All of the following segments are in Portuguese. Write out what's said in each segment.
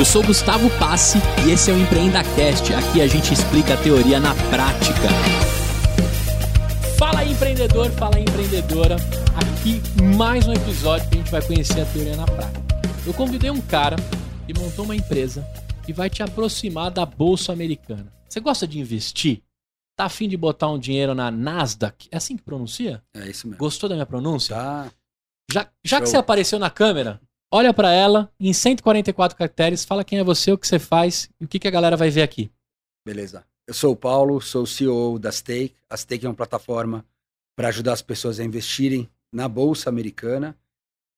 Eu sou Gustavo Passe e esse é o EmpreendaCast. Aqui a gente explica a teoria na prática. Fala aí, empreendedor, fala aí, empreendedora. Aqui mais um episódio que a gente vai conhecer a teoria na prática. Eu convidei um cara que montou uma empresa que vai te aproximar da bolsa americana. Você gosta de investir? Tá afim de botar um dinheiro na Nasdaq? É assim que pronuncia? É isso mesmo. Gostou da minha pronúncia? Tá. Já, já que você apareceu na câmera, olha pra ela, em 144 caracteres, fala quem é você, o que você faz e o que, que a galera vai ver aqui. Beleza. Eu sou o Paulo, sou o CEO da Stake. A Stake é uma plataforma para ajudar as pessoas a investirem na bolsa americana.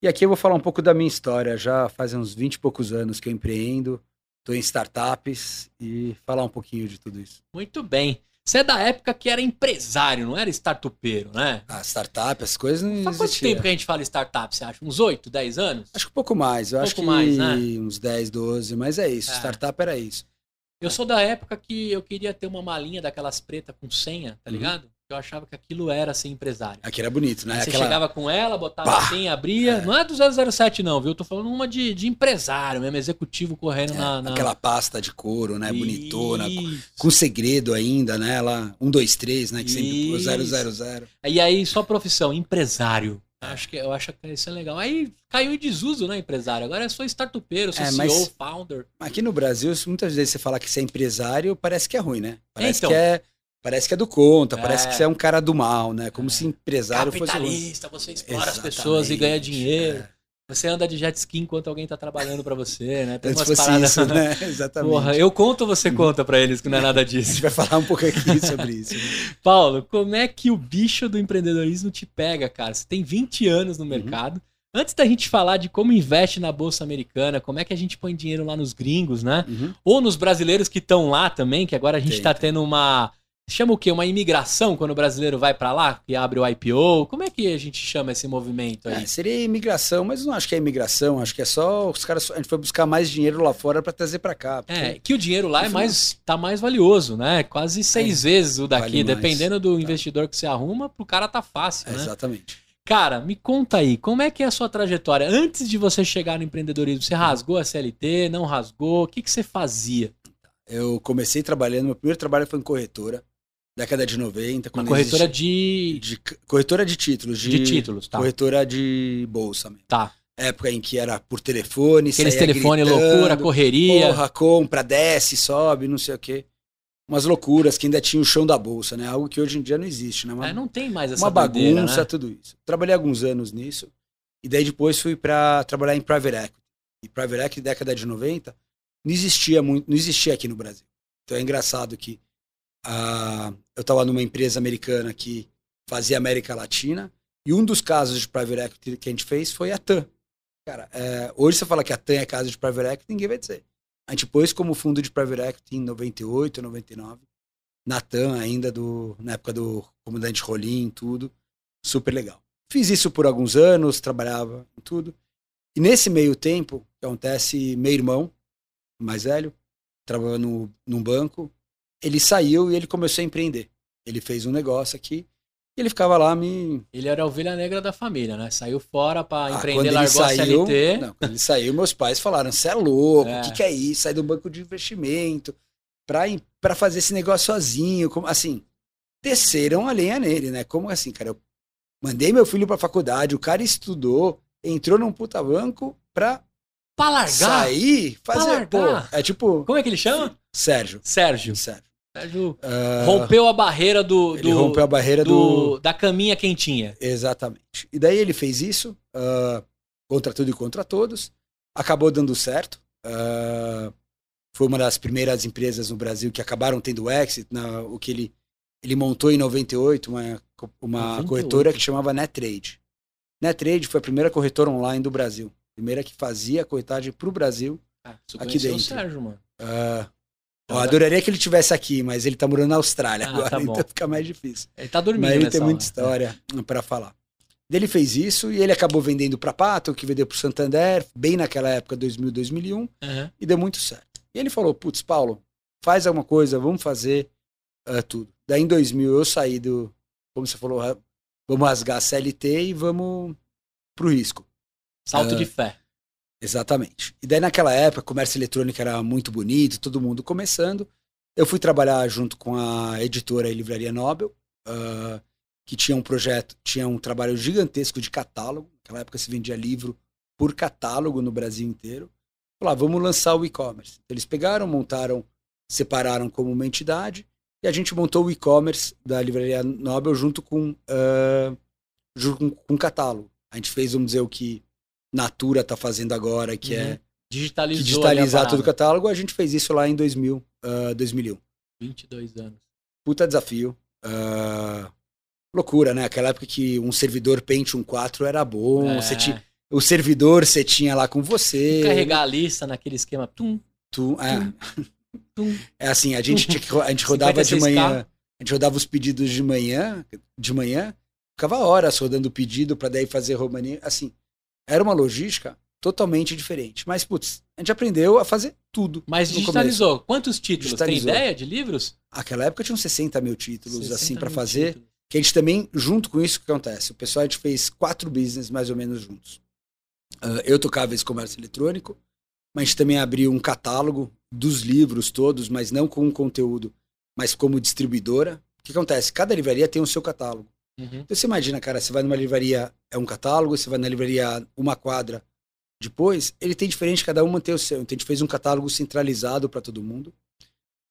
E aqui eu vou falar um pouco da minha história. Já faz uns 20 e poucos anos que eu empreendo, estou em startups e falar um pouquinho de tudo isso. Muito bem. Você é da época que era empresário, não era startupeiro, né? A startup, as coisas não Faz quanto tempo que a gente fala startup, você acha? Uns 8, 10 anos? Acho que um pouco mais. Eu Um acho pouco que mais, né? uns 10, 12, mas é isso. É. Startup era isso. Eu sou da época que eu queria ter uma malinha daquelas pretas com senha, tá Uhum. Eu achava que aquilo era ser empresário. Aqui era bonito, né? Você Aquela- chegava com ela, botava Pá! a senha, abria. É. Não é do 007 não, viu? Eu tô falando uma de, de empresário mesmo, executivo correndo é, na, na... Aquela pasta de couro, né? Bonitona, Isso. com segredo ainda, né? Lá, um, dois, três, né? Que sempre Isso. zero, zero, zero. E aí, sua profissão, empresário. Acho que, eu acho que isso é legal. Aí caiu em desuso, né, empresário? Agora é só startupeiro, sou É, CEO, mas- founder. Aqui no Brasil, muitas vezes você fala que você é empresário, parece que é ruim, né? Parece Então. que é. Parece que é do conta, É. parece que você é um cara do mal, né? Como se empresário fosse ruim. Capitalista, você explora as Exatamente, pessoas e ganha dinheiro. é. Você anda de jet ski enquanto alguém tá trabalhando pra você, né? Tem Antes umas fosse paradas. isso, né? Exatamente. Porra, eu conto você conta pra eles que não é nada A disso? gente vai falar um pouco aqui sobre isso. né? Paulo, como é que o bicho do empreendedorismo te pega, cara? Você tem 20 anos Uhum. no mercado. Antes da gente falar de como investe na Bolsa Americana, como é que a gente põe dinheiro lá nos gringos, né? Uhum. Ou nos brasileiros que estão lá também, que agora a gente tá tem. tendo uma. Chama o quê? Uma imigração quando o brasileiro vai pra lá, que abre o IPO. Como é que a gente chama esse movimento aí? É, seria imigração, mas não acho que é imigração, acho que é só os caras. A gente foi buscar mais dinheiro lá fora para trazer para cá. porque- É, que o dinheiro lá é Isso mais, tá mais valioso, né? Quase seis vezes o daqui. vale. Dependendo do Tá. investidor que você arruma, pro cara tá fácil, É, né? Exatamente. Cara, me conta aí, como é que é a sua trajetória? Antes de você chegar no empreendedorismo, você rasgou a CLT, não rasgou? O que, que você fazia? Eu comecei trabalhando, meu primeiro trabalho foi em corretora, década de 90. Uma corretora existia- de, de corretora de títulos, de, de títulos, tá? corretora de bolsa mesmo. Tá. Época em que era por telefone, Aqueles telefone gritando, loucura, correria. Porra, compra, desce, sobe, não sei o quê. Umas loucuras que ainda tinha o chão da bolsa, né? Algo que hoje em dia não existe, né? Uma, É, não tem mais essa uma doideira, bagunça, né? tudo isso. Trabalhei alguns anos nisso. E daí depois fui para trabalhar em private equity. E private equity, década de 90, não existia muito, não existia aqui no Brasil. Então é engraçado que ah, eu estava numa empresa americana que fazia América Latina e um dos casos de private equity que a gente fez foi a TAM. Cara, é, hoje você fala que a TAM é casa de private equity, ninguém vai dizer. A gente pôs como fundo de private equity em 98, 99, na TAM ainda, do, na época do comandante Rolim, tudo. Super legal. Fiz isso por alguns anos, trabalhava em tudo. E nesse meio tempo, acontece, meu irmão, mais velho, trabalhava no, num banco, ele saiu e ele começou a empreender. Ele fez um negócio aqui e ele ficava lá me. Ele era a ovelha negra da família, né? Saiu fora pra Ah, empreender, largou a saiu, CLT. não, quando ele saiu, meus pais falaram: você é louco, o É. que, que é isso? Sai do banco de investimento pra, pra fazer esse negócio sozinho. Como, assim, desceram a lenha nele, né? Como assim, cara? Eu mandei meu filho pra faculdade, o cara estudou, entrou num puta banco pra Pra largar? sair, fazer. Pô, largar? é tipo. Como é que ele chama? Sérgio. Sérgio. Sérgio. Sérgio Ah, rompeu a barreira do, ele do- rompeu a barreira do- do. da caminha quentinha. Exatamente. E daí ele fez isso, ah, contra tudo e contra todos. Acabou dando certo. Ah, foi uma das primeiras empresas no Brasil que acabaram tendo exit. Na, o que ele, ele montou em 98, uma, uma 98. corretora que chamava NetTrade. NetTrade foi a primeira corretora online do Brasil. Primeira que fazia corretagem para o Brasil. Ah, Aqui conheceu o dentro. Sérgio, mano. Eu Tá. adoraria que ele tivesse aqui, mas ele está morando na Austrália Ah, agora, tá então fica mais difícil. Ele tá dormindo Mas ele tem muita hora. história para falar. Ele fez isso e ele acabou vendendo para Pato, que vendeu para Santander, bem naquela época, 2000, 2001, Aham. e deu muito certo. E ele falou: Putz, Paulo, faz alguma coisa, vamos fazer ah, tudo. Daí em 2000 eu saí do, como você falou, vamos rasgar a CLT e vamos pro risco. Salto Ah. de fé. Exatamente. E daí naquela época, comércio eletrônico era muito bonito, todo mundo começando. Eu fui trabalhar junto com a editora e Livraria Nobel, uh, que tinha um projeto, tinha um trabalho gigantesco de catálogo. Naquela época se vendia livro por catálogo no Brasil inteiro. Falar, vamos lançar o e-commerce. Eles pegaram, montaram, separaram como uma entidade e a gente montou o e-commerce da Livraria Nobel junto com, uh, junto com, com catálogo. A gente fez, vamos dizer, o que Natura está fazendo agora, que é Uhum. Digitalizou digitalizar ali a todo o catálogo. A gente fez isso lá em 2000, uh, 2001. 22 anos. Puta desafio. Uh, loucura, né? Aquela época que um servidor Pentium 4 era bom. É. Você tinha, o servidor você tinha lá com você. Carregar a lista naquele esquema. Tum, Tu, é. tum. É assim, a gente, tinha que, a gente rodava de 56K. manhã, a gente rodava os pedidos de manhã, de manhã, ficava horas rodando o pedido para daí fazer romania. Assim, era uma logística totalmente diferente. Mas, putz, a gente aprendeu a fazer tudo. Mas digitalizou. Quantos títulos? Digitalizou. Tem ideia de livros? Aquela época tinha uns 60 mil títulos, 60 assim, para fazer. títulos. Que a gente também, junto com isso, o que acontece? O pessoal, a gente fez quatro business mais ou menos juntos. Ah, eu tocava esse comércio eletrônico, mas a gente também abriu um catálogo dos livros todos, mas não com conteúdo, mas como distribuidora. O que acontece? Cada livraria tem o seu catálogo. Uhum. Então você imagina, cara, você vai numa livraria, é um catálogo, você vai na livraria uma quadra depois, ele tem diferente, cada uma tem o seu. Então a gente fez um catálogo centralizado para todo mundo.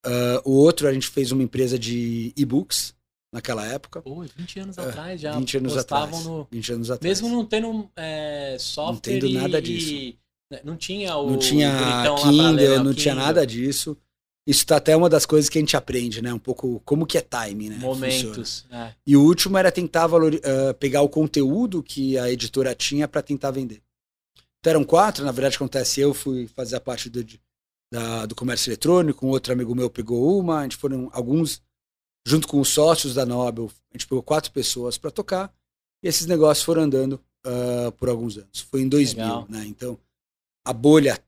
Ah, o outro, a gente fez uma empresa de e-books naquela época. Pô, 20 anos É, atrás já 20 anos atrás. no... 20 anos atrás. Mesmo não tendo é, software tendo e- nada e- disso. né, Não tinha o não tinha Kindle, não tinha Kindle. nada disso. Isso tá até uma das coisas que a gente aprende, né? Um pouco como que é time, né? Momentos. é. E o último era tentar valori- ah, pegar o conteúdo que a editora tinha para tentar vender. Então eram quatro, na verdade acontece, eu fui fazer a parte do, da- do comércio eletrônico, um outro amigo meu pegou uma, a gente foram alguns, junto com os sócios da Nobel, a gente pegou quatro pessoas para tocar, e esses negócios foram andando ah, por alguns anos. Foi em 2000, Legal. né? Então a bolha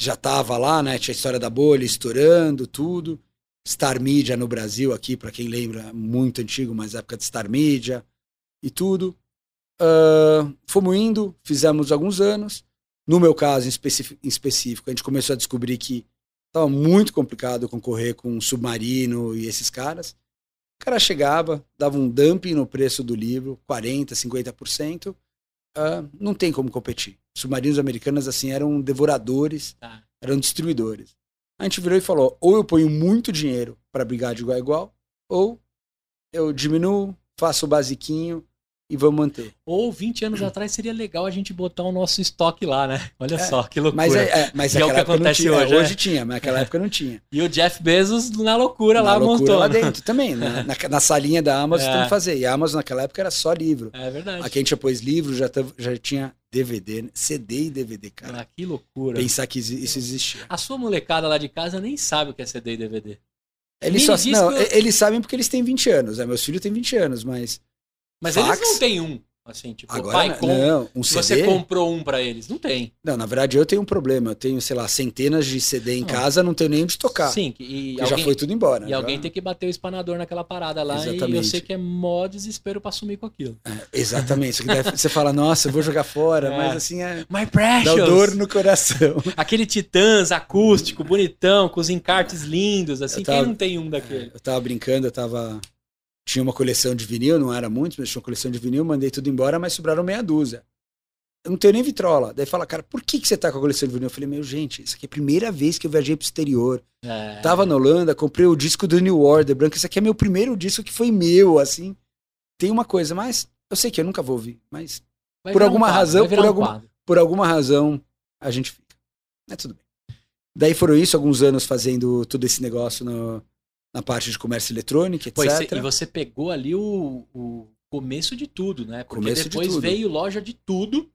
já estava lá, né? Tinha a história da bolha estourando, tudo. Star Media no Brasil aqui, para quem lembra, muito antigo, mas época de Star Media e tudo. Ah, fomos indo, fizemos alguns anos. No meu caso, em, especi- em específico, a gente começou a descobrir que estava muito complicado concorrer com um submarino e esses caras. O cara chegava, dava um dumping no preço do livro, 40%, 50%. ah, não tem como competir. Submarinos americanos, assim, eram devoradores Tá. eram distribuidores. A gente virou e falou: ou eu ponho muito dinheiro para brigar de igual a igual, ou eu diminuo, faço o basiquinho e vamos manter. Ou 20 anos atrás seria legal a gente botar o nosso estoque lá, né? Olha É, só, que loucura. Mas, é, é, mas Que é o que acontece tinha. hoje, hoje é. tinha, mas naquela época não tinha. E o Jeff Bezos na loucura Na lá loucura montou. lá né? dentro também. Na, na, na salinha da Amazon É. tem que fazer. E a Amazon naquela época era só livro. É verdade. Aqui a gente já pôs livro, já, já tinha DVD? CD e DVD, cara. Ah, que loucura. Pensar que isso existia. A sua molecada lá de casa nem sabe o que é CD e DVD. Eles, só, não, eu- eles sabem porque eles têm 20 anos. Né? Meus filhos têm 20 anos, mas. Mas Fax? eles não têm um. Assim, tipo, Agora, pai, com... não, um CD. você comprou um pra eles. Não tem. Não, na verdade eu tenho um problema. Eu tenho, sei lá, centenas de CD em Não. casa, não tenho nem onde tocar. Sim, e alguém, já foi tudo embora. e já- alguém tem que bater o espanador naquela parada lá. E eu Exatamente. sei que é mó desespero pra sumir com aquilo. É, exatamente. Isso que deve- você fala, nossa, eu vou jogar fora, É. mas assim é. My Dá Precious! dor no coração. Aquele Titãs acústico, bonitão, com os encartes lindos, assim. Tava- Quem não tem um daquele? Eu tava brincando, eu tava. Tinha uma coleção de vinil, não era muito, mas tinha uma coleção de vinil, mandei tudo embora, mas sobraram meia dúzia. Eu não tenho nem vitrola. Daí fala, cara, por que, que você tá com a coleção de vinil? Eu falei, meu, gente, isso aqui é a primeira vez que eu viajei pro exterior. É. Tava na Holanda, comprei o disco do New Order branco. Esse aqui é meu primeiro disco que foi meu, assim. Tem uma coisa, mas eu sei que eu nunca vou ouvir, mas Vai por alguma quadro, razão, por um alguma- por alguma razão a gente fica. É tudo bem. Daí foram isso, alguns anos fazendo todo esse negócio no- na parte de comércio eletrônico, etc. Pô, e cê- e você pegou ali o, o começo de tudo, né? Porque Começo de depois tudo. veio loja de tudo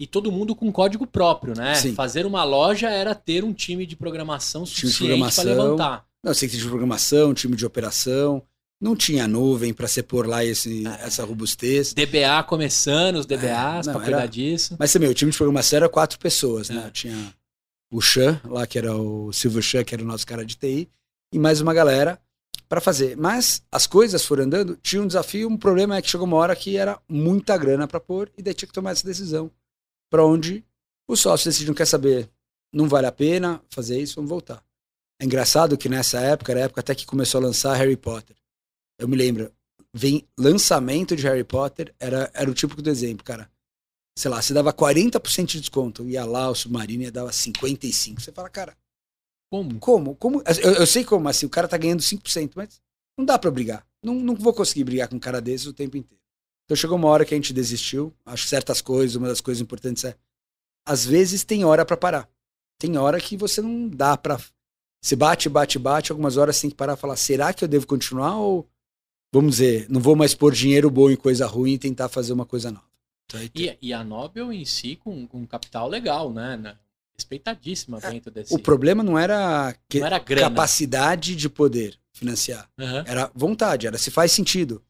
e todo mundo com código próprio, né? Sim. Fazer uma loja era ter um time de programação Time de suficiente para levantar. Não, centro de programação, time de operação. Não tinha nuvem para você pôr lá esse, Ah. essa robustez. DBA começando, os DBAs, É, para cuidar disso. Mas também, o time de programação era quatro pessoas, né? É. Tinha o Chan, lá que era o Silver Chan, que era o nosso cara de TI, e mais uma galera para fazer. Mas as coisas foram andando, tinha um desafio, um problema é que chegou uma hora que era muita grana para pôr, e daí tinha que tomar essa decisão para onde Os sócios decidiram, quer saber, não vale a pena fazer isso, vamos voltar. É engraçado que nessa época, era a época até que começou a lançar Harry Potter. Eu me lembro, vem lançamento de Harry Potter, era, era o típico do exemplo, cara. Sei lá, você dava 40% de desconto, ia lá, o Submarino ia dava 55%. Você fala, cara, Como? como? como? Eu, eu sei como, assim, o cara tá ganhando 5%, mas não dá pra brigar. Não, não vou conseguir brigar com um cara desses o tempo inteiro. Então chegou uma hora que a gente desistiu. Acho que certas coisas, uma das coisas importantes é. Às vezes tem hora pra parar. Tem hora que você não dá pra. Você bate, bate, bate, algumas horas você tem que parar e falar: será que eu devo continuar ou. Vamos dizer, não vou mais pôr dinheiro bom em coisa ruim e tentar fazer uma coisa nova. Então, E, e a Nobel em si com, com capital legal, né? Né? Respeitadíssima dentro desse. É, O problema não era, que- Não era capacidade de poder financiar. Aham. Era vontade, era se faz sentido.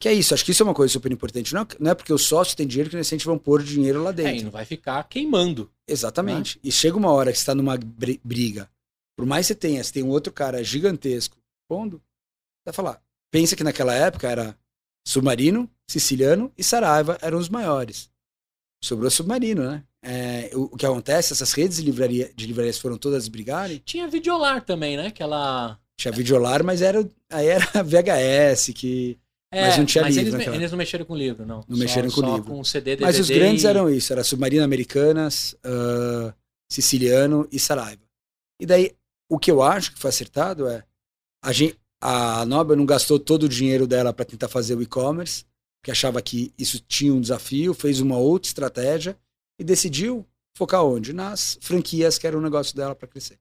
Que é isso, acho que isso é uma coisa super importante. Não é, não é porque os sócios têm dinheiro que eles vão pôr dinheiro lá É, dentro. e não vai ficar queimando. Exatamente. E chega uma hora que você está numa bri- briga. Por mais que você tenha, você tem um outro cara gigantesco pondo, vai falar. Pensa que naquela época era Submarino, Siciliano e Saraiva eram os maiores. Sobrou Submarino, né? É, o, o que acontece, essas redes de, livraria, de livrarias foram todas brigarem. Tinha videolar também, né? Aquela. Tinha videolar, mas era, aí era VHS, que É, Mas não tinha mas livro eles, naquela eles não mexeram com livro, não. Não Só- mexeram com só livro. com CD, DVD Mas os grandes e- eram isso, era Submarino Americanas, ah, Siciliano e Saraiva. E daí, o que eu acho que foi acertado é, a, gen- a Nobel não gastou todo o dinheiro dela para tentar fazer o e-commerce, porque achava que isso tinha um desafio, fez uma outra estratégia e decidiu focar onde? Nas franquias, que era o negócio dela para crescer.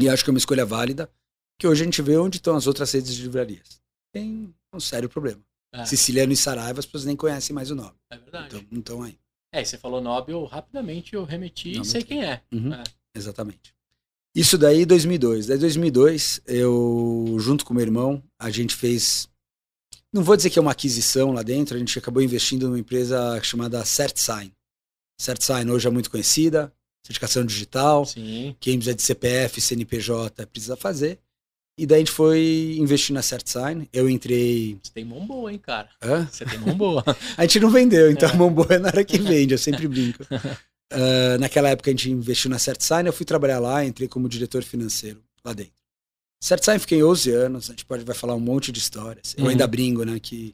E acho que é uma escolha válida, que hoje a gente vê onde estão as outras redes de livrarias. Tem um sério problema. É, Siciliano e Saraiva, as pessoas nem conhecem mais o nome. é verdade. Então, não estão aí. É, você falou Nobel, rapidamente eu remeti Não, e sei quem é. Uhum, É. Exatamente. Isso daí 2002. Daí 2002, eu, junto com meu irmão, a gente fez. Não vou dizer que é uma aquisição lá dentro, a gente acabou investindo numa empresa chamada CertSign. CertSign hoje é muito conhecida, certificação digital, Sim. quem precisa de CPF, CNPJ precisa fazer. E daí a gente foi investir na CertSign. Eu entrei. Você tem mão boa, hein, cara? Hã? Você tem mão boa. A gente não vendeu, então É. mão boa é na hora que vende, eu sempre brinco. Ah, naquela época a gente investiu na CertSign, eu fui trabalhar lá, entrei como diretor financeiro lá dentro. CertSign fiquei 11 anos, a gente pode, vai falar um monte de histórias. Eu Uhum. ainda brinco, né, que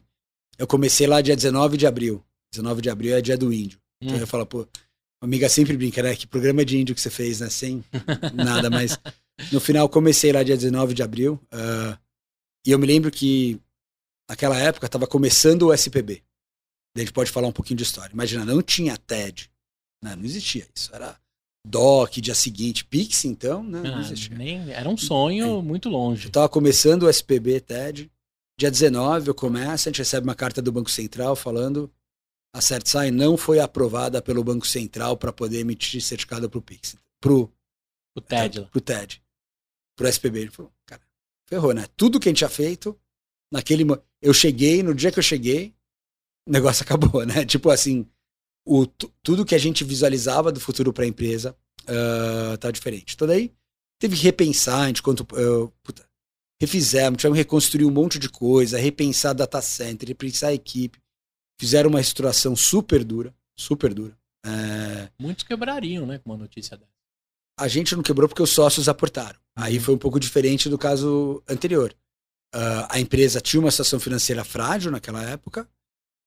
eu comecei lá dia 19 de abril. 19 de abril é dia do índio. Então Hum. eu falo, pô, amiga sempre brinca, né, que programa de índio que você fez, né, sem nada, mas no final comecei lá dia 19 de abril. ah, e eu me lembro que naquela época estava começando o SPB. Daí a gente pode falar um pouquinho de história. Imagina, não tinha TED. Né? Não existia isso. Era DOC, dia seguinte. Pix, então, né? não Ah, existia. nem, era um sonho muito longe. Eu tava começando o SPB TED. Dia 19 eu começo, a gente recebe uma carta do Banco Central falando a CertSign não foi aprovada pelo Banco Central para poder emitir certificado pro Pix. Pro, O TED lá. pro TED. Pro SPB. Ele falou, cara, ferrou, né? Tudo que a gente tinha feito, naquele Eu cheguei, no dia que eu cheguei, o negócio acabou, né? Tipo assim, o, tu- tudo que a gente visualizava do futuro para a empresa ah, tá diferente. Então daí teve que repensar, a gente quanto. ah, puta, refizemos, tivemos que reconstruir um monte de coisa, repensar data center, repensar a equipe. Fizeram uma reestruturação super dura, super dura. É, Muitos quebrariam, né, com uma notícia dessa. a gente não quebrou porque os sócios aportaram. Aí Uhum. foi um pouco diferente do caso anterior. Ah, a empresa tinha uma situação financeira frágil naquela época,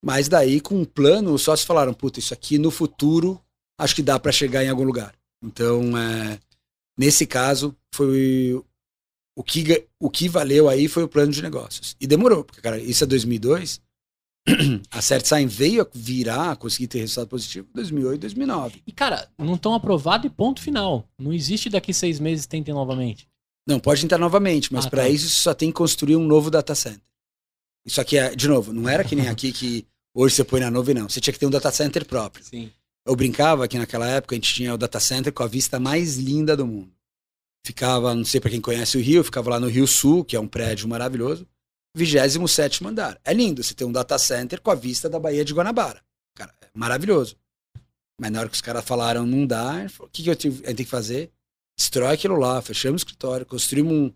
mas daí com um plano os sócios falaram, puta, isso aqui no futuro acho que dá para chegar em algum lugar. Então, é, nesse caso, foi o que, o que valeu aí foi o plano de negócios. E demorou, porque, cara, isso é 2002. A CertSign veio a virar, a conseguir ter resultado positivo em 2008, 2009. E, cara, não estão aprovado e ponto final. Não existe daqui seis meses tentem novamente. Não, pode entrar novamente, mas Ah, para tá. isso você só tem que construir um novo data center. Isso aqui é, de novo, não era que nem aqui que hoje você põe na nuvem, não. Você tinha que ter um data center próprio. Sim. Eu brincava que naquela época a gente tinha o data center com a vista mais linda do mundo. Ficava, não sei para quem conhece o Rio, ficava lá no Rio Sul, que é um prédio maravilhoso, 27 andar. É lindo você ter um data center com a vista da Baía de Guanabara. Cara, é maravilhoso. Mas na hora que os caras falaram não dá, o que, que eu tive- eu tenho que fazer? Destrói aquilo lá, fechamos o escritório, construímos um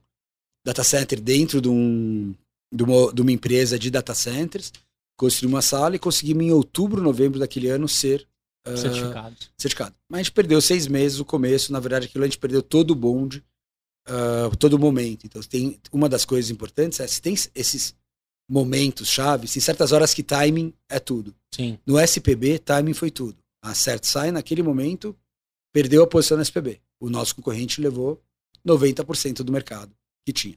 data center dentro de, um, de, uma, de uma empresa de data centers, construímos uma sala e conseguimos em outubro, novembro daquele ano ser uh, Certificados. certificado. Mas a gente perdeu seis meses no começo, na verdade aquilo a gente perdeu todo o bonde, uh, todo momento. Então tem uma das coisas importantes é se tem esses momentos chaves, em certas horas que timing é tudo. Sim. No SPB, timing foi tudo. A Cert sai naquele momento perdeu a posição no SPB. O nosso concorrente levou 90% do mercado que tinha.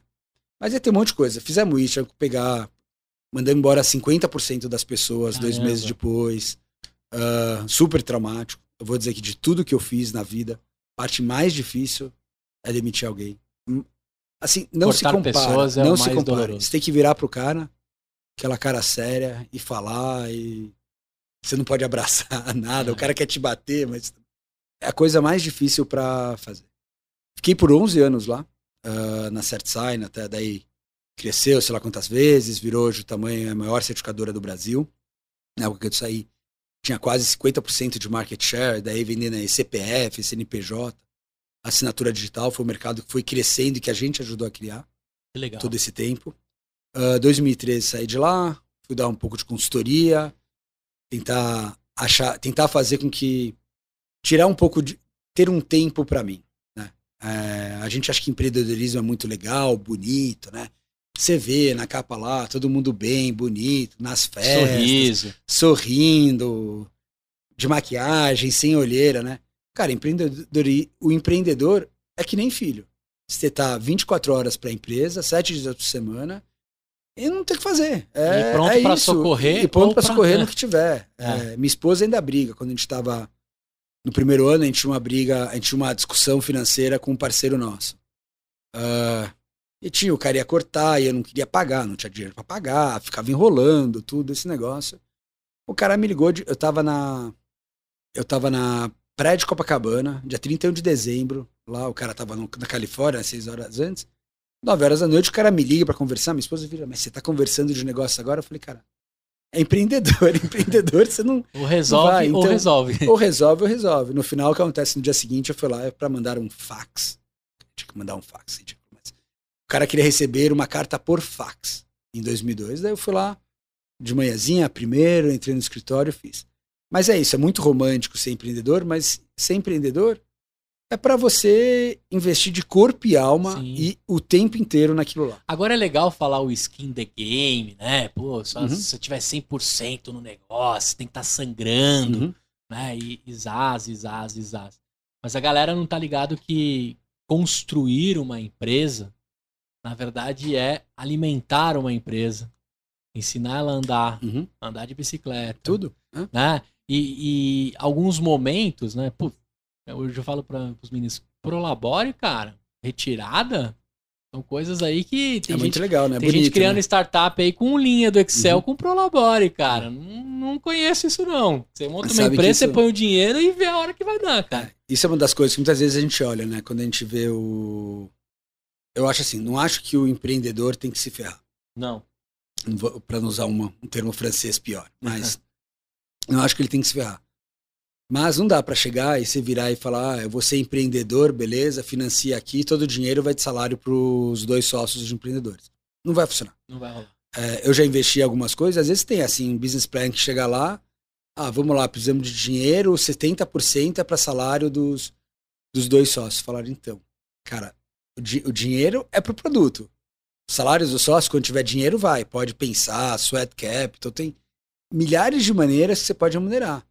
Mas aí tem um monte de coisa. Fizemos isso, tinha que pegar, mandando embora 50% das pessoas Caramba. dois meses depois. Ah, super traumático. Eu vou dizer que de tudo que eu fiz na vida, parte mais difícil é demitir alguém. Hum, Assim, não Cortar se compara. é não se compara. doloroso. Você tem que virar pro cara, aquela cara séria, e falar, e você não pode abraçar nada. É. O cara quer te bater, mas é a coisa mais difícil pra fazer. Fiquei por 11 anos lá, ah, na CertSign, até daí cresceu, sei lá quantas vezes, virou hoje o tamanho, a maior certificadora do Brasil. Na época que eu saí, tinha quase 50% de market share, daí vendendo aí CPF, CNPJ, assinatura digital, foi um mercado que foi crescendo e que a gente ajudou a criar Que legal. todo esse tempo. Ah, 2013 saí de lá, fui dar um pouco de consultoria, tentar achar, tentar fazer com que tirar um pouco de ter um tempo para mim, né? É, a gente acha que empreendedorismo é muito legal, bonito, né? Você vê na capa lá, todo mundo bem, bonito, nas festas, Sorriso. sorrindo, de maquiagem, sem olheira, né? Cara, empreendedor, o empreendedor é que nem filho. Você tá 24 horas para a empresa, 7 dias por semana, e não tem o que fazer. É, E pronto é isso. socorrer E pronto para socorrer no que tiver. É. É, minha esposa ainda briga. Quando a gente tava no primeiro ano, a gente tinha uma briga, a gente tinha uma discussão financeira com um parceiro nosso. Ah, e tinha, o cara ia cortar e eu não queria pagar, não tinha dinheiro para pagar, ficava enrolando tudo esse negócio. O cara me ligou, de, eu tava na. Eu tava na praia de Copacabana, dia 31 de dezembro. Lá o cara tava no- na Califórnia, seis horas antes. 9 horas da noite, o cara me liga para conversar. Minha esposa vira, mas você tá conversando de negócio agora? Eu falei, cara, é empreendedor. empreendedor, você não. Ou resolve vai, ou então- resolve. Ou resolve ou resolve. No final, o que acontece no dia seguinte, eu fui lá para mandar um fax. Tinha que mandar um fax. mas O cara queria receber uma carta por fax em 2002. Daí eu fui lá de manhãzinha, primeiro, entrei no escritório e fiz. Mas é isso, é muito romântico ser empreendedor, mas ser empreendedor é para você investir de corpo e alma Sim. e o tempo inteiro naquilo lá. Agora é legal falar o skin the game, né? Pô, só Uhum. se você tiver 100% no negócio, tem que estar sangrando, Uhum. né? E isaz, isaz, isaz. Mas a galera não tá ligado que construir uma empresa, na verdade, é alimentar uma empresa, ensinar ela a andar, Uhum. andar de bicicleta, Tudo. né? E, e alguns momentos, né? Pô, hoje eu falo para os meninos, prolabore, cara, retirada, são coisas aí que tem é gente muito legal, né? tem gente Bonito, criando né? startup aí com linha do Excel Uhum. com Prolabore, cara. Não, não conheço isso, não. Você monta Mas uma empresa, você isso- põe o dinheiro e vê a hora que vai dar, cara. Isso é uma das coisas que muitas vezes a gente olha, né? Quando a gente vê o. Eu acho assim, não acho que o empreendedor tem que se ferrar. Não. Para não usar uma- um termo francês pior. Mas não acho que ele tem que se ferrar. Mas não dá para chegar e você virar e falar, ah, eu vou ser empreendedor, beleza, financia aqui, todo o dinheiro vai de salário para os dois sócios de empreendedores. Não vai funcionar. Não vai rolar. É, eu já investi em algumas coisas, às vezes tem assim, um business plan que chega lá, ah, vamos lá, precisamos de dinheiro, 70% é para salário dos, dos dois sócios. Falaram, então, cara, o, di- o dinheiro é pro produto. Os salários dos sócios, quando tiver dinheiro, vai. Pode pensar, sweat capital, tem milhares de maneiras que você pode remunerar.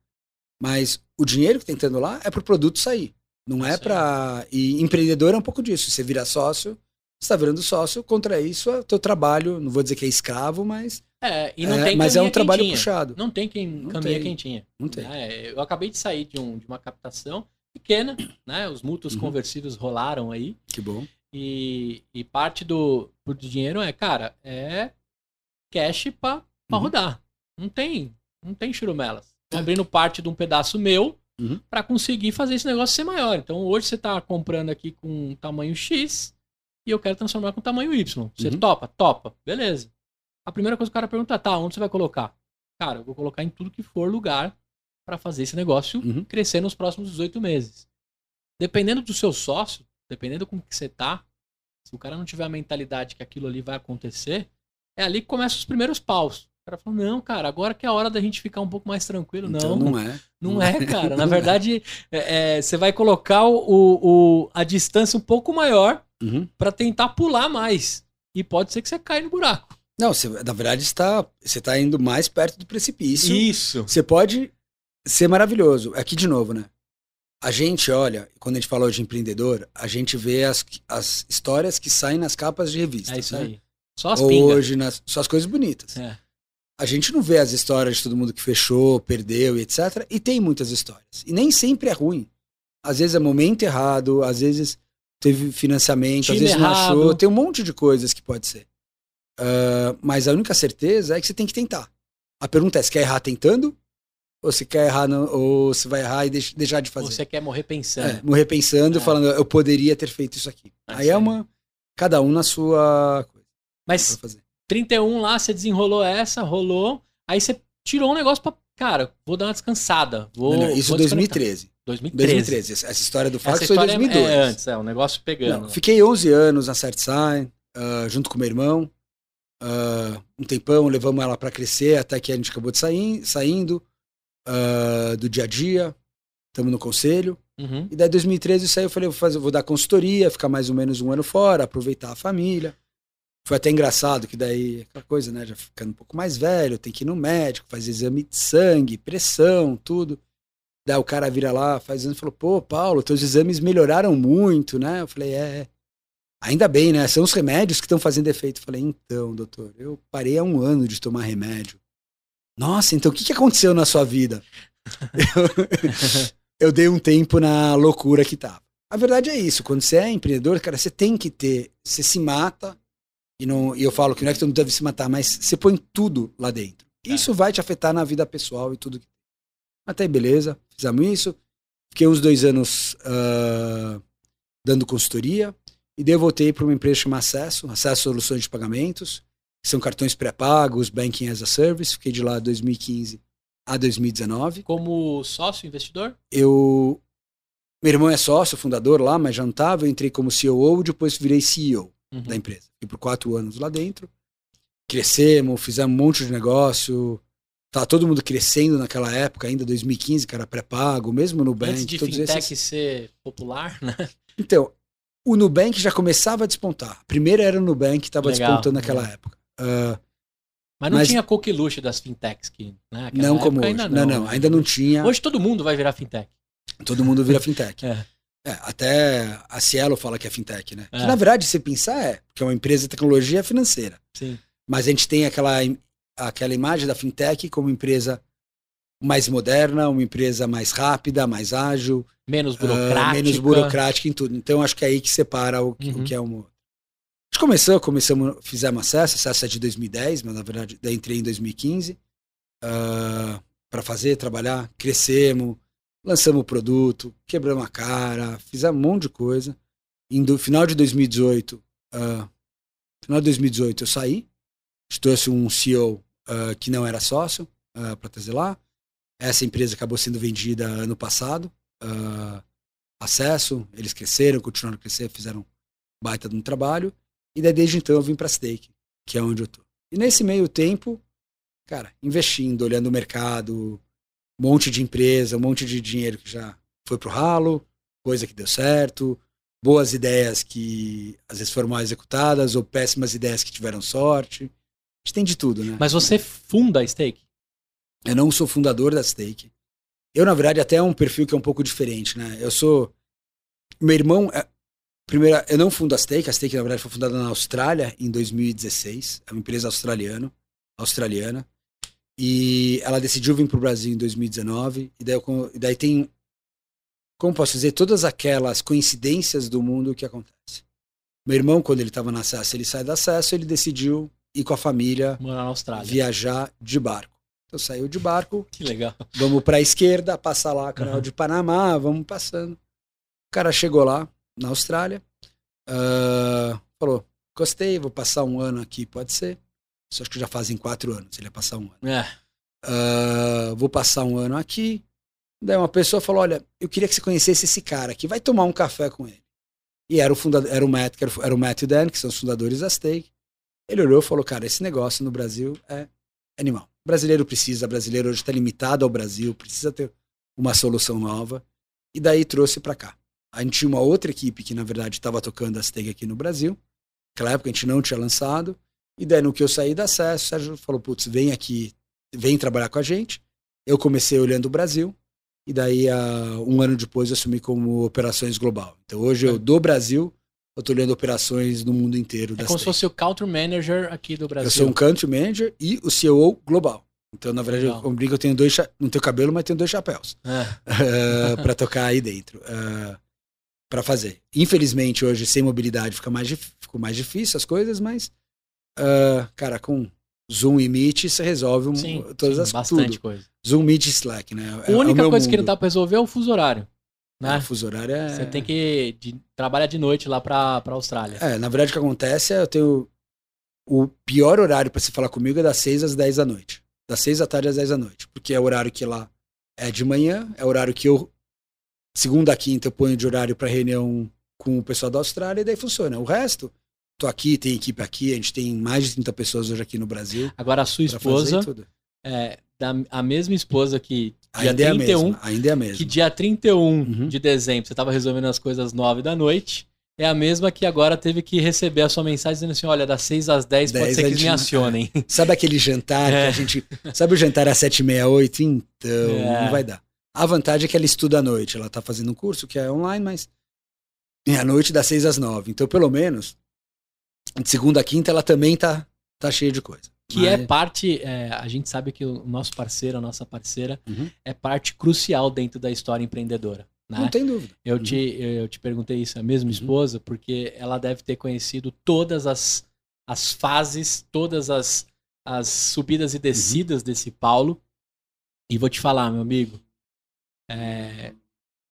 Mas o dinheiro que tá entrando lá é pro produto sair. Não é para E empreendedor é um pouco disso. Você vira sócio, você tá virando sócio, contra isso é teu trabalho, não vou dizer que é escravo, mas, É, e não é, tem mas é um trabalho quentinha. puxado. Não tem quem Não caminha tem. quentinha. Não tem. né? Eu acabei de sair de, um, de uma captação pequena, né? Os mútuos Uhum. conversíveis rolaram aí. Que bom. E, e parte do, do dinheiro é, cara, é cash pra, pra Uhum. rodar. Não tem, não tem churumelas. Tô abrindo parte de um pedaço meu Uhum. pra conseguir fazer esse negócio ser maior. Então hoje você tá comprando aqui com tamanho X e eu quero transformar com tamanho Y. Você Uhum. topa? Topa. Beleza. A primeira coisa que o cara pergunta, tá, onde você vai colocar? Cara, eu vou colocar em tudo que for lugar pra fazer esse negócio Uhum. crescer nos próximos 18 meses. Dependendo do seu sócio, dependendo com que você tá, se o cara não tiver a mentalidade que aquilo ali vai acontecer, é ali que começam os primeiros paus. Cara falou, não, cara, agora que é a hora da gente ficar um pouco mais tranquilo. Então não, não é. não é, cara. Na verdade, é, é, você vai colocar o, o- a distância um pouco maior Uhum. pra tentar pular mais. E pode ser que você caia no buraco. Não, você, na verdade, está, você está indo mais perto do precipício. Isso. Você pode ser maravilhoso. Aqui de novo, né? A gente olha, quando a gente fala de empreendedor, a gente vê as, as histórias que saem nas capas de revistas. É isso né? aí. Só as pingas. Hoje, nas, só as coisas bonitas. É. A gente não vê as histórias de todo mundo que fechou, perdeu e etc. E tem muitas histórias. E nem sempre é ruim. Às vezes é momento errado, às vezes teve financiamento, Time às vezes não errado. achou. Tem um monte de coisas que pode ser. Ah, mas a única certeza é que você tem que tentar. A pergunta é: você quer errar tentando? Ou você quer errar, não, ou você vai errar e deix- deixar de fazer? Você quer morrer pensando. É, morrer pensando, É. falando, eu poderia ter feito isso aqui. É Aí isso é aí. uma. Cada um na sua coisa Mas. 31 lá, você desenrolou essa, rolou. Aí você tirou um negócio pra. Cara, vou dar uma descansada. Vou, Não, não, isso vou em desconectar. 2013. 2013. 2013. Essa história do fax foi em história é- 2002. é antes, é, o negócio pegando. Não, fiquei 11 anos na CertSign, ah, junto com meu irmão. Ah, um tempão, levamos ela para crescer, até que a gente acabou de sair, saindo ah, do dia a dia. Estamos no conselho. Uhum. E daí, em 2013, isso aí eu falei, vou, fazer, vou dar consultoria, ficar mais ou menos um ano fora, aproveitar a família. Foi até engraçado, que daí, aquela coisa, né, já ficando um pouco mais velho, tem que ir no médico, faz exame de sangue, pressão, tudo. Daí o cara vira lá, faz exame e falou, pô, Paulo, teus exames melhoraram muito, né? Eu falei, é, é. Ainda bem, né? São os remédios que estão fazendo efeito. Eu falei, então, doutor, eu parei há um ano de tomar remédio. Nossa, então o que, que aconteceu na sua vida? eu, eu dei um tempo na loucura que tava. A verdade é isso, quando você é empreendedor, cara, você tem que ter, você se mata, e, não, e eu falo que não é que todo mundo deve se matar, mas você põe tudo lá dentro. Isso vai te afetar na vida pessoal e tudo. Até aí, beleza, fizemos isso. Fiquei uns dois anos ah, dando consultoria, e daí eu voltei para uma empresa chamada Acesso, Acesso Soluções de Pagamentos, que são cartões pré-pagos, Banking as a Service. Fiquei de lá de 2015 a 2019 Como sócio investidor? eu. Meu irmão é sócio, fundador lá, mas já não estava. Eu entrei como COO, depois virei CEO Uhum. da empresa. Fiquei por quatro anos lá dentro. Crescemos, fizemos um monte de negócio. Tava todo mundo crescendo naquela época, ainda 2015, que era pré-pago, mesmo no Antes Nubank, de todos fintech esses. ser popular, né? Então, o Nubank já começava a despontar. Primeiro era o Nubank que estava despontando naquela legal. época. Ah, Mas não Mas- tinha coqueluche das fintechs que, né? Não como hoje. Ainda não, não, né? ainda não tinha. Hoje todo mundo vai virar fintech. Todo mundo vira fintech. É. É, até a Cielo fala que é fintech, né? É. Que na verdade, se pensar, é, porque é uma empresa de tecnologia financeira. Sim. Mas a gente tem aquela, aquela imagem da fintech como empresa mais moderna, uma empresa mais rápida, mais ágil, Menos ah, burocrática. menos burocrática em tudo. Então acho que é aí que separa o, que- o Uhum. que é um. A gente começou, começamos, fizemos acesso, acesso é de 2010, mas na verdade entrei em 2015 para fazer, trabalhar, crescemos, lançamos o produto, quebramos a cara, fizemos um monte de coisa. Do, final de 2018, ah, final de 2018 eu saí, trouxe um CEO ah, que não era sócio para trazer lá. Essa empresa acabou sendo vendida ano passado. ah, acesso, eles cresceram, continuaram a crescer, fizeram baita de um trabalho. E daí, desde então eu vim para Stake, que é onde eu tô. E nesse meio tempo, cara, investindo, olhando o mercado, um monte de empresa, um monte de dinheiro que já foi pro ralo, coisa que deu certo, boas ideias que às vezes foram mal executadas, ou péssimas ideias que tiveram sorte. A gente tem de tudo, né? Mas você funda a Stake? Eu não sou fundador da Stake. Eu, na verdade, até é um perfil que é um pouco diferente, né? Eu sou. Meu irmão. É... Primeiro, eu não fundo a Stake. A Stake, na verdade, foi fundada na Austrália em 2016. É uma empresa australiana. australiana. E ela decidiu vir para o Brasil em 2019. E daí, eu, e daí tem. Como posso dizer? Todas aquelas coincidências do mundo que acontece. Meu irmão, quando ele estava na acesso, ele sai da acesso, ele decidiu ir com a família Morar na Austrália. viajar de barco. Então saiu de barco, Que legal. vamos para a esquerda, passar lá canal Uhum. de Panamá, vamos passando. O cara chegou lá na Austrália, ah, falou: gostei, vou passar um ano aqui, pode ser. Isso acho que já fazem quatro anos, ele ia passar um ano. É. Ah, vou passar um ano aqui. Daí uma pessoa falou: Olha, eu queria que você conhecesse esse cara aqui, vai tomar um café com ele. E era o fundador, era o Matt, era, o- Matt e o Dan, que são os fundadores da Stake. Ele olhou e falou: Cara, esse negócio no Brasil é animal. O brasileiro precisa, o brasileiro hoje está limitado ao Brasil, precisa ter uma solução nova. E daí trouxe para cá. A gente tinha uma outra equipe que, na verdade, estava tocando a Steg aqui no Brasil. Naquela época a gente não tinha lançado. E daí, no que eu saí da acesso, o Sérgio falou: putz, vem aqui, vem trabalhar com a gente. Eu comecei olhando o Brasil. E daí, um ano depois, eu assumi como operações global. Então, hoje eu, do Brasil, eu estou olhando operações no mundo inteiro. É como se fosse o Country Manager aqui do Brasil. Eu sou um Country Manager e o CEO global. Então, na verdade, Legal. eu brinco, eu tenho dois, não tenho cabelo, mas tenho dois chapéus é. uh, para tocar aí dentro, uh, eh, para fazer. Infelizmente, hoje, sem mobilidade, fica mais, ficou mais difícil as coisas, mas, uh, cara, com Zoom e Meet, você resolve um, sim, todas sim, as bastante tudo. coisa. Zoom, Meet e Slack, né? A única é coisa mundo. que não dá para resolver é o fuso horário. Né? o fuso horário é... Você tem que de, trabalhar de noite lá para a Austrália. É, na verdade, o que acontece é eu tenho. O pior horário para se falar comigo é das 6 às 10 da noite das seis da tarde às dez da noite, porque é o horário que lá é de manhã, é o horário que eu, segunda a quinta, eu ponho de horário para reunião com o pessoal da Austrália e daí funciona. O resto, tô aqui, tem equipe aqui, a gente tem mais de 30 pessoas hoje aqui no Brasil. Agora a sua esposa, é, da, a mesma esposa que dia ainda 31, é a mesma, ainda é a mesma. que dia 31 uhum. de dezembro você estava resolvendo as coisas nove da noite, é a mesma que agora teve que receber a sua mensagem dizendo assim: olha, das 6 às 10, 10 pode ser que eles me acionem. É. Sabe aquele jantar é. que a gente. Sabe o jantar às 7 e meia, 8? Então, é. não vai dar. A vantagem é que ela estuda à noite. Ela tá fazendo um curso que é online, mas é à noite das 6 às 9. Então, pelo menos, de segunda a quinta, ela também tá, tá cheia de coisa. Que mas... é parte, é, a gente sabe que o nosso parceiro, a nossa parceira, uhum. é parte crucial dentro da história empreendedora. Né? Não tem dúvida. Eu, uhum. te, eu te perguntei isso, a mesma uhum. esposa, porque ela deve ter conhecido todas as, as fases, todas as, as subidas e descidas uhum. desse Paulo. E vou te falar, meu amigo, é,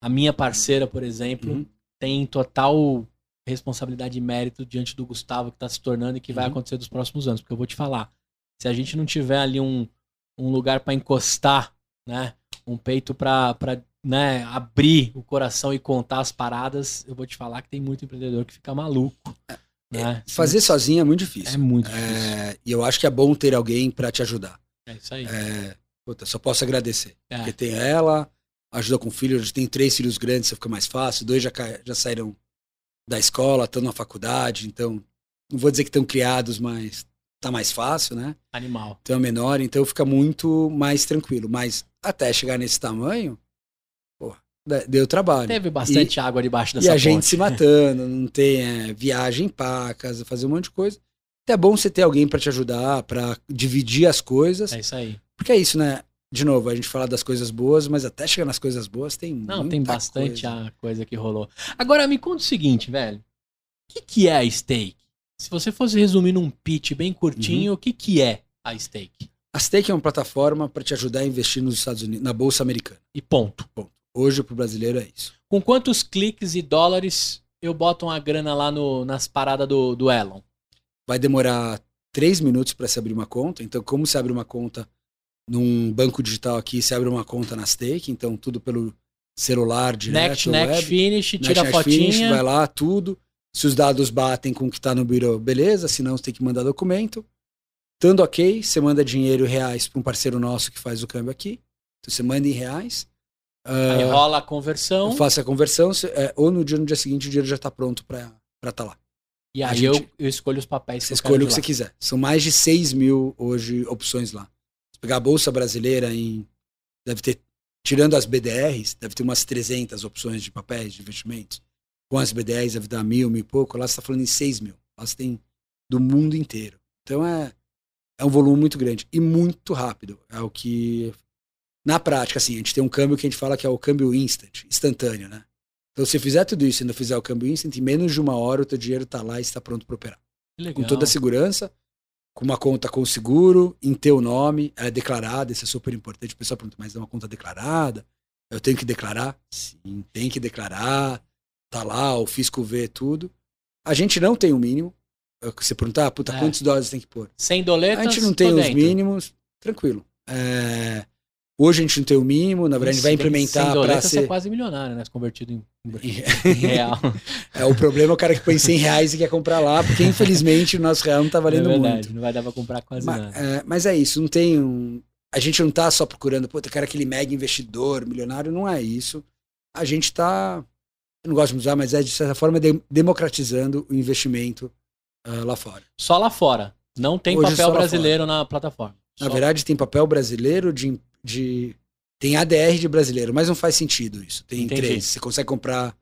a minha parceira, por exemplo, uhum. tem total responsabilidade e mérito diante do Gustavo que está se tornando e que vai uhum. acontecer nos próximos anos. Porque eu vou te falar, se a gente não tiver ali um, um lugar para encostar, né, um peito para né, abrir o coração e contar as paradas, eu vou te falar que tem muito empreendedor que fica maluco. É, né? É, fazer Sim. sozinho é muito difícil. É muito difícil. É, e eu acho que é bom ter alguém para te ajudar. É isso aí. É, puta, só posso agradecer. É. Porque tem ela, ajuda com filho, tem três filhos grandes, você fica mais fácil, dois já, já saíram da escola, estão na faculdade, então não vou dizer que estão criados, mas tá mais fácil, né? Animal. Então é menor, então fica muito mais tranquilo. Mas até chegar nesse tamanho, deu trabalho. Teve bastante e, água debaixo dessa E a ponte. gente se matando, não tem é, viagem para casa, fazer um monte de coisa. É bom você ter alguém para te ajudar, para dividir as coisas. É isso aí. Porque é isso, né? De novo, a gente fala das coisas boas, mas até chegar nas coisas boas tem Não, tem bastante coisa. a coisa que rolou. Agora me conta o seguinte, velho. O que, que é a Stake? Se você fosse resumir num pitch bem curtinho, uhum. o que, que é a Stake? A Stake é uma plataforma para te ajudar a investir nos Estados Unidos, na bolsa americana. E ponto. Ponto. Hoje, para o brasileiro, é isso. Com quantos cliques e dólares eu boto uma grana lá no, nas paradas do, do Elon? Vai demorar três minutos para se abrir uma conta. Então, como se abre uma conta num banco digital aqui, se abre uma conta na Stake. Então, tudo pelo celular, direto, Next, next, web. finish, tira next, a fotinha. Finish, vai lá, tudo. Se os dados batem com o que está no bureau, beleza. Se não, você tem que mandar documento. Estando ok, você manda dinheiro reais para um parceiro nosso que faz o câmbio aqui. Então, você manda em reais. Aí ah, rola a conversão. Faça a conversão, é, ou no dia, no dia seguinte o dinheiro já está pronto para estar tá lá. E aí gente, eu, eu, escolho os papéis que Você escolhe o que você quiser. São mais de 6 mil hoje opções lá. Se pegar a Bolsa Brasileira em. Deve ter. Tirando as BDRs, deve ter umas 300 opções de papéis, de investimentos. Com as BDRs deve dar mil, mil e pouco. Lá você está falando em 6 mil. Lá você tem do mundo inteiro. Então é, é um volume muito grande e muito rápido. É o que na prática, assim, a gente tem um câmbio que a gente fala que é o câmbio instant, instantâneo, né? Então, se fizer tudo isso e ainda fizer o câmbio instant, em menos de uma hora o teu dinheiro está lá e está pronto para operar. Com toda a segurança, com uma conta com seguro, em teu nome, é declarada, isso é super importante. O pessoal pergunta, mas é uma conta declarada? Eu tenho que declarar? Sim, tem que declarar. Tá lá, o fisco vê tudo. A gente não tem o um mínimo. É você perguntar, ah, puta, é. quantos dólares tem que pôr? 100 doletas? A gente não tem os mínimos, tranquilo. É, Hoje a gente não tem o mínimo, na verdade a gente vai implementar para ser... É quase milionário, né? Convertido em, em real. é, o problema é o cara que põe 100 reais e quer comprar lá, porque infelizmente o nosso real não tá valendo é verdade, muito. Não vai dar para comprar quase mas, nada. É, mas é isso, não tem um... A gente não tá só procurando, pô, eu quero aquele mega investidor, milionário, não é isso. A gente tá, eu não gosto de usar, mas é de certa forma de, democratizando o investimento uh, lá fora. Só lá fora. Não tem Hoje papel brasileiro na plataforma. Na verdade, tem papel brasileiro de de. Tem ADR de brasileiro, mas não faz sentido isso. Tem Entendi. três. Você consegue comprar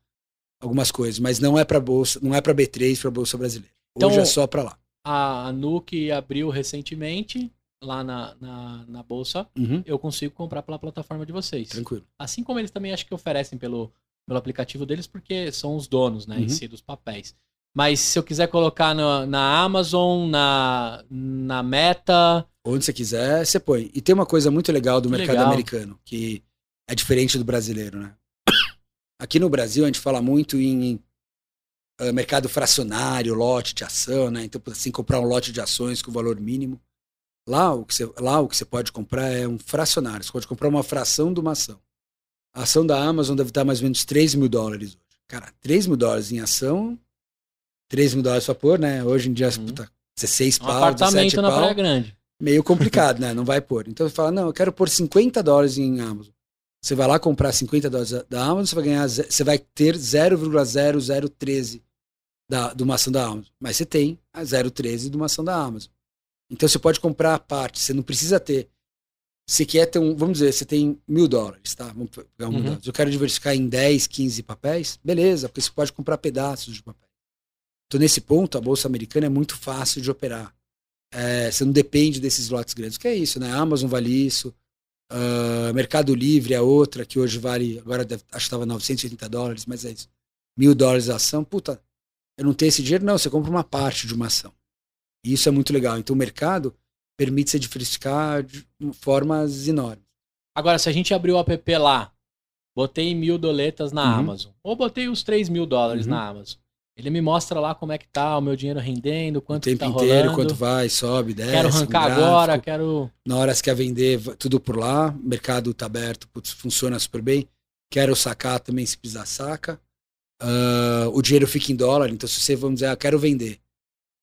algumas coisas, mas não é para bolsa, não é para B3 para bolsa brasileira. Então, Hoje é só para lá. A, Nuke abriu recentemente lá na, na, na bolsa. Uhum. Eu consigo comprar pela plataforma de vocês. Tranquilo. Assim como eles também acho que oferecem pelo, pelo aplicativo deles, porque são os donos, né, uhum. em si dos papéis. Mas se eu quiser colocar no, na Amazon, na, na Meta, Onde você quiser, você põe. E tem uma coisa muito legal do que mercado legal. americano, que é diferente do brasileiro, né? Aqui no Brasil a gente fala muito em uh, mercado fracionário, lote de ação, né? Então, assim, comprar um lote de ações com valor mínimo. Lá o, que você, lá o que você pode comprar é um fracionário. Você pode comprar uma fração de uma ação. A ação da Amazon deve estar mais ou menos 3 mil dólares hoje. Cara, 3 mil dólares em ação, 3 mil dólares pra pôr, né? Hoje em dia, uhum. puta, 16 um pau, apartamento na pau. Praia Grande meio complicado, né? Não vai pôr. Então você fala, não, eu quero pôr 50 dólares em Amazon. Você vai lá comprar 50 dólares da Amazon, você vai ganhar, você vai ter 0,0013 da, de uma ação da Amazon. Mas você tem a 0,13 de uma ação da Amazon. Então você pode comprar a parte, você não precisa ter. Você quer ter um, vamos dizer, você tem mil dólares, tá? Vamos pegar um uhum. mil dólares. Eu quero diversificar em 10, 15 papéis, beleza, porque você pode comprar pedaços de papel. Então, nesse ponto, a Bolsa Americana é muito fácil de operar. É, você não depende desses lotes grandes. Que é isso, né? A Amazon vale isso. Uh, Mercado Livre é outra, que hoje vale, agora deve, acho que estava 980 dólares, mas é isso. Mil dólares a ação. Puta, eu não tenho esse dinheiro? Não, você compra uma parte de uma ação. E isso é muito legal. Então o mercado permite se diversificar de formas enormes. Agora, se a gente abrir o app lá, botei mil doletas na uhum. Amazon, ou botei os 3 mil dólares uhum. na Amazon, ele me mostra lá como é que tá o meu dinheiro rendendo, quanto o tempo tá inteiro, rolando. quanto vai, sobe, desce. Quero arrancar agora, quero. Na hora que quer vender, tudo por lá. O mercado tá aberto, putz, funciona super bem. Quero sacar também, se precisar, saca. Uh, o dinheiro fica em dólar, então se você, vamos dizer, ah, quero vender.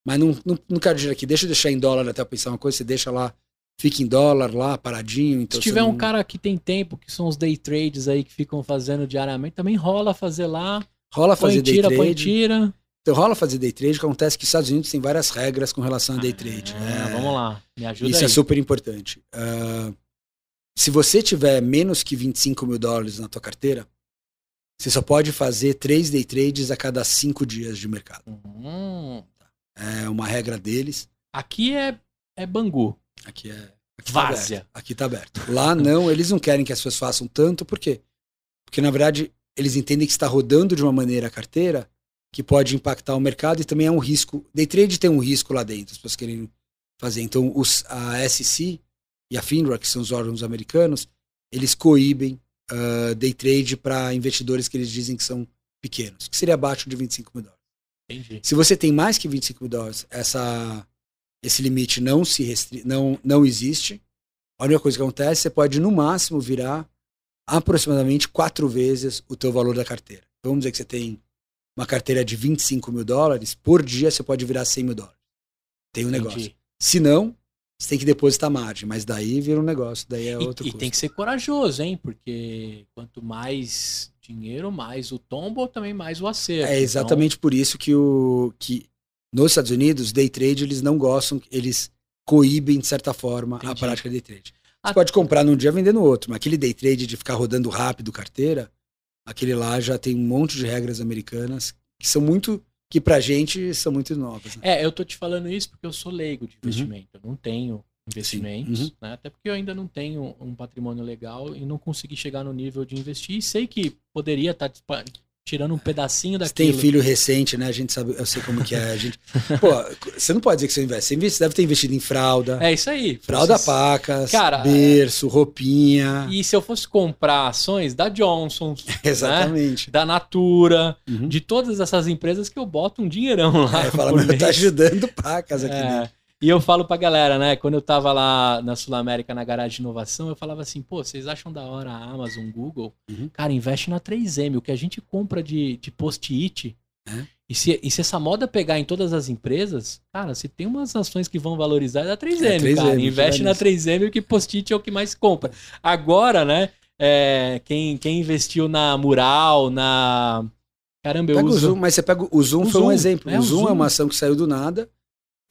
Mas não, não, não quero dinheiro aqui, deixa eu deixar em dólar até eu pensar uma coisa, você deixa lá, fica em dólar lá, paradinho. Então se tiver não... um cara que tem tempo, que são os day trades aí que ficam fazendo diariamente, também rola fazer lá. Rola fazer põe, day tira, trade. Põe, tira. Então rola fazer day trade, acontece que os Estados Unidos tem várias regras com relação a day trade. Ah, é, vamos lá, me ajuda Isso aí. é super importante. Uh, se você tiver menos que 25 mil dólares na tua carteira, você só pode fazer três day trades a cada cinco dias de mercado. Uhum. É uma regra deles. Aqui é, é Bangu. Aqui é. Aqui tá Várzea. Tá aqui tá aberto. Lá não, eles não querem que as pessoas façam tanto, por quê? Porque na verdade eles entendem que está rodando de uma maneira a carteira que pode impactar o mercado e também é um risco. Day trade tem um risco lá dentro, as pessoas querem fazer. Então, os, a SEC e a FINRA, que são os órgãos americanos, eles coíbem uh, day trade para investidores que eles dizem que são pequenos, que seria abaixo de 25 mil dólares. Entendi. Se você tem mais que 25 mil dólares, essa, esse limite não, se restri não, não existe. A única coisa que acontece, você pode no máximo virar aproximadamente quatro vezes o teu valor da carteira. Vamos dizer que você tem uma carteira de 25 mil dólares, por dia você pode virar 100 mil dólares. Tem um Entendi. negócio. Se não, você tem que depositar margem, mas daí vira um negócio, daí é outro E, e tem que ser corajoso, hein? Porque quanto mais dinheiro, mais o tombo, também mais o acerto. É exatamente então... por isso que o que nos Estados Unidos, day trade, eles não gostam, eles coíbem de certa forma Entendi. a prática de day trade. Você pode comprar num dia e vender no outro, mas aquele day trade de ficar rodando rápido carteira, Aquele lá já tem um monte de regras americanas que são muito que pra gente são muito novas. Né? É, eu tô te falando isso porque eu sou leigo de uhum. investimento. Uhum. Eu não tenho investimentos, uhum. né? Até porque eu ainda não tenho um patrimônio legal e não consegui chegar no nível de investir. E sei que poderia estar tá tirando um pedacinho daquilo. Você tem filho recente, né? A gente sabe, eu sei como que é. A gente, pô, você não pode dizer que você investe. Você deve ter investido em fralda. É isso aí. Fralda Vocês... pacas, Cara, berço, roupinha. E se eu fosse comprar ações da Johnson, exatamente, né? da Natura, uhum. de todas essas empresas que eu boto um dinheirão lá. É, fala, mas tá ajudando pacas aqui é. dentro. E eu falo pra galera, né? Quando eu tava lá na Sul América, na garagem de inovação, eu falava assim, pô, vocês acham da hora a Amazon, Google? Uhum. Cara, investe na 3M. O que a gente compra de, de post-it. É. E, se, e se essa moda pegar em todas as empresas, cara, se tem umas ações que vão valorizar, é da 3M, É, 3M, cara. Investe na 3M, que post-it é o que mais compra. Agora, né? é, quem, quem investiu na Mural, na. Caramba, eu Pega o uso. Zoom, mas você pega o o Zoom O foi um Zoom, exemplo. é, o o Zoom, é Zoom. uma ação que saiu do nada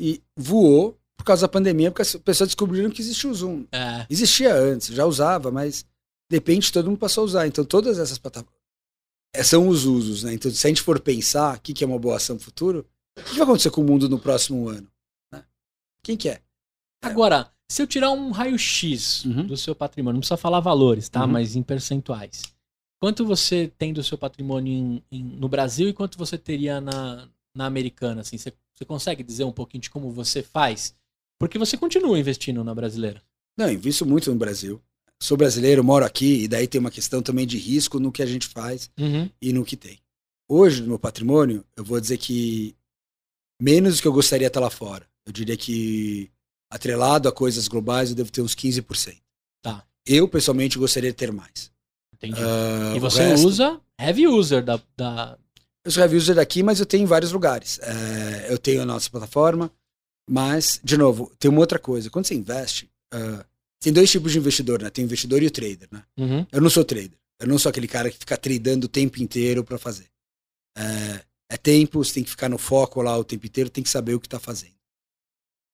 e voou por causa da pandemia, porque as pessoas descobriram que existia o Zoom. É, Existia antes, já usava, mas de repente todo mundo passou a usar. Então todas essas plataformas é, são os usos, né? Então se a gente for pensar o que, que é uma boa ação no futuro, o que vai acontecer com o mundo no próximo ano? né? Quem que é? Agora, se eu tirar um raio-x Uhum. do seu patrimônio, não precisa falar valores, tá? Uhum. Mas em percentuais. Quanto você tem do seu patrimônio em- em- no Brasil e quanto você teria na, na americana? Assim, você, você consegue dizer um pouquinho de como você faz? Porque você continua investindo na brasileira. Não, invisto muito no Brasil. Sou brasileiro, moro aqui, e daí tem uma questão também de risco no que a gente faz e no que tem. Hoje, no meu patrimônio, eu vou dizer que menos do que eu gostaria estar lá fora. Eu diria que, atrelado a coisas globais, eu devo ter uns 15%. Tá. Eu, pessoalmente, gostaria de ter mais. Entendi. Ah, e você resto- usa heavy user da. da... Sou heavy user daqui, mas eu tenho em vários lugares. É, eu tenho a nossa plataforma, mas, de novo, tem uma outra coisa. Quando você investe, ah, tem dois tipos de investidor, né? Tem o investidor e o trader, né? Uhum. Eu não sou trader. Eu não sou aquele cara que fica tradando o tempo inteiro para fazer. É, é tempo, você tem que ficar no foco lá o tempo inteiro, tem que saber o que tá fazendo.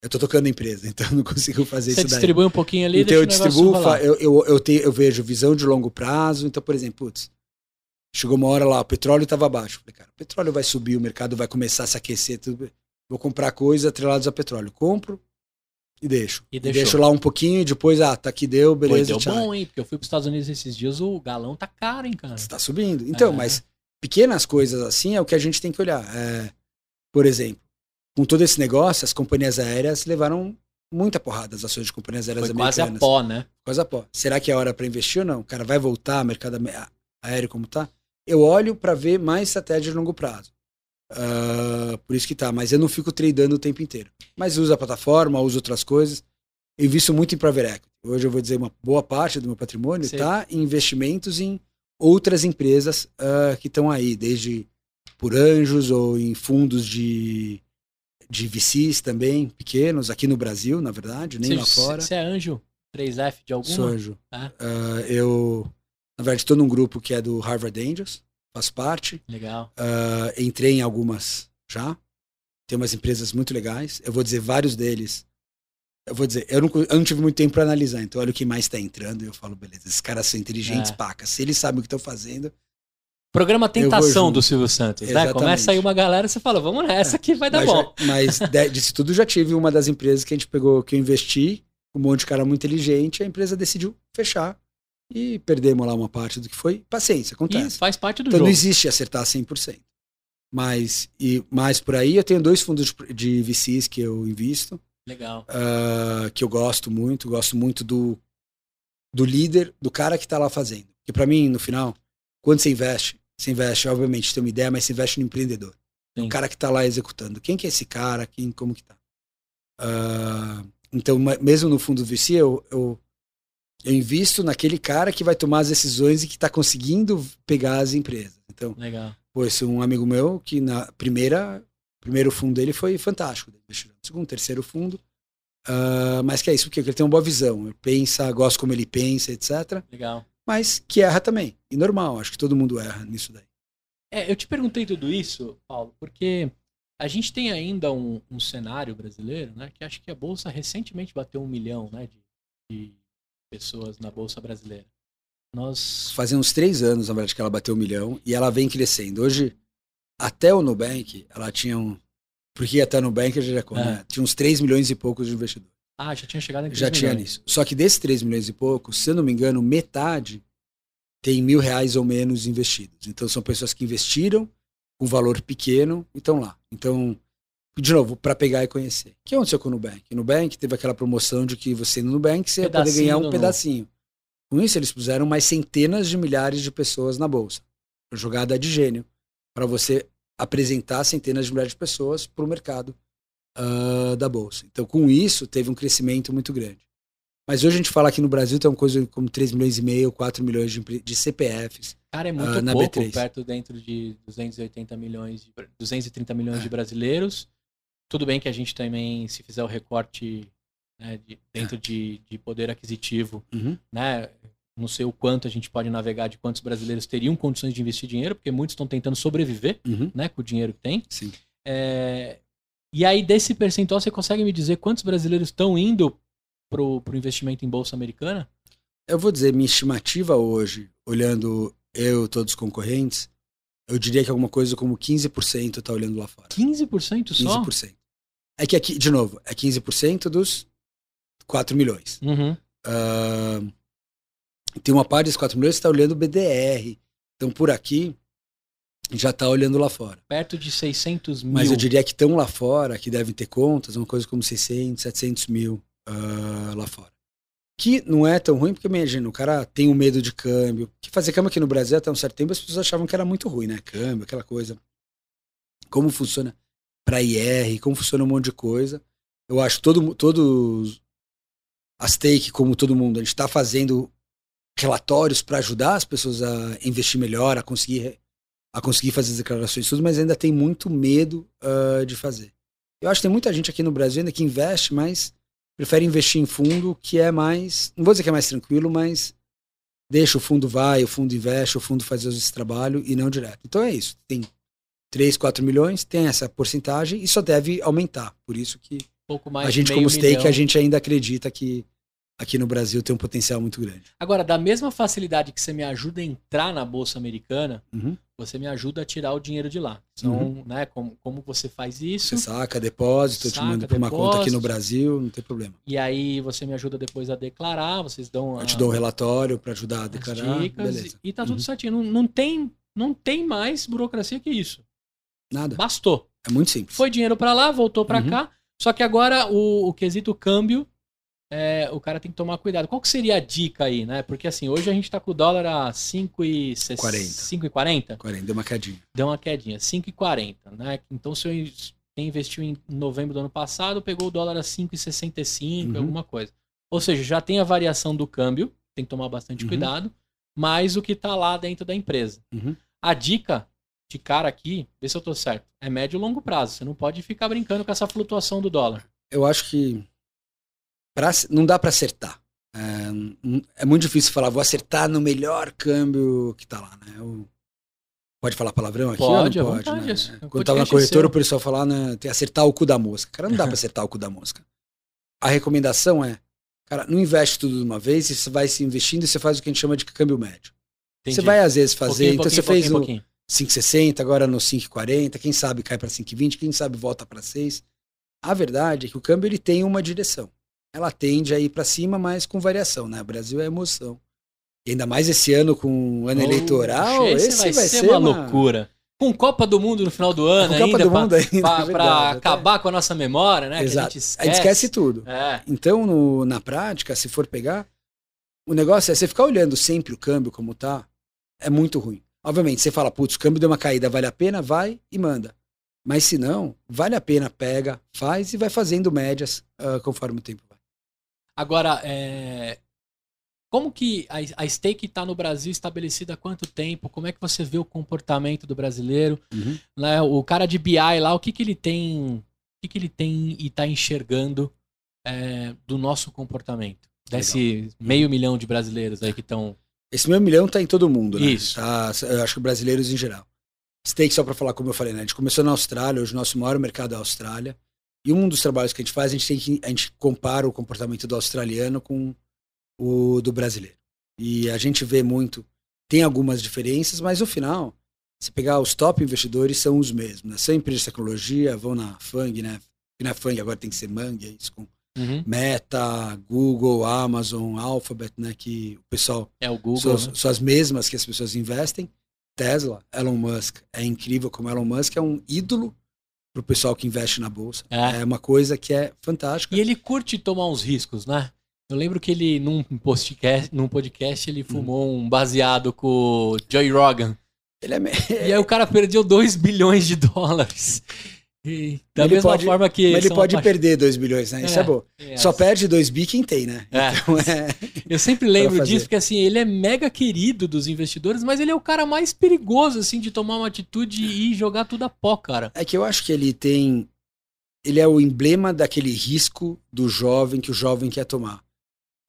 Eu tô tocando a empresa, então não consigo fazer Você isso daí. distribui um pouquinho ali então eu distribuo, eu, eu, eu, tenho, eu vejo visão de longo prazo. Então, por exemplo, putz, chegou uma hora lá, o petróleo estava baixo. Falei, cara, o petróleo vai subir, o mercado vai começar a se aquecer. Tudo. Vou comprar coisas atreladas a petróleo. Compro e deixo. E E deixo lá um pouquinho e depois, ah, tá aqui, deu, Pô, beleza, deu tchau. bom, hein? Porque eu fui pros Estados Unidos esses dias, o galão tá caro, hein, cara? Está subindo. Então, É. mas pequenas coisas assim é o que a gente tem que olhar. É, por exemplo, com todo esse negócio, as companhias aéreas levaram muita porrada, as ações de companhias aéreas Foi quase americanas. a pó, né? Quase a pó. Será que é hora para investir ou não? O cara vai voltar, mercado aéreo como tá? Eu olho para ver mais estratégia de longo prazo. Ah, por isso que tá, mas eu não fico tradando o tempo inteiro. Mas uso a plataforma, uso outras coisas. Eu invisto muito em private equity. Hoje eu vou dizer uma boa parte do meu patrimônio está em investimentos em outras empresas ah, que estão aí, desde por anjos ou em fundos de, de VCs também, pequenos, aqui no Brasil, na verdade, nem Você- lá fora. Você é anjo 3F de alguma? Sou anjo. Ah. Ah, eu, na verdade, estou num grupo que é do Harvard Angels, faço parte. Legal. Ah, entrei em algumas já. Tem umas empresas muito legais. Eu vou dizer vários deles. Eu vou dizer, eu não, eu não tive muito tempo para analisar, então olha o que mais está entrando e eu falo, beleza, esses caras são inteligentes, É. pacas. Se eles sabem o que estão fazendo, Programa Tentação do Silvio Santos, né? Exatamente. Começa aí uma galera e você fala, vamos nessa que vai dar mas, bom. já- mas de- disso tudo já tive uma das empresas que a gente pegou, que eu investi, um monte de cara muito inteligente, a empresa decidiu fechar e perdemos lá uma parte do que foi. Paciência, acontece. E faz parte do Então jogo. não existe acertar 100%. Mas, e mais por aí, eu tenho dois fundos de, de VCs que eu invisto, Legal. ah, que eu gosto muito, gosto muito do, do líder, do cara que está lá fazendo. Porque para mim, no final, quando você investe, você investe, obviamente, tem uma ideia, mas você investe no empreendedor. Sim. O cara que está lá executando. Quem que é esse cara? Quem, como que tá? Ah, então, mesmo no fundo VC, eu, eu, eu invisto naquele cara que vai tomar as decisões e que está conseguindo pegar as empresas. Então, Legal. Pô, esse um amigo meu que na primeira primeiro fundo dele foi fantástico. Segundo, terceiro fundo. ah, mas que é isso, porque ele tem uma boa visão. Ele pensa, gosta como ele pensa, etc. Legal. Mas que erra também. E normal, acho que todo mundo erra nisso daí. É, eu te perguntei tudo isso, Paulo, porque a gente tem ainda um, um cenário brasileiro, né? Que acho que a Bolsa recentemente bateu um milhão, né? De, de pessoas na Bolsa brasileira. Nós. Fazia uns três anos, na verdade, que ela bateu um milhão e ela vem crescendo. Hoje, até o Nubank, ela tinha um. Porque até o Nubank já É. né? tinha uns 3 milhões e poucos de investidores. Ah, já tinha chegado em Já 3 tinha milhões. nisso. Só que desses 3 milhões e poucos, se eu não me engano, metade tem mil reais ou menos investidos. Então são pessoas que investiram um valor pequeno e estão lá. Então, de novo, para pegar e conhecer. O que aconteceu com o Nubank? O Nubank teve aquela promoção de que você no Nubank você ia poder Pedacinho ganhar um pedacinho. Com isso, eles puseram mais centenas de milhares de pessoas na bolsa. Uma jogada de gênio para você apresentar centenas de milhares de pessoas para o mercado uh, da bolsa. Então, com isso, teve um crescimento muito grande. Mas hoje a gente fala aqui no Brasil tem uma coisa como 3 milhões e meio, 4 milhões de, de CPFs. Cara, é muito uh, pouco, B3. perto dentro de 280 milhões, de, 230 milhões é. de brasileiros. Tudo bem que a gente também, se fizer o recorte né, de, dentro de, de, poder aquisitivo, uhum. né, não sei o quanto a gente pode navegar de quantos brasileiros teriam condições de investir dinheiro, porque muitos estão tentando sobreviver uhum. né, com o dinheiro que tem. É, e aí, desse percentual, você consegue me dizer quantos brasileiros estão indo para o investimento em bolsa americana? Eu vou dizer, minha estimativa hoje, olhando eu e todos os concorrentes, eu diria que alguma coisa como 15% está olhando lá fora. 15% só? 15%. É que aqui, de novo, é 15% dos 4 milhões. Uhum. Uh, tem uma parte desses 4 milhões que está olhando o BDR. Então, por aqui, já está olhando lá fora. Perto de 600 mil. Mas eu diria que estão lá fora, que devem ter contas, uma coisa como 600, 700 mil uh, lá fora. Que não é tão ruim, porque imagina, o cara tem um medo de câmbio. Que fazer câmbio aqui no Brasil até um certo tempo as pessoas achavam que era muito ruim, né? Câmbio, aquela coisa. Como funciona para IR, como funciona um monte de coisa. Eu acho todo todos as take, como todo mundo, a gente está fazendo relatórios para ajudar as pessoas a investir melhor, a conseguir a conseguir fazer as declarações tudo, mas ainda tem muito medo uh, de fazer. Eu acho que tem muita gente aqui no Brasil ainda que investe, mas prefere investir em fundo que é mais, não vou dizer que é mais tranquilo, mas deixa o fundo vai, o fundo investe, o fundo faz esse trabalho e não direto. Então é isso. Tem 3, 4 milhões, tem essa porcentagem e só deve aumentar. Por isso que a gente, como stake, milhão. a gente ainda acredita que aqui no Brasil tem um potencial muito grande. Agora, da mesma facilidade que você me ajuda a entrar na Bolsa Americana, uhum. você me ajuda a tirar o dinheiro de lá. Então, uhum. né, como, como você faz isso? Você saca depósito, saca, eu te mando para uma conta aqui no Brasil, não tem problema. E aí você me ajuda depois a declarar, vocês dão... Eu te dou um relatório para ajudar a declarar, dicas, beleza. E, e tá tudo uhum. certinho. Não, não, tem, não tem mais burocracia que isso. Nada. Bastou. É muito simples. Foi dinheiro para lá, voltou para uhum. cá. Só que agora o, o quesito câmbio é, o cara tem que tomar cuidado. Qual que seria a dica aí, né? Porque assim, hoje a gente tá com o dólar a 5,40. 5,40? 40, deu uma quedinha. Deu uma quedinha, 5,40, né? Então se eu quem investiu em novembro do ano passado, pegou o dólar a 5,65, uhum. alguma coisa. Ou seja, já tem a variação do câmbio, tem que tomar bastante uhum. cuidado, mais o que tá lá dentro da empresa. Uhum. A dica de cara aqui, vê se eu tô certo, é médio e longo prazo. Você não pode ficar brincando com essa flutuação do dólar. Eu acho que pra, não dá para acertar. É, é, muito difícil falar, vou acertar no melhor câmbio que tá lá, né? Eu, pode falar palavrão aqui? Pode, não pode, né? Quando tava na corretora, o pessoal falava, né, tem acertar o cu da mosca. Cara, não dá para acertar o cu da mosca. A recomendação é, cara, não investe tudo de uma vez, você vai se investindo e você faz o que a gente chama de câmbio médio. Entendi. Você vai às vezes fazer, pouquinho, então pouquinho, você fez no 5,60, agora no 5,40, quem sabe cai para 5,20, quem sabe volta para 6. A verdade é que o câmbio ele tem uma direção ela tende a ir para cima, mas com variação, né? O Brasil é emoção. E ainda mais esse ano com o ano oh, eleitoral, esse, esse vai, vai, ser, uma, uma loucura. Com Copa do Mundo no final do ano com ainda, para é acabar com a nossa memória, né? Exato. a, gente esquece. a gente esquece tudo. É. Então, no, na prática, se for pegar, o negócio é você ficar olhando sempre o câmbio como tá, é muito ruim. Obviamente, você fala, putz, o câmbio deu uma caída, vale a pena? Vai e manda. Mas se não, vale a pena, pega, faz e vai fazendo médias uh, conforme o tempo Agora, é... como que a, a stake está no Brasil estabelecida há quanto tempo? Como é que você vê o comportamento do brasileiro? Uhum. Né? O cara de BI lá, o que, que ele tem, o que, que ele tem e está enxergando é, do nosso comportamento? Desse Legal. meio milhão de brasileiros aí que estão. Esse meio milhão está em todo mundo, né? Isso. Tá, eu acho que brasileiros em geral. Stake, só para falar como eu falei, né? A gente começou na Austrália, hoje o nosso maior mercado é a Austrália. E um dos trabalhos que a gente faz, a gente, tem que, a gente compara o comportamento do australiano com o do brasileiro. E a gente vê muito, tem algumas diferenças, mas no final, se pegar os top investidores, são os mesmos. Né? São empresas de tecnologia, vão na FANG, né? E na FANG agora tem que ser Mang, é isso, com uhum. Meta, Google, Amazon, Alphabet, né? Que o pessoal. É o Google. São, né? são as mesmas que as pessoas investem. Tesla, Elon Musk. É incrível como Elon Musk é um ídolo pro pessoal que investe na bolsa. É. é uma coisa que é fantástica. E ele curte tomar uns riscos, né? Eu lembro que ele, num podcast, num podcast ele fumou hum. um baseado com o Joey Rogan. Ele é... E aí o cara perdeu 2 bilhões de dólares. E da Ele mesma pode- forma que. Mas ele pode perder 2 bilhões, né? Isso é, É, bom. é, Só perde 2 bi quem tem, né? É. Então é. Eu sempre lembro disso, porque assim, ele é mega querido dos investidores, mas ele é o cara mais perigoso, assim, de tomar uma atitude e jogar tudo a pó, cara. É que eu acho que ele tem. Ele é o emblema daquele risco do jovem que o jovem quer tomar.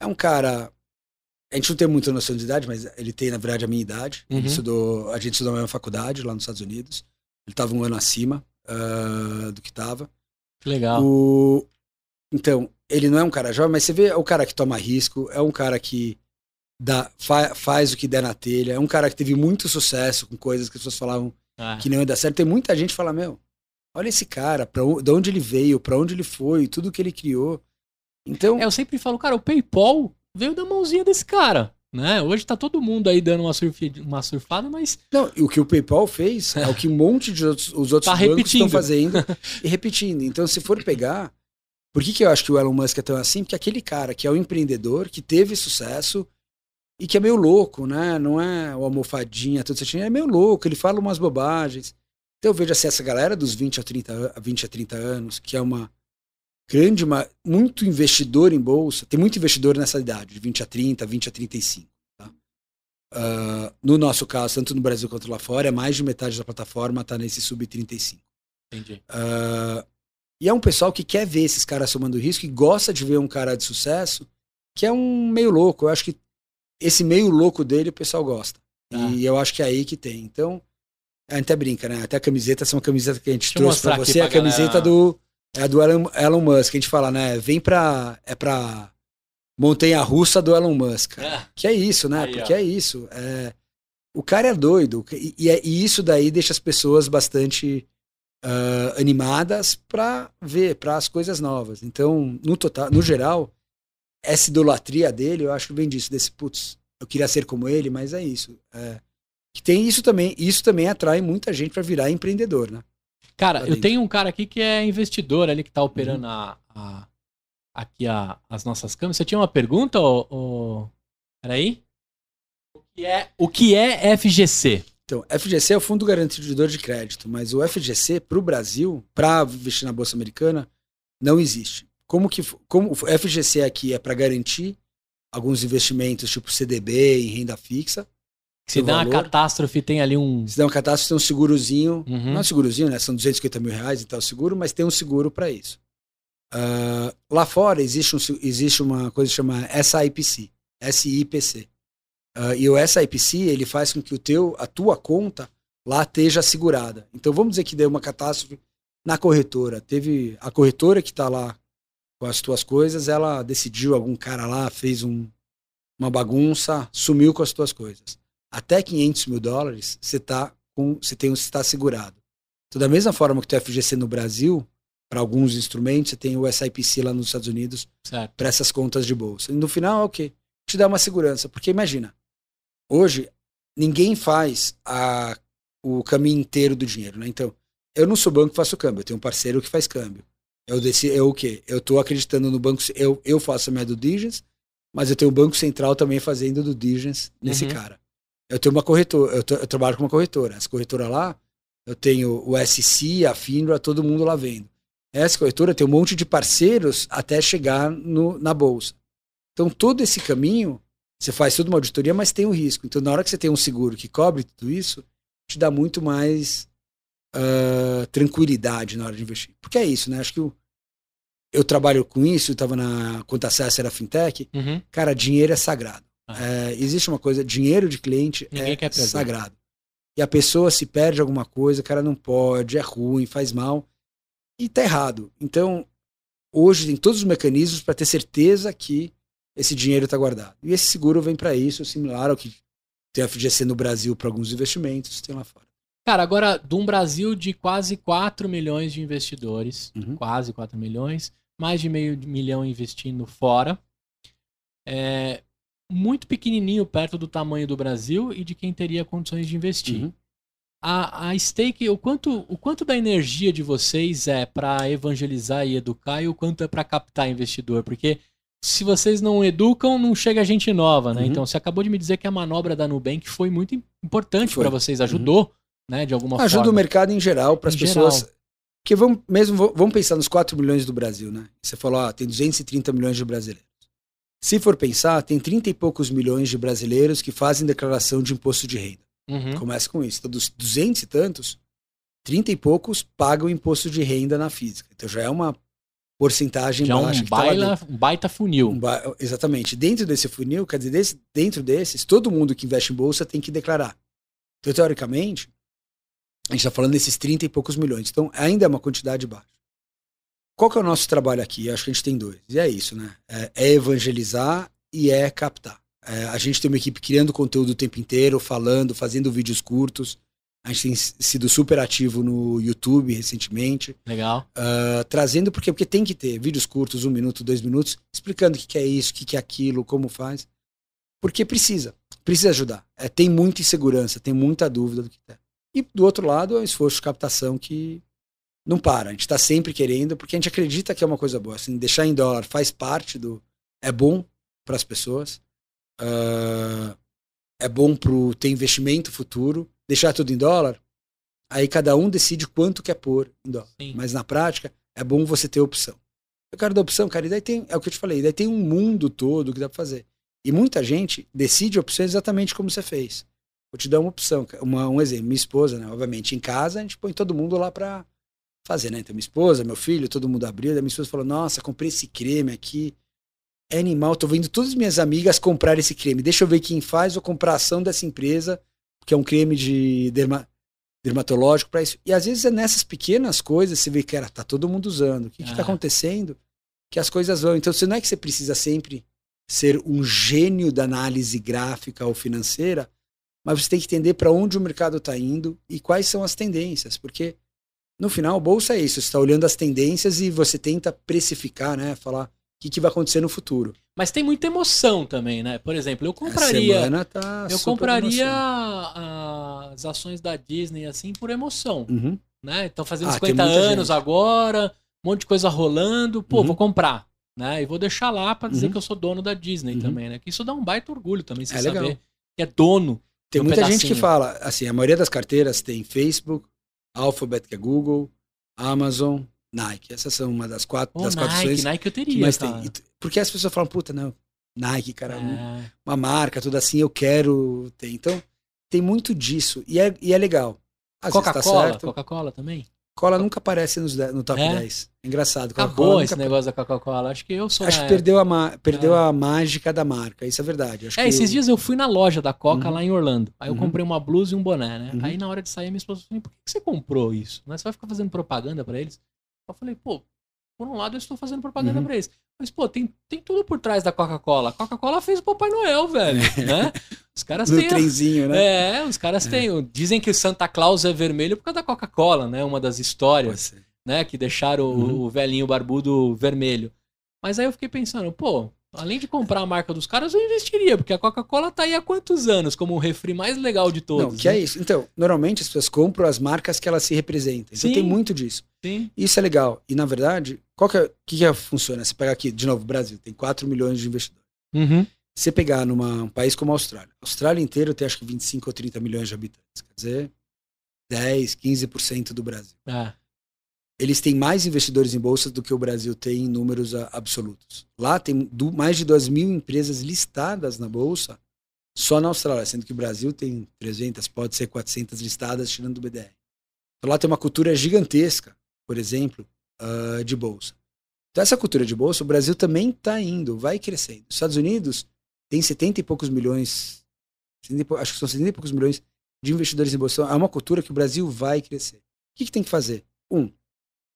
É um cara. A gente não tem muita noção de idade, mas ele tem, na verdade, a minha idade. Uhum. Estudou, a gente estudou na mesma faculdade lá nos Estados Unidos. Ele estava um ano acima ah, do que estava. Que legal. O... Então, ele não é um cara jovem, mas você vê é o cara que toma risco, é um cara que dá, fa- faz o que der na telha, é um cara que teve muito sucesso com coisas que as pessoas falavam Ah, que não ia dar certo. Tem muita gente que fala, meu, olha esse cara, pra, de onde ele veio, pra onde ele foi, tudo que ele criou. Então, É, eu sempre falo, cara, o PayPal veio da mãozinha desse cara, né? Hoje tá todo mundo aí dando uma, surfi- uma surfada, mas não, o que o PayPal fez é o que um monte de outros, os outros Tá bancos repetindo. estão fazendo e repetindo. Então, se for pegar, por que, que eu acho que o Elon Musk é tão assim? Porque aquele cara que é o empreendedor, que teve sucesso e que é meio louco, né? Não é o almofadinha, tudo certinho, é meio louco, ele fala umas bobagens. Então eu vejo assim, essa galera dos 20 a 30, an- a 20 a 30 anos, que é uma grande, muito investidor em bolsa, tem muito investidor nessa idade, de 20 a 30, 20 a 35. Tá? Ah, no nosso caso, tanto no Brasil quanto lá fora, é mais de metade da plataforma está nesse sub-35. entendi. Ah, e é um pessoal que quer ver esses caras tomando risco e gosta de ver um cara de sucesso que é um meio louco. Eu acho que esse meio louco dele o pessoal gosta. Tá. E eu acho que é aí que tem. Então, a gente até brinca, né? Até a camiseta, essa é uma camiseta que a gente Deixa trouxe aqui você, é a pra camiseta galera. do, é a do Elon, Musk. A gente fala, né? Vem pra. É pra montanha russa do Elon Musk. É. Que é isso, né? Aí, Porque ó. é isso. É... O cara é doido. E, e é- e isso daí deixa as pessoas bastante ah, animadas pra ver, para as coisas novas. Então, no total, no geral, essa idolatria dele, eu acho que vem disso, desse putz, eu queria ser como ele, mas é isso. É, que tem isso também, isso também atrai muita gente pra virar empreendedor, né? Cara, eu tenho um cara aqui que é investidor ali que tá operando Uhum. a, a- aqui a- as nossas câmeras. Você tinha uma pergunta, ô, ô... Peraí. O que, é, o que é FGC? Então, FGC é o Fundo Garantidor de Crédito, mas o FGC para o Brasil, para investir na Bolsa Americana, não existe. Como que como o FGC aqui é para garantir alguns investimentos tipo CDB em renda fixa. Se dá uma catástrofe, tem ali um. Se der um catástrofe, tem um segurozinho. Uhum. Não é um segurozinho, né? São 250 mil reais e tal seguro, mas tem um seguro para isso. Ah, lá fora existe, um existe uma coisa que chama SIPC. SIPC. Ah, e o SIPC, ele faz com que o teu, a tua conta lá esteja segurada. Então vamos dizer que deu uma catástrofe na corretora. Teve a corretora que está lá com as tuas coisas, ela decidiu, algum cara lá fez um, uma bagunça, sumiu com as tuas coisas. Até 500 mil dólares, você tá com, você tem, você está segurado. Então, da mesma forma que o FGC no Brasil, para alguns instrumentos, você tem o SIPC lá nos Estados Unidos para essas contas de bolsa. E no final é o quê? Te dá uma segurança. Porque imagina, hoje ninguém faz a, o caminho inteiro do dinheiro, né? Então, eu não sou banco que faço câmbio, eu tenho um parceiro que faz câmbio. Eu deci, eu o quê? Eu tô acreditando no banco, eu, eu faço a minha due diligence, mas eu tenho o Banco Central também fazendo due diligence nesse Uhum. cara. Eu tenho uma corretora, eu, eu trabalho com uma corretora. Essa corretora lá, eu tenho o SC, a Finra, todo mundo lá vendo. Essa corretora tem um monte de parceiros até chegar no, na bolsa. Então, todo esse caminho, você faz toda uma auditoria, mas tem um risco. Então, na hora que você tem um seguro que cobre tudo isso, te dá muito mais ah, tranquilidade na hora de investir. Porque é isso, né? Acho que o- eu trabalho com isso, eu estava na Conta Acesso, era fintech. Uhum. Cara, dinheiro é sagrado. É, existe uma coisa, dinheiro de cliente Ninguém é quer perder. sagrado. E a pessoa se perde alguma coisa, cara, não pode, é ruim, faz mal. E tá errado. Então, hoje tem todos os mecanismos para ter certeza que esse dinheiro está guardado. E esse seguro vem para isso, similar ao que tem a FGC no Brasil para alguns investimentos, tem lá fora. Cara, agora, de um Brasil de quase 4 milhões de investidores, Uhum. quase 4 milhões, mais de meio milhão investindo fora, é muito pequenininho perto do tamanho do Brasil e de quem teria condições de investir. Uhum. A, a stake, o quanto, o quanto da energia de vocês é para evangelizar e educar e o quanto é para captar investidor? Porque se vocês não educam, não chega gente nova, né? Uhum. Então você acabou de me dizer que a manobra da Nubank foi muito im- importante para vocês, ajudou, né? De alguma Ajuda forma. o mercado em geral para as Em geral. pessoas Porque vamos, mesmo, vamos pensar nos 4 milhões do Brasil, né? Você falou, ah, tem 230 milhões de brasileiros. Se for pensar, tem 30 e poucos milhões de brasileiros que fazem declaração de imposto de renda. Uhum. Começa com isso. Então, dos 200 e tantos, 30 e poucos pagam imposto de renda na física. Então já é uma porcentagem Já é baixa. um, que tá baila, dentro. um baita funil. Um ba- Exatamente. Dentro desse funil, quer dizer, desse- dentro desses, todo mundo que investe em bolsa tem que declarar. Então, teoricamente, a gente está falando desses 30 e poucos milhões. Então, ainda é uma quantidade baixa. Qual que é o nosso trabalho aqui? Acho que a gente tem dois. E é isso, né? É, é evangelizar e é captar. É, a gente tem uma equipe criando conteúdo o tempo inteiro, falando, fazendo vídeos curtos. A gente tem sido super ativo no YouTube recentemente. Legal. Uh, trazendo porque porque tem que ter vídeos curtos, um minuto, dois minutos, explicando o que, que é isso, o que, que é aquilo, como faz. Porque precisa, precisa ajudar. É, tem muita insegurança, tem muita dúvida do que é. E do outro lado, é o esforço de captação que não para. A gente está sempre querendo, porque a gente acredita que é uma coisa boa. Assim, deixar em dólar faz parte do. É bom para as pessoas. Uh, é bom para ter investimento futuro. Deixar tudo em dólar, aí cada um decide quanto quer pôr em dólar. Sim. Mas na prática, é bom você ter opção. Eu quero dar opção, cara, e daí tem, é o que eu te falei, daí tem um mundo todo que dá pra fazer. E muita gente decide opções exatamente como você fez. Vou te dar uma opção, uma, um exemplo. Minha esposa, né? Obviamente, em casa a gente põe todo mundo lá pra fazer, né? Então, minha esposa, meu filho, todo mundo abriu. Daí minha esposa falou: Nossa, comprei esse creme aqui. É animal, tô vendo todas as minhas amigas comprar esse creme. Deixa eu ver quem faz, vou comprar a ação dessa empresa, que é um creme de derma, dermatológico para isso. E às vezes é nessas pequenas coisas você vê que cara, tá todo mundo usando. O que está Ah. acontecendo? Que as coisas vão. Então, você não é que você precisa sempre ser um gênio da análise gráfica ou financeira, mas você tem que entender para onde o mercado está indo e quais são as tendências, porque no final, bolsa é isso, você está olhando as tendências e você tenta precificar, né? Falar o que, que vai acontecer no futuro. Mas tem muita emoção também, né? Por exemplo, eu A compraria. semana tá Eu compraria emoção. as ações da Disney assim por emoção, Uhum. né? Estão fazendo Ah, 50 tem muita anos gente. agora, um monte de coisa rolando, pô, Uhum. vou comprar, né? E vou deixar lá pra dizer Uhum. que eu sou dono da Disney Uhum. também, né? Que isso dá um baita orgulho também, você É saber legal. que é dono. Tem um muita gente que pedacinho. fala, assim, a maioria das carteiras tem Facebook, Alphabet, que é Google, Amazon, Nike. Essas são uma das quatro, Pô, das quatro Nike, opções Nike eu teria, cara. tem. Porque as pessoas falam, puta, não, Nike, cara, É. uma marca, tudo assim, eu quero ter. Então, tem muito disso. E é, e é legal. Tá Coca-Cola, certo. Coca-Cola também. Cola nunca aparece nos no top É? 10. Engraçado. Acabou esse negócio da Coca-Cola. Acho que eu sou Acho que perdeu, a, ma- perdeu É. a mágica da marca. Isso é verdade. Acho É, esses dias eu fui na loja da Coca Uhum. lá em Orlando. Aí eu Uhum. comprei uma blusa e um boné, né? Uhum. Aí na hora de sair, minha esposa falou: por que você comprou isso? Né? Você vai ficar fazendo propaganda pra eles? Eu falei, pô, por um lado eu estou fazendo propaganda Uhum. pra eles. Mas, pô, tem, tem tudo por trás da Coca-Cola. Coca-Cola fez o Papai Noel, velho. né? Os caras têm. trenzinho, né? É, os caras têm. o- Dizem que o Santa Claus é vermelho por causa da Coca-Cola, né? Uma das histórias né? Que deixaram Uhum. o velhinho barbudo vermelho. Mas aí eu fiquei pensando, pô, além de comprar a marca dos caras, eu investiria, porque a Coca-Cola tá aí há quantos anos como o refri mais legal de todos? Não, que né? é isso. Então, normalmente as pessoas compram as marcas que elas se representam. Então Sim. tem muito disso. Sim. Isso é legal. E, na verdade, qual que é, que que é- funciona? Você pegar aqui, de novo, Brasil, tem 4 milhões de investidores. Uhum. Você pegar numa, um país como a Austrália. A Austrália inteira tem acho que 25 ou 30 milhões de habitantes. Quer dizer, 10, 15% do Brasil. É. Eles têm mais investidores em bolsa do que o Brasil tem em números absolutos. Lá tem du- mais de 2 mil empresas listadas na bolsa só na Austrália, sendo que o Brasil tem 300, pode ser 400 listadas, tirando o BDR. Então, lá tem uma cultura gigantesca, por exemplo, ah, de bolsa. Então, essa cultura de bolsa, o Brasil também está indo, vai crescendo. Os Estados Unidos tem 70 e poucos milhões, 70 pou- acho que são 70 e poucos milhões de investidores em bolsa. É uma cultura que o Brasil vai crescer. O que, que tem que fazer? Um,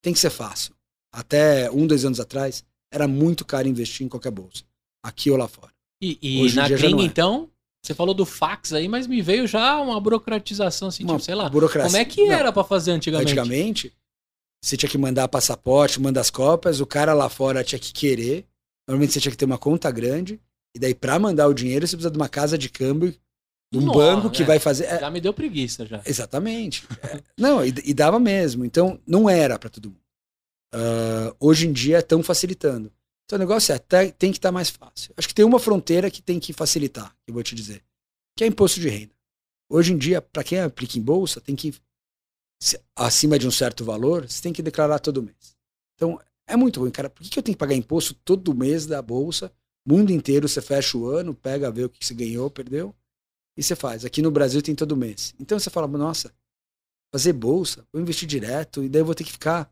tem que ser fácil. Até um, dois anos atrás, era muito caro investir em qualquer bolsa, aqui ou lá fora. E, e na gringa, é. então, você falou do fax aí, mas me veio já uma burocratização, assim, Uma tipo, sei lá. burocracia. Como é que era pra fazer antigamente? Antigamente, você tinha que mandar passaporte, mandar as cópias, o cara lá fora tinha que querer. Normalmente você tinha que ter uma conta grande. E daí, para mandar o dinheiro, você precisa de uma casa de câmbio, um Nossa, banco que é. vai fazer. é, Já me deu preguiça já. Exatamente. É. Não, e, e dava mesmo. Então, não era para todo mundo. Ah, hoje em dia estão facilitando. Então, o negócio é, tá- tem que estar mais fácil. Acho que tem uma fronteira que tem que facilitar, que eu vou te dizer, que é imposto de renda. Hoje em dia, para quem aplica em bolsa, tem que acima de um certo valor, você tem que declarar todo mês. Então, é muito ruim, cara. Por que, que eu tenho que pagar imposto todo mês da bolsa? Mundo inteiro, você fecha o ano, pega, vê o que você ganhou, perdeu, e você faz. Aqui no Brasil tem todo mês. Então você fala, nossa, fazer bolsa, vou investir direto, e daí eu vou ter que ficar.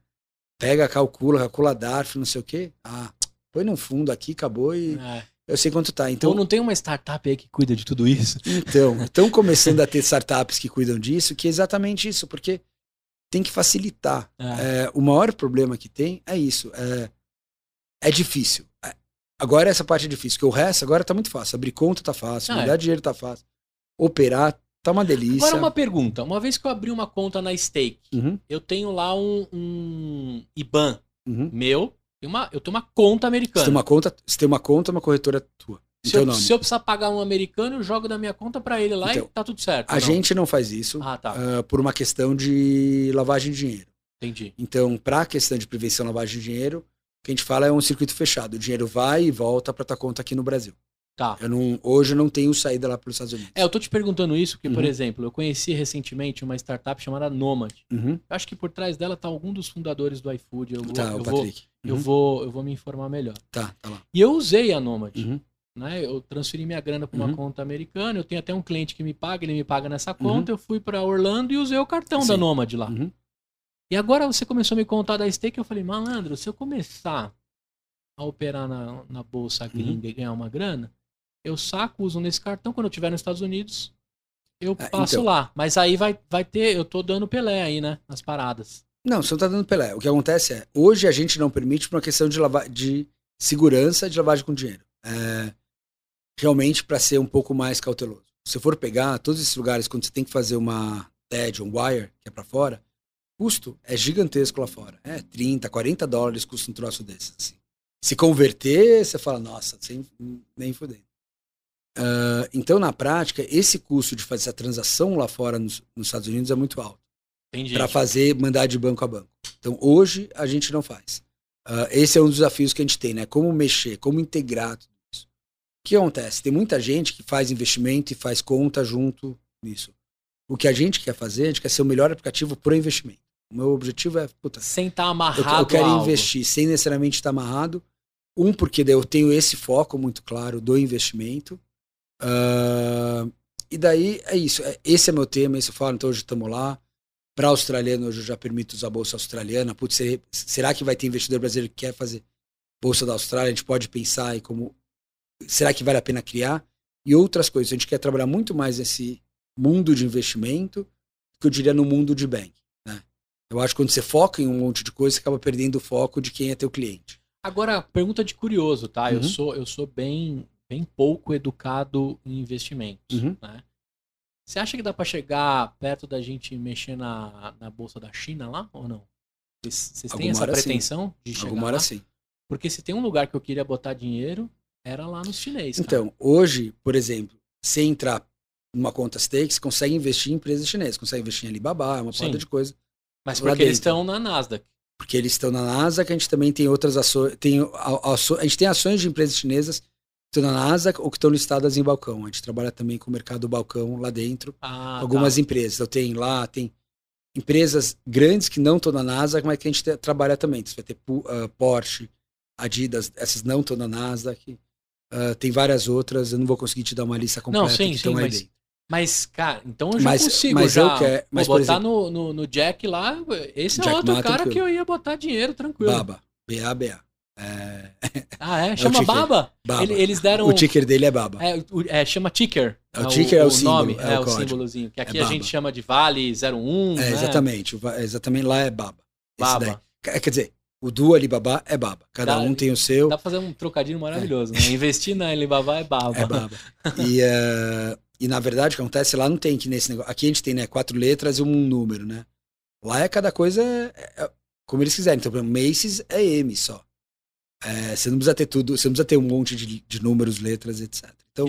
Pega, calcula, calcula DARF, não sei o quê. Ah, põe num fundo aqui, acabou e É. eu sei quanto tá. Então Então, não tem uma startup aí que cuida de tudo isso? então, estão começando a ter startups que cuidam disso, que é exatamente isso, porque tem que facilitar. É. É, o maior problema que tem é isso. É, é difícil. É, agora essa parte é difícil, porque o resto agora tá muito fácil. Abrir conta tá fácil, Ah, é. dinheiro tá fácil. Operar tá uma delícia. Agora uma pergunta. Uma vez que eu abri uma conta na Stake, Uhum, eu tenho lá um, um IBAN uhum. meu, uma, eu tenho uma conta Você americana. tem uma conta, você tem uma conta, uma corretora tua. Se, eu, se eu precisar pagar um americano, eu jogo da minha conta pra ele lá Então, e tá tudo certo. A não? gente não faz isso Ah, tá. ah, por uma questão de lavagem de dinheiro. Entendi. Então, para a questão de prevenção lavagem de dinheiro, o que a gente fala é um circuito fechado. O dinheiro vai e volta para tua conta aqui no Brasil. Tá. Eu não, hoje eu não tenho saída lá para os Estados Unidos. É, eu tô te perguntando isso porque, por Uhum. exemplo, eu conheci recentemente uma startup chamada Nomad. Uhum. Eu acho que por trás dela tá algum dos fundadores do iFood. Eu vou, Tá, eu o vou, Patrick. eu Uhum. vou, eu vou me informar melhor. Tá, tá lá. E eu usei a Nomad. Uhum. né? Eu transferi minha grana para uma Uhum. conta americana. Eu tenho até um cliente que me paga, ele me paga nessa conta. Eu fui para Orlando e usei o cartão da Sim. Nomad lá. Uhum. E agora você começou a me contar da stake. Eu falei, malandro, se eu começar a operar na, na bolsa Uhum. gringa e ganhar uma grana, eu saco, uso nesse cartão. Quando eu estiver nos Estados Unidos, eu Ah, passo então. lá. Mas aí vai, vai ter, eu tô dando Pelé aí, né? Nas paradas. Não, você não tá dando Pelé. O que acontece é, hoje a gente não permite por uma questão de, lava de segurança de lavagem com dinheiro. É, realmente para ser um pouco mais cauteloso. Se for pegar todos esses lugares quando você tem que fazer uma TED, um wire, que é para fora, custo é gigantesco lá fora. É 30, 40 dólares custa um troço desses. assim. Se converter, você fala, nossa, sem, nem fudendo. Ah, então, na prática, esse custo de fazer essa transação lá fora nos, nos Estados Unidos é muito alto para fazer mandar de banco a banco. Então hoje a gente não faz. Ah, esse é um dos desafios que a gente tem, né? Como mexer, como integrar tudo isso. O que acontece? Tem muita gente que faz investimento e faz conta junto nisso. O que a gente quer fazer, a gente quer ser o melhor aplicativo para investimento. O meu objetivo é, puta, Sem estar eu, amarrado eu quero a algo. investir sem necessariamente estar amarrado. Um, porque eu tenho esse foco muito claro do investimento. Ah, e daí é isso. É- Esse é meu tema, esse eu falo, então hoje estamos lá. Para australiano, hoje eu já permito usar a bolsa australiana. Putz, se- será que vai ter investidor brasileiro que quer fazer bolsa da Austrália? A gente pode pensar em como. Será que vale a pena criar? E outras coisas. A gente quer trabalhar muito mais nesse mundo de investimento que eu diria no mundo de bank. Né? Eu acho que quando você foca em um monte de coisa, você acaba perdendo o foco de quem é teu cliente. Agora, pergunta de curioso, tá? Eu Uhum. sou eu sou bem bem pouco educado em investimentos, Uhum. né? Você acha que dá pra chegar perto da gente mexer na, na bolsa da China lá ou não? Vocês têm essa hora sim. pretensão de chegar Alguma lá? hora sim. Porque se tem um lugar que eu queria botar dinheiro, era lá nos chineses. cara. Então, hoje, por exemplo, se entrar numa conta stake, você consegue investir em empresas chinesas, consegue investir em Alibaba, uma porrada de coisa. mas porque eles dentro. estão na Nasdaq. Porque eles estão na Nasdaq, a gente também tem outras ações. Tem, a, aço- a gente tem ações de empresas chinesas estão na Nasdaq ou que estão listadas em balcão. A gente trabalha também com o mercado balcão lá dentro. Ah, algumas tá. empresas. Então tem lá, tem empresas grandes que não estão na Nasdaq, mas que a gente te- trabalha também. Então, Você vai ter ah, Porsche, Adidas, essas não estão na Nasdaq. Ah, tem várias outras, eu não vou conseguir te dar uma lista completa Não, sim, sim, mas-. Mas, cara, então eu já Mas- consigo mas já eu quero- mas, botar exemplo- no, no, no Jack lá. Esse é Jack outro cara tranquilo. que eu ia botar dinheiro tranquilo. Baba, BABA. É, Ah, é? o Chama ticker. Baba? Baba. Ele- eles deram. O ticker dele é Baba. É, o- é, chama ticker. É, o ticker é o símbolo, nome, é é, o o símbolozinho. Que aqui É a gente chama de Vale 01. É, né? exatamente. o Exatamente lá é Baba. Baba. Quer dizer, o do Alibaba é Baba. Cada Dá- um tem o seu. Dá pra fazer um trocadilho maravilhoso, né? Investir na Alibaba é Baba. É Baba. E, eh, e na verdade, o que acontece lá não tem que nesse negócio. Aqui a gente tem né, quatro letras e um número, né? Lá é cada coisa é- é como eles quiserem. Então, por exemplo, Macy's é M só. É, você não precisa ter tudo, você não precisa ter um monte de, de números, letras, etc. Então,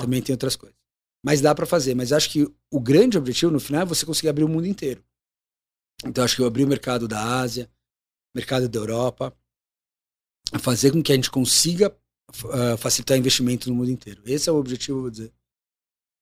também tem outras coisas. Mas dá para fazer. Mas acho que o grande objetivo no final é você conseguir abrir o mundo inteiro. Então acho que eu abri o mercado da Ásia, mercado da Europa, fazer com que a gente consiga ah, facilitar investimento no mundo inteiro. Esse é o objetivo, vou dizer,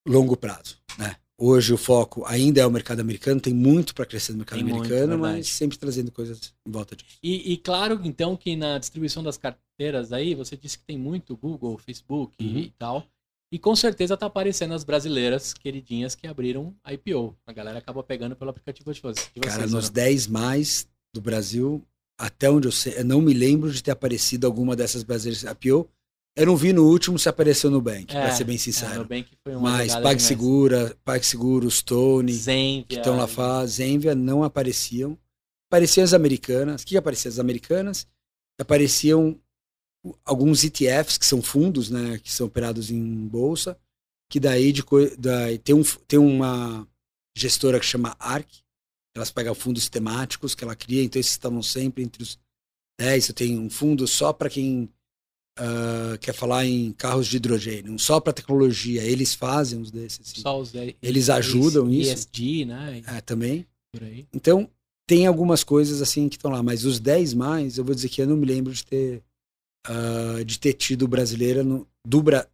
longo prazo, né? Hoje o foco ainda é o mercado americano, tem muito para crescer no mercado Tem muito, americano, verdade. mas sempre trazendo coisas em volta disso. E, e claro, então, que na distribuição das carteiras aí, você disse que tem muito Google, Facebook e- Uhum. e tal. E com certeza tá aparecendo as brasileiras queridinhas que abriram a IPO. A galera acabou pegando pelo aplicativo de vocês. Cara, nos né? 10 mais do Brasil, até onde eu sei, eu não me lembro de ter aparecido alguma dessas brasileiras IPO. Eu não vi no último se apareceu no Bank, É, pra ser bem É, sincero. Nubank foi uma mas PagSegura. PagSeguro, Stone, Zenvia. que estão lá Zenvia não apareciam. Apareciam as americanas. O que apareciam? As americanas. Apareciam alguns ETFs, que são fundos, né, que são operados em bolsa, que daí, de, daí tem, um, tem uma gestora que chama ARC, elas pegam fundos temáticos que ela cria, então esses estavam sempre entre os 10. Eu tenho um fundo só para quem ah, quer falar em carros de hidrogênio, só para tecnologia. Eles fazem uns desses. assim. Só os Eles ajudam ES- isso? ESG, né? É, também. Então, tem algumas coisas assim que estão lá, mas os 10 mais, eu vou dizer que eu não me lembro de ter ah, de ter tido brasileira no, do Bra-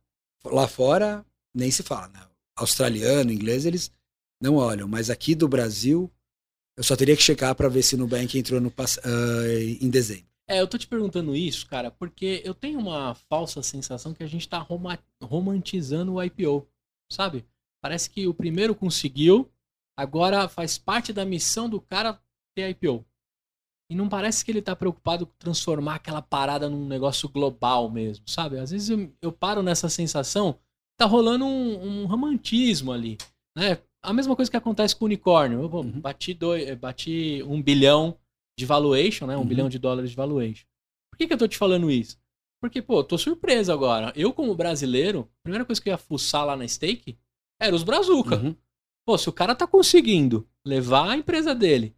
lá fora, nem se fala, né? Australiano, inglês, eles não olham, mas aqui do Brasil, eu só teria que checar para ver se o Nubank entrou no, ah, em dezembro. É, eu tô te perguntando isso, cara, porque eu tenho uma falsa sensação que a gente tá roma- romantizando o IPO, sabe? Parece que o primeiro conseguiu, agora faz parte da missão do cara ter IPO. E não parece que ele tá preocupado com transformar aquela parada num negócio global mesmo, sabe? Às vezes eu, eu paro nessa sensação, tá rolando um, um romantismo ali, né? A mesma coisa que acontece com o unicórnio. Eu Uhum. bati, dois, bati um bilhão de valuation, né? Um Uhum. bilhão de dólares de valuation. Por que, que eu tô te falando isso? Porque, pô, tô surpreso agora. Eu, como brasileiro, a primeira coisa que eu ia fuçar lá na stake era os brazuca. Uhum. Pô, se o cara tá conseguindo levar a empresa dele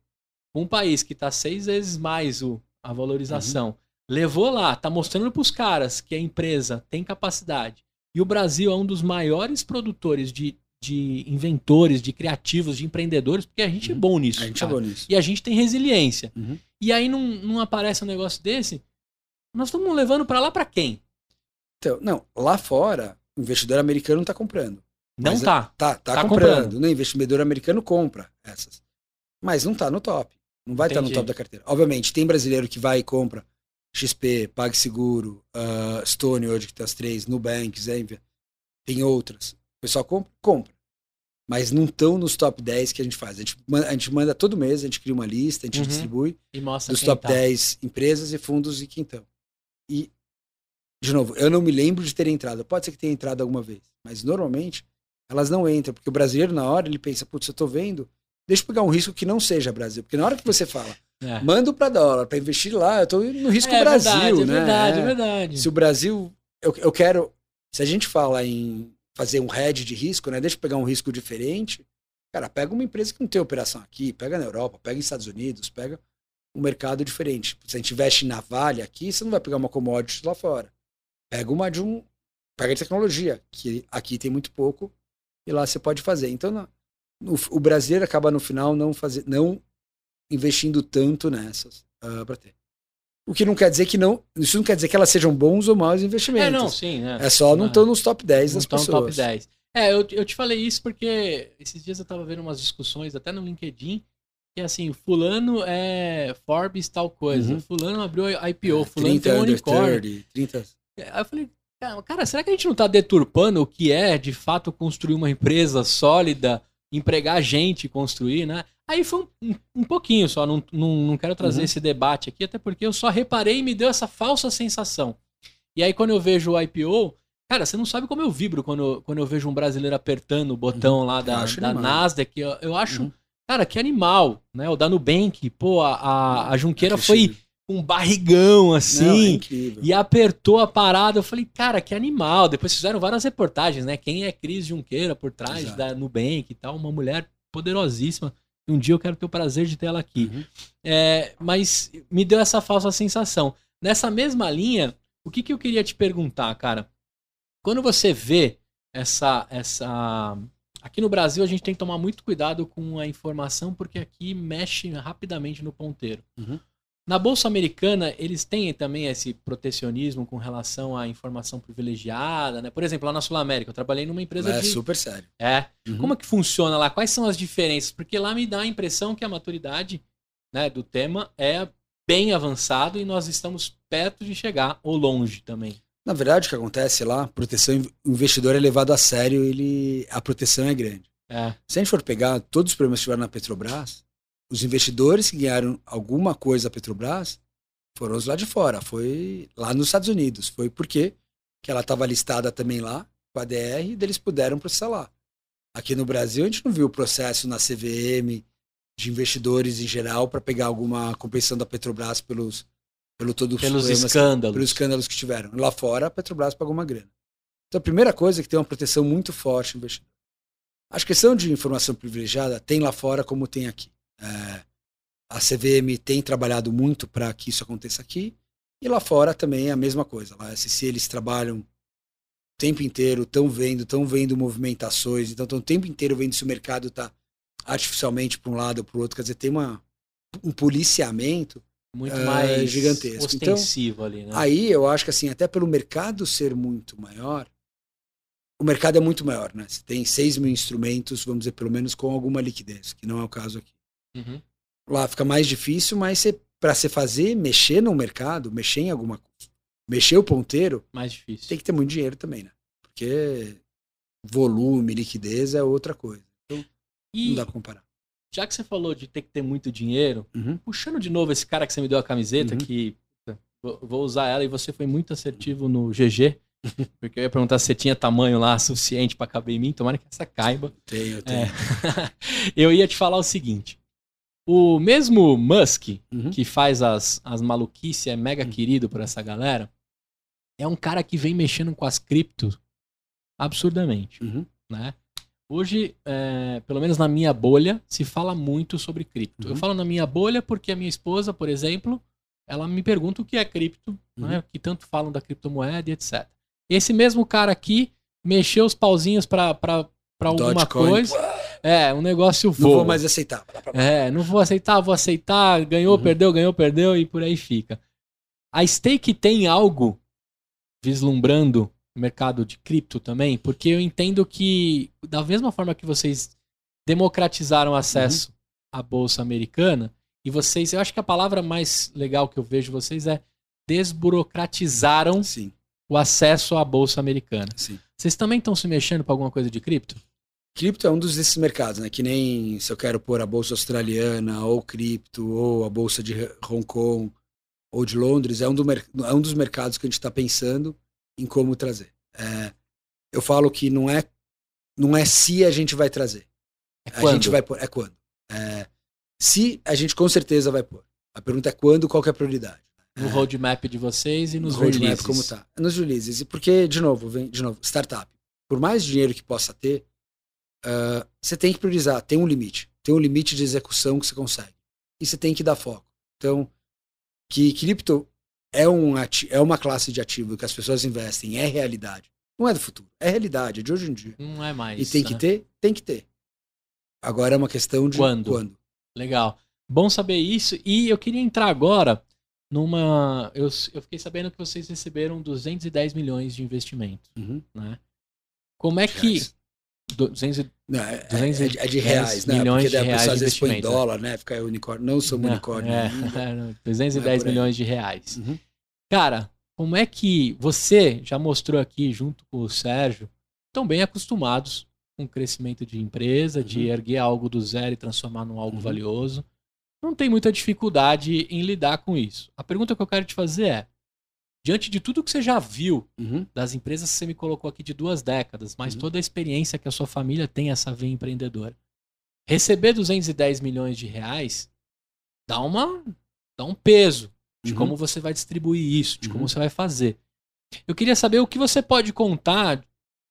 pra um país que tá seis vezes mais o, a valorização, Uhum. levou lá, tá mostrando pros caras que a empresa tem capacidade. E o Brasil é um dos maiores produtores de, de inventores, de criativos, de empreendedores, porque a gente é Uhum. bom nisso. A gente cara. chegou nisso. E a gente tem resiliência. Uhum. E aí não, não aparece um negócio desse. Nós estamos levando pra lá pra quem? Então, não, lá fora, o investidor americano não está comprando. Não Mas, tá. Tá, tá, Tá comprando. comprando. O investidor americano compra essas. Mas não tá no top. Não vai estar no Entendi. top da carteira. Obviamente, tem brasileiro que vai e compra XP, PagSeguro, ah, Stone, hoje que tem as três, Nubank, Zenvia. Tem outras. Pessoal compra? Compra. Mas não estão nos top 10 que a gente faz. A gente, manda, a gente manda todo mês, a gente cria uma lista, a gente Uhum. distribui E mostra dos top tá. 10 empresas e fundos e quintão. E, de novo, eu não me lembro de ter entrado. Pode ser que tenha entrado alguma vez, mas normalmente elas não entram, porque o brasileiro, na hora, ele pensa, putz, eu tô vendo, deixa eu pegar um risco que não seja Brasil. Porque na hora que você fala, É. mando para dólar, para investir lá, eu tô indo no risco é Brasil, verdade, né? É verdade, É. é verdade. Se o Brasil, eu, eu quero, se a gente fala em fazer um hedge de risco, né? Deixa eu pegar um risco diferente. Cara, pega uma empresa que não tem operação aqui, pega na Europa, pega nos Estados Unidos, pega um mercado diferente. Se a gente investe na Vale aqui, você não vai pegar uma commodity lá fora. Pega uma de um. Pega de tecnologia, que aqui tem muito pouco, e lá você pode fazer. Então, o brasileiro acaba no final não, fazer, não investindo tanto nessas para ter. O que não quer dizer que não. Isso não quer dizer que elas sejam bons ou maus investimentos. É, não, sim, né? É só não estão nos top 10 não das pessoas. top 10. É, eu, eu te falei isso porque esses dias eu tava vendo umas discussões, até no LinkedIn, que assim, fulano é Forbes tal coisa, Uhum. fulano abriu IPO, É, fulano tem um unicórnio. 30, 30. Aí eu falei, cara, cara, será que a gente não tá deturpando o que é, de fato, construir uma empresa sólida, empregar gente, construir, né? Aí foi um, um- pouquinho só, não, não, não quero trazer Uhum. esse debate aqui, até porque eu só reparei e me deu essa falsa sensação. E aí quando eu vejo o IPO, cara, você não sabe como eu vibro quando, eu- quando eu vejo um brasileiro apertando o botão lá Eu da, da animal. Nasdaq, eu, eu acho, Uhum. cara, que animal, né? O da Nubank, pô, a, a, a Junqueira Aquele foi. Com um barrigão, assim, Não, é incrível. e apertou a parada. Eu falei, cara, que animal. Depois fizeram várias reportagens, né? Quem é Cris Junqueira por trás Exato. da Nubank e tal. Uma mulher poderosíssima. Um dia eu quero ter o prazer de ter ela aqui. Uhum. É, mas me deu essa falsa sensação. Nessa mesma linha, o que, que eu queria te perguntar, cara? Quando você vê essa, essa. Aqui no Brasil a gente tem que tomar muito cuidado com a informação, porque aqui mexe rapidamente no ponteiro. Uhum. Na Bolsa Americana, eles têm também esse protecionismo com relação à informação privilegiada, né? Por exemplo, lá na Sul América, eu trabalhei numa empresa é de... super sério. É. Uhum. Como é que funciona lá? Quais são as diferenças? Porque lá me dá a impressão que a maturidade né, do tema é bem avançado e nós estamos perto de chegar, ou longe também. Na verdade, o que acontece lá, proteção, o investidor é levado a sério, ele, a proteção é grande. É. Se a gente for pegar todos os problemas que tiveram na Petrobras, os investidores que ganharam alguma coisa da Petrobras foram os lá de fora. Foi lá nos Estados Unidos. Foi porque que ela estava listada também lá, com a DR, e eles puderam processar lá. Aqui no Brasil, a gente não viu o processo na CVM de investidores em geral para pegar alguma compensação da Petrobras pelos, pelo todo Pelos que- escândalos. pelos escândalos que tiveram. Lá fora, a Petrobras pagou uma grana. Então, a primeira coisa é que tem uma proteção muito forte no investidor. A questão de informação privilegiada tem lá fora como tem aqui. É, a CVM tem trabalhado muito para que isso aconteça aqui. E lá fora também é a mesma coisa. Lá, se eles trabalham o tempo inteiro, estão vendo, estão vendo movimentações, então estão o tempo inteiro vendo se o mercado está artificialmente para um lado ou para o outro. Quer dizer, tem uma, um policiamento Muito É, mais gigantesco. Então, ostensivo ali, né? Aí eu acho que assim, até pelo mercado ser muito maior, o mercado é muito maior, né? Você tem 6 mil instrumentos, vamos dizer, pelo menos com alguma liquidez, que não é o caso aqui. Uhum. Lá fica mais difícil, mas para você fazer, mexer no mercado, mexer em alguma coisa, mexer o ponteiro, Mais difícil. tem que ter muito dinheiro também, né? Porque volume, liquidez é outra coisa. Não E dá pra comparar. já que você falou de ter que ter muito dinheiro, Uhum. puxando de novo esse cara que você me deu a camiseta, Uhum. que vou usar ela e você foi muito assertivo no GG, porque eu ia perguntar se você tinha tamanho lá suficiente para caber em mim, tomara que essa caiba. Tenho, tenho. É. eu ia te falar o seguinte: o mesmo Musk, Uhum. que faz as, as maluquices, é mega Uhum. querido por essa galera, é um cara que vem mexendo com as criptos absurdamente, Uhum. né? Hoje, é, pelo menos na minha bolha, se fala muito sobre cripto. Eu Uhum. falo na minha bolha porque a minha esposa, por exemplo, ela me pergunta o que é cripto, né? que tanto falam da criptomoeda e etc. Esse mesmo cara aqui mexeu os pauzinhos pra alguma Dogecoin, coisa. É, um negócio Não voa. vou mais aceitar. É, não vou aceitar, vou aceitar, ganhou, Uhum. perdeu, ganhou, perdeu e por aí fica. A Stake tem algo vislumbrando o mercado de cripto também, porque eu entendo que da mesma forma que vocês democratizaram o acesso à bolsa americana e vocês, eu acho que a palavra mais legal que eu vejo vocês é desburocratizaram Sim, o acesso à bolsa americana. sim. Vocês também estão se mexendo para alguma coisa de cripto? Cripto é um dos desses mercados, né? Que nem se eu quero pôr a bolsa australiana, ou cripto, ou a bolsa de Hong Kong, ou de Londres, é um, do é um dos mercados que a gente está pensando em como trazer. É, eu falo que não é, não é se a gente vai trazer. É A quando? gente vai pôr. É quando. É, se a gente com certeza vai pôr. A pergunta é quando, qual que é a prioridade. No roadmap de vocês e nos no roadmap releases. como tá. Nos releases. E porque, de novo, vem, de novo, startup. Por mais dinheiro que possa ter, ah, você tem que priorizar, tem um limite. Tem um limite de execução que você consegue. E você tem que dar foco. Então, que cripto é, um é uma classe de ativo que as pessoas investem, é realidade. Não é do futuro, é realidade, é de hoje em dia. Não é mais. e tem que né? ter? Tem que ter. Agora é uma questão de Quando? quando. Legal. Bom saber isso. E eu queria entrar agora numa. Eu, eu fiquei sabendo que vocês receberam 210 milhões de investimento, Uhum. né? Como é que. Reais. 200 e- Não, é, é- 210 é de reais, né? milhões Porque de reais de às vezes põe em né? dólar, né? Fica unicórnio. Não sou Não, unicórnio é, ainda. 210 Não é milhões de reais. Uhum. Cara, como é que você já mostrou aqui, junto com o Sérgio, estão bem acostumados com o crescimento de empresa, de Uhum. erguer algo do zero e transformar num algo Uhum. valioso. Não tem muita dificuldade em lidar com isso. A pergunta que eu quero te fazer é: diante de tudo que você já viu Uhum. das empresas que você me colocou aqui de duas décadas, mas Uhum. toda a experiência que a sua família tem essa veia empreendedora, receber 210 milhões de reais dá uma dá um peso de Uhum. como você vai distribuir isso, de como Uhum. você vai fazer. Eu queria saber o que você pode contar,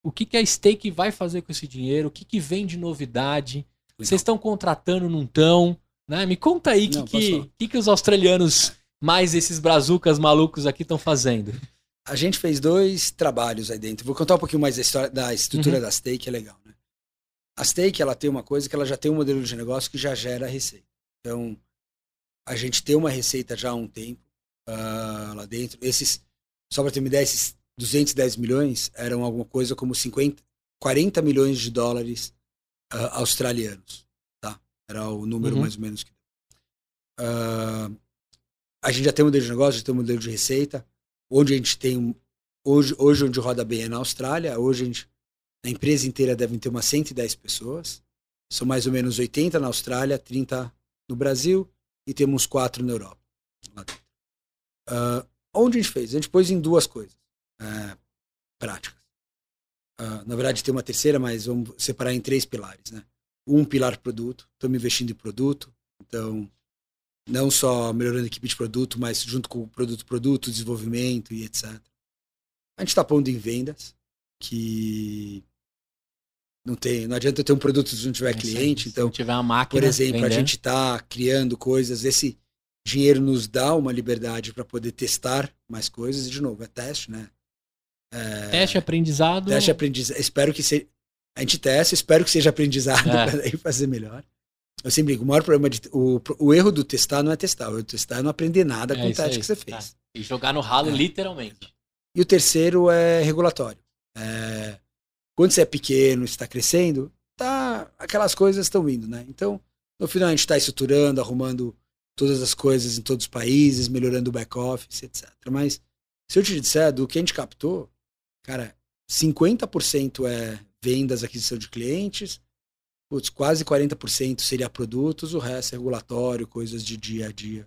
o que, que a Stake vai fazer com esse dinheiro, o que, que vem de novidade. Legal. Vocês estão contratando, não estão? Né? Me conta aí o que, que, que, que os australianos, mais esses brazucas malucos aqui, estão fazendo. A gente fez dois trabalhos aí dentro. Vou contar um pouquinho mais da história da estrutura Uhum. da Stake, é legal, né? A Stake, ela tem uma coisa que ela já tem um modelo de negócio que já gera receita. Então, a gente tem uma receita já há um tempo uh, lá dentro. Esses, só para ter uma ideia, esses 210 milhões eram alguma coisa como 50, 40 milhões de dólares uh, australianos, tá? Era o número uhum. mais ou menos que uh, a gente já tem um modelo de negócio, já tem um modelo de receita, onde a gente tem hoje, hoje onde roda bem é na Austrália, hoje a gente a empresa inteira deve ter umas 110 pessoas. São mais ou menos 80 na Austrália, 30 no Brasil e temos quatro na Europa. Uh, onde a gente fez? A gente pôs em duas coisas uh, práticas. Uh, na verdade, tem uma terceira, mas vamos separar em três pilares. Né? Um pilar produto, estamos investindo em produto, então não só melhorando a equipe de produto, mas junto com o produto, produto, desenvolvimento e etc. A gente está pondo em vendas, que não tem, não adianta ter um produto se não tiver cliente. Então, se tiver uma máquina, por exemplo, vender. a gente está criando coisas. Esse dinheiro nos dá uma liberdade para poder testar mais coisas. E de novo, é teste, né? É, teste, aprendizado. Teste, aprendizado. Espero que seja. A gente testa, espero que seja aprendizado é. para fazer melhor. Eu sempre digo, o maior problema de. O, o erro do testar não é testar. O erro do testar é não aprender nada é com o teste que você fez. Tá. E jogar no ralo, é. literalmente. E o terceiro é regulatório. É, quando você é pequeno, está crescendo, tá, aquelas coisas estão indo, né? Então, no final a gente está estruturando, arrumando todas as coisas em todos os países, melhorando o back-office, etc. Mas, se eu te disser do que a gente captou, cara, 50% é vendas, aquisição de clientes, putz, quase 40% seria produtos, o resto é regulatório, coisas de dia a dia,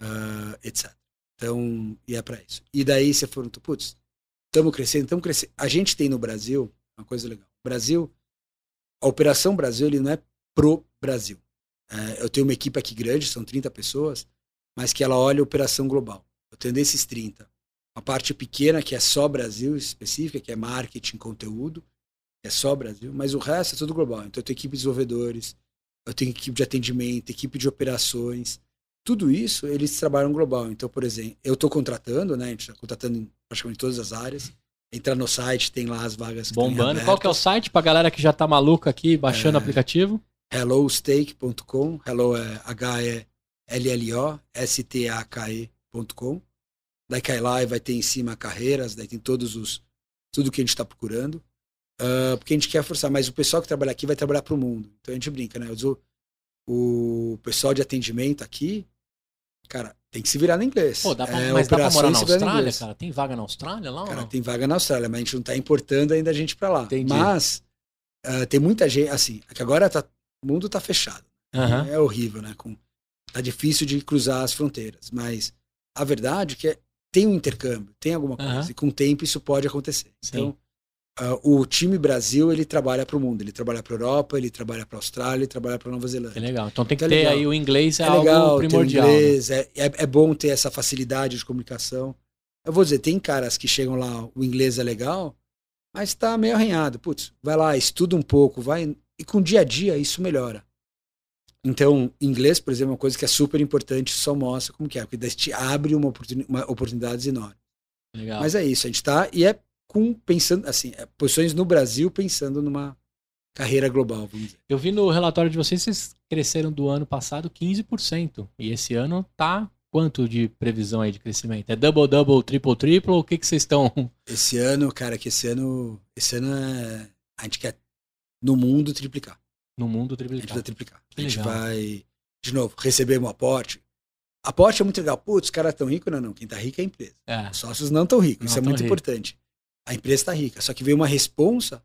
uh, etc. Então, e é para isso. E daí você falou, putz, estamos crescendo, estamos crescendo. A gente tem no Brasil uma coisa legal. Brasil, a Operação Brasil, ele não é pro Brasil. É, eu tenho uma equipe aqui grande, são 30 pessoas, mas que ela olha a operação global. Eu tenho desses 30. Uma parte pequena que é só Brasil específica, que é marketing, conteúdo, é só Brasil, mas o resto é tudo global. Então eu tenho equipe de desenvolvedores, eu tenho equipe de atendimento, equipe de operações. Tudo isso eles trabalham global. Então, por exemplo, eu estou contratando, né? A gente está contratando em praticamente todas as áreas. Entrar no site, tem lá as vagas. Bombando. Qual que é o site pra galera que já tá maluca aqui baixando é, o aplicativo? Hellosteak.com. Hello é H-E-L-L-O-S-T-A-K-E.com. Daí cai lá e vai ter em cima carreiras, daí tem todos os. tudo que a gente está procurando. Uh, porque a gente quer forçar, mas o pessoal que trabalha aqui vai trabalhar para o mundo. Então a gente brinca, né? Eu o pessoal de atendimento aqui, cara, tem que se virar no inglês. Pô, dá pra, é, mas dá pra morar na Austrália, cara? Tem vaga na Austrália lá? Cara, tem vaga na Austrália, mas a gente não tá importando ainda a gente para lá. Entendi. Mas uh, tem muita gente, assim, é que agora tá, o mundo tá fechado. Uhum. É horrível, né? Com, tá difícil de cruzar as fronteiras. Mas a verdade é que tem um intercâmbio, tem alguma coisa. Uhum. E com o tempo isso pode acontecer. Sim. Então, Uh, o time Brasil ele trabalha para o mundo, ele trabalha para a Europa, ele trabalha para a Austrália, ele trabalha para Nova Zelândia. Que legal. Então tem que então, é ter aí o inglês é, é algo legal, primordial. Inglês, né? é, é, é, bom ter essa facilidade de comunicação. Eu vou dizer, tem caras que chegam lá, o inglês é legal, mas está meio arranhado. Putz, vai lá, estuda um pouco, vai e com o dia a dia isso melhora. Então, inglês, por exemplo, é uma coisa que é super importante, só mostra como que é, porque te abre uma, oportunidade, uma oportunidades enormes. Legal. Mas é isso, a gente está e é com pensando assim, é, posições no Brasil pensando numa carreira global, vamos dizer. Eu vi no relatório de vocês, vocês cresceram do ano passado 15%. E esse ano tá quanto de previsão aí de crescimento? É double, double, triple, triple? O que que vocês estão... Esse ano, cara, que esse ano... Esse ano é... A gente quer, no mundo, triplicar. No mundo, triplicar. A gente vai triplicar. Que a gente legal. vai, de novo, receber um aporte. Aporte é muito legal. Putz, os caras tão ricos? Não, não. Quem tá rico é a empresa. É. Os sócios não tão ricos. Isso é muito rico. importante a empresa está rica. Só que veio uma responsa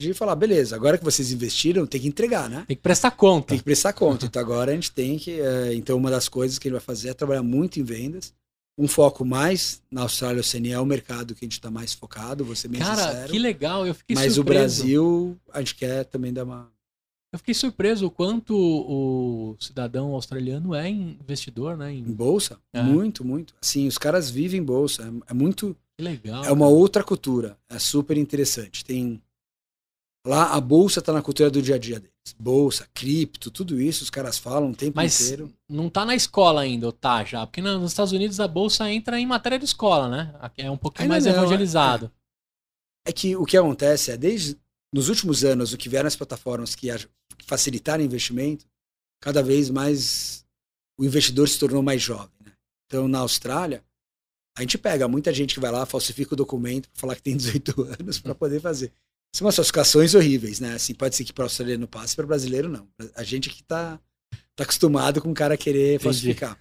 de falar, beleza, agora que vocês investiram, tem que entregar, né? Tem que prestar conta. Tem que prestar conta. Então agora a gente tem que. É, então, uma das coisas que ele vai fazer é trabalhar muito em vendas. Um foco mais na Austrália Oceania é o mercado que a gente está mais focado, você mesmo Cara, sincero. que legal, eu fiquei Mas surpreso. o Brasil, a gente quer também dar uma. Eu fiquei surpreso o quanto o cidadão australiano é investidor, né? Em, em bolsa? É. Muito, muito. Assim, os caras vivem em bolsa. É, é muito que legal. É uma cara. outra cultura. É super interessante. Tem. Lá a bolsa está na cultura do dia a dia deles. Bolsa, cripto, tudo isso os caras falam o tempo Mas inteiro. Não tá na escola ainda, ou tá já? Porque nos Estados Unidos a bolsa entra em matéria de escola, né? É um pouquinho ainda mais não, evangelizado. É, é, que o que acontece é, desde nos últimos anos, o que vieram as plataformas que facilitaram investimento, cada vez mais o investidor se tornou mais jovem. Né? Então, na Austrália, a gente pega muita gente que vai lá, falsifica o documento para falar que tem 18 anos para poder fazer. São umas falsificações horríveis, né? Assim, pode ser que para australiano passe, para brasileiro não. A gente aqui tá, tá acostumado com o cara querer Entendi. falsificar.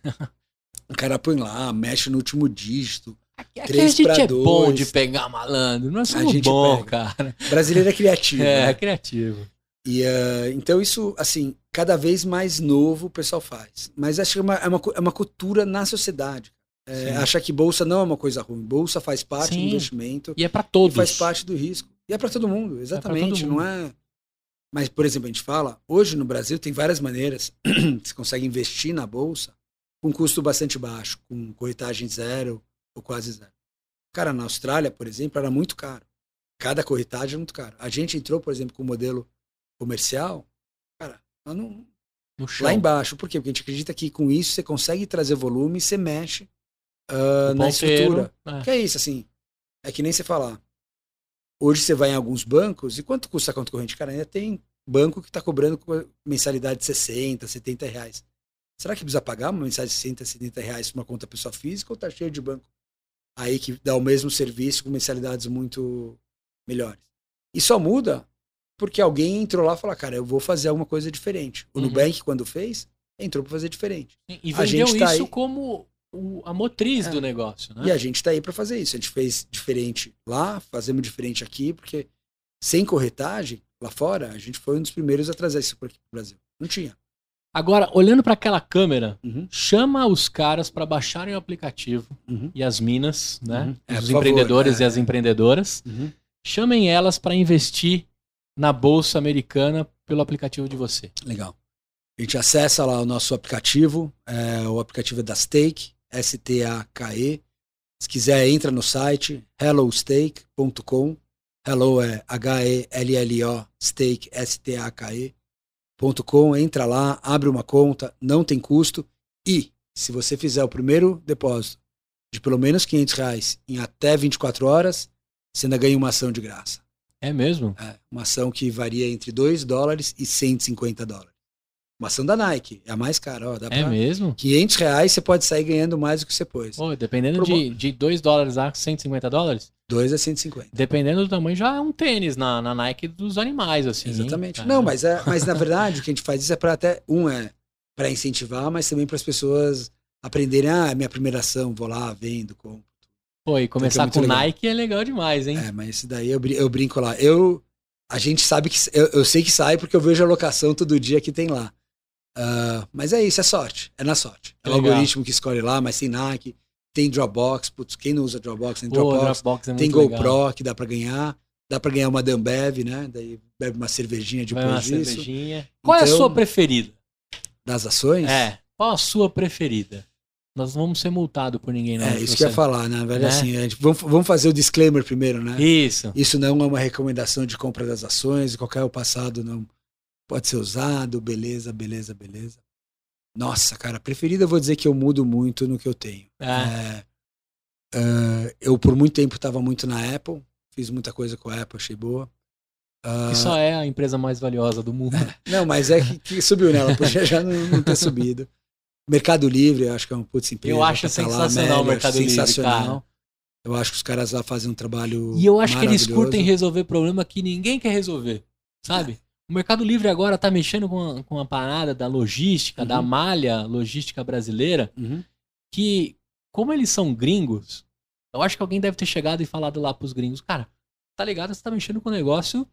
O cara põe lá, mexe no último dígito. Aqui, aqui a gente é dois. bom de pegar malandro. Nós somos a gente bom, pega. cara. Brasileiro é criativo. é, né? é criativo. E, uh, então isso, assim, cada vez mais novo o pessoal faz. Mas acho que é uma, é uma, é uma cultura na sociedade. É, achar que bolsa não é uma coisa ruim. Bolsa faz parte Sim. do investimento. E é para todos. faz parte do risco. E é para todo mundo, é exatamente. É todo mundo. Não é. Mas, por exemplo, a gente fala, hoje no Brasil tem várias maneiras que você consegue investir na bolsa com custo bastante baixo, com corretagem zero ou quase zero. Cara, na Austrália, por exemplo, era muito caro. Cada corretagem é muito caro. A gente entrou, por exemplo, com o modelo comercial, cara, lá, no, lá embaixo. Por quê? Porque a gente acredita que com isso você consegue trazer volume e você mexe uh, na estrutura. É. Que é isso, assim. É que nem você falar. Hoje você vai em alguns bancos e quanto custa a conta corrente? Cara, ainda tem banco que está cobrando mensalidade de 60, 70 reais. Será que precisa pagar uma mensalidade de 60, 70 reais para uma conta pessoa física ou tá cheio de banco aí que dá o mesmo serviço com mensalidades muito melhores? E só muda porque alguém entrou lá e falou, cara, eu vou fazer alguma coisa diferente. O uhum. Nubank, quando fez, entrou para fazer diferente. E vendeu tá isso aí... como o, a motriz é. do negócio, né? E a gente está aí para fazer isso. A gente fez diferente lá, fazemos diferente aqui, porque sem corretagem, lá fora, a gente foi um dos primeiros a trazer isso para o Brasil. Não tinha. Agora, olhando para aquela câmera, uhum. chama os caras para baixarem o aplicativo uhum. e as minas, né? Uhum. É, os empreendedores favor, é. e as empreendedoras. Uhum. Chamem elas para investir na bolsa americana pelo aplicativo de você. Legal. A gente acessa lá o nosso aplicativo, é, o aplicativo é da Stake, S-T-A-K-E. Se quiser, entra no site hellostake.com. Hello é H-E-L-L-O, stake, S-T-A-K-E.com. Entra lá, abre uma conta, não tem custo. E, se você fizer o primeiro depósito de pelo menos 500 reais em até 24 horas, você ainda ganha uma ação de graça. É mesmo? É, uma ação que varia entre 2 dólares e 150 dólares. Uma ação da Nike, é a mais cara. Ó, é mesmo? 500 reais você pode sair ganhando mais do que você pôs. Pô, dependendo Pro... de, de 2 dólares a 150 dólares? 2 a 150. Dependendo do tamanho, já é um tênis na, na Nike dos animais, assim. Exatamente. Hein? Não, mas, é, mas na verdade o que a gente faz isso é para até, um é para incentivar, mas também para as pessoas aprenderem, ah, é minha primeira ação, vou lá, vendo, compro. Pô, e começar então, é com legal. Nike é legal demais, hein? É, mas esse daí eu, eu brinco lá. Eu, a gente sabe que. Eu, eu, sei que sai porque eu vejo a locação todo dia que tem lá. Uh, mas é isso, é sorte. É na sorte. É o algoritmo que escolhe lá, mas tem Nike, tem Dropbox. Putz, quem não usa Dropbox? Tem Dropbox. Dropbox é tem GoPro legal. que dá pra ganhar. Dá pra ganhar uma Dambev, né? Daí bebe uma cervejinha depois uma disso. Cervejinha. Qual então, é a sua preferida? Das ações? É. Qual a sua preferida? Nós não vamos ser multados por ninguém, não. É, isso que eu ia falar, né, velho? Né? Assim, gente, vamos, vamos fazer o disclaimer primeiro, né? Isso. Isso não é uma recomendação de compra das ações, qualquer o passado não pode ser usado, beleza, beleza, beleza. Nossa, cara, preferida eu vou dizer que eu mudo muito no que eu tenho. É. É, uh, eu, por muito tempo, estava muito na Apple, fiz muita coisa com a Apple, achei boa. Uh, que só é a empresa mais valiosa do mundo. É, não, mas é que, que subiu nela, podia já não, não ter subido. Mercado Livre, eu acho que é um putz empresa. Eu acho sensacional o Mercado sensacional. Livre, cara. Eu acho que os caras lá fazem um trabalho E eu acho que eles curtem resolver problema que ninguém quer resolver, sabe? É. O Mercado Livre agora tá mexendo com a, com a parada da logística, uhum. da malha logística brasileira, uhum. que como eles são gringos, eu acho que alguém deve ter chegado e falado lá pros gringos, cara, tá ligado? Você tá mexendo com um negócio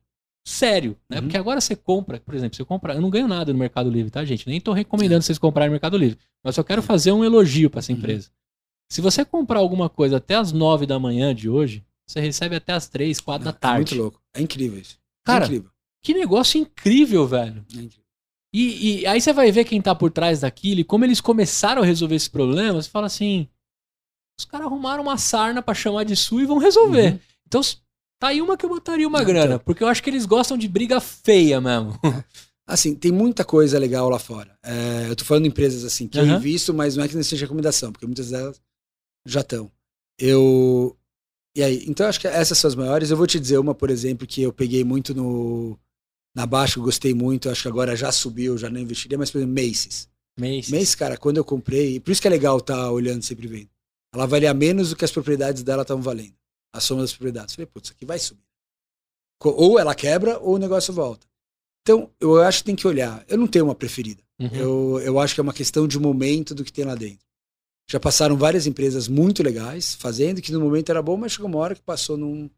sério, né? Uhum. Porque agora você compra, por exemplo, você compra. Eu não ganho nada no Mercado Livre, tá, gente? Nem tô recomendando vocês comprarem no Mercado Livre. Mas eu quero fazer um elogio para essa uhum. empresa. Se você comprar alguma coisa até as 9 da manhã de hoje, você recebe até as 3, 4 não, da tarde. É muito louco. É incrível isso. É Cara, incrível. Que negócio incrível, velho. E, e, aí você vai ver quem tá por trás daquilo e como eles começaram a resolver esse problema. Você fala assim: os caras arrumaram uma sarna para chamar de sua e vão resolver. Uhum. Então, Tá aí uma que eu botaria uma grana, então. porque eu acho que eles gostam de briga feia mesmo. Assim, tem muita coisa legal lá fora. É, eu tô falando de empresas assim que uhum. eu invisto, mas não é que não seja recomendação, porque muitas delas já estão. Eu. E aí, então eu acho que essas são as maiores. Eu vou te dizer uma, por exemplo, que eu peguei muito no. Na Baixa, gostei muito, acho que agora já subiu, já não investiria, mas por exemplo, Macy's. Macy's. Macy's, cara, quando eu comprei, por isso que é legal estar tá olhando sempre vendo. Ela valia menos do que as propriedades dela estavam valendo. A soma das propriedades. Falei, putz, isso aqui vai subir. Ou ela quebra ou o negócio volta. Então, eu acho que tem que olhar. Eu não tenho uma preferida. Uhum. Eu, eu acho que é uma questão de momento do que tem lá dentro. Já passaram várias empresas muito legais fazendo, que no momento era bom, mas chegou uma hora que passou num,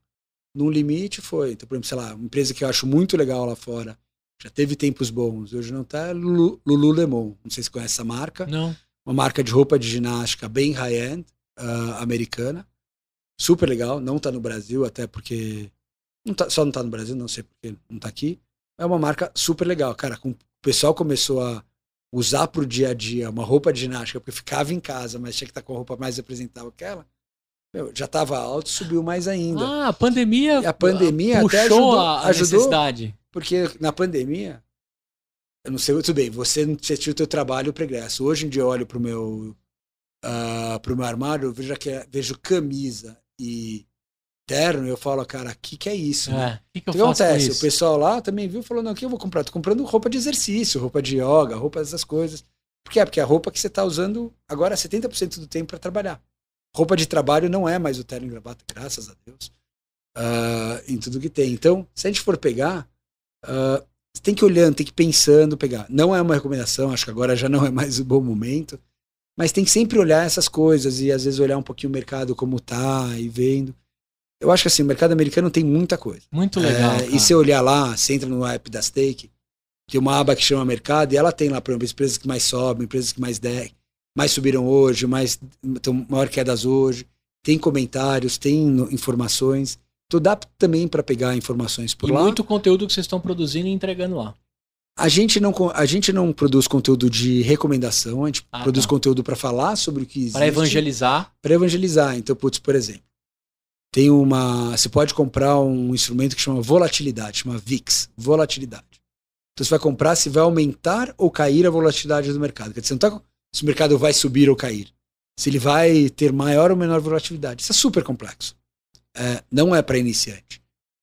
num limite foi. Então, por exemplo, sei lá, uma empresa que eu acho muito legal lá fora, já teve tempos bons, hoje não tá, é Lululemon. Não sei se conhece essa marca. Não. Uma marca de roupa de ginástica bem high-end, uh, americana. Super legal, não tá no Brasil, até porque. Não tá, só não tá no Brasil, não sei porque não tá aqui. É uma marca super legal. Cara, com, o pessoal começou a usar pro dia a dia uma roupa de ginástica, porque ficava em casa, mas tinha que estar tá com a roupa mais apresentável que ela meu, já estava alto, subiu mais ainda. Ah, a pandemia. E a pandemia puxou até ajudou, a ajudou, necessidade. Porque na pandemia, eu não sei muito bem, você, você tinha o teu trabalho e o progresso. Hoje em dia eu olho para o meu, uh, pro meu armário, eu vejo, que, vejo camisa e terno, eu falo, cara, o que, que é isso? É, né? que, que, o que acontece? O pessoal lá também viu falou, não, o que eu vou comprar? Tô comprando roupa de exercício, roupa de yoga, roupa dessas coisas. Por quê? Porque é a roupa que você está usando agora 70% do tempo para trabalhar. Roupa de trabalho não é mais o terno e gravata, graças a Deus, uh, em tudo que tem. Então, se a gente for pegar, uh, você tem que ir olhando, tem que ir pensando, pegar. Não é uma recomendação, acho que agora já não é mais o bom momento, mas tem que sempre olhar essas coisas e às vezes olhar um pouquinho o mercado como tá e vendo. Eu acho que assim, o mercado americano tem muita coisa. Muito legal. É, e se olhar lá, você entra no app da Stake, tem uma aba que chama mercado, e ela tem lá, por exemplo, empresas que mais sobem, empresas que mais, de, mais subiram hoje, mais estão maior quedas hoje. Tem comentários, tem informações. Então dá também para pegar informações por e lá. muito conteúdo que vocês estão produzindo e entregando lá. A gente não, a gente não produz conteúdo de recomendação, a gente ah, produz tá. conteúdo para falar sobre o que existe. Para evangelizar. Para evangelizar. Então, putz, por exemplo, tem uma. Você pode comprar um instrumento que chama volatilidade, chama VIX, volatilidade. Então você vai comprar se vai aumentar ou cair a volatilidade do mercado. Quer dizer, você não está se o mercado vai subir ou cair. Se ele vai ter maior ou menor volatilidade. Isso é super complexo. É, não é para iniciante.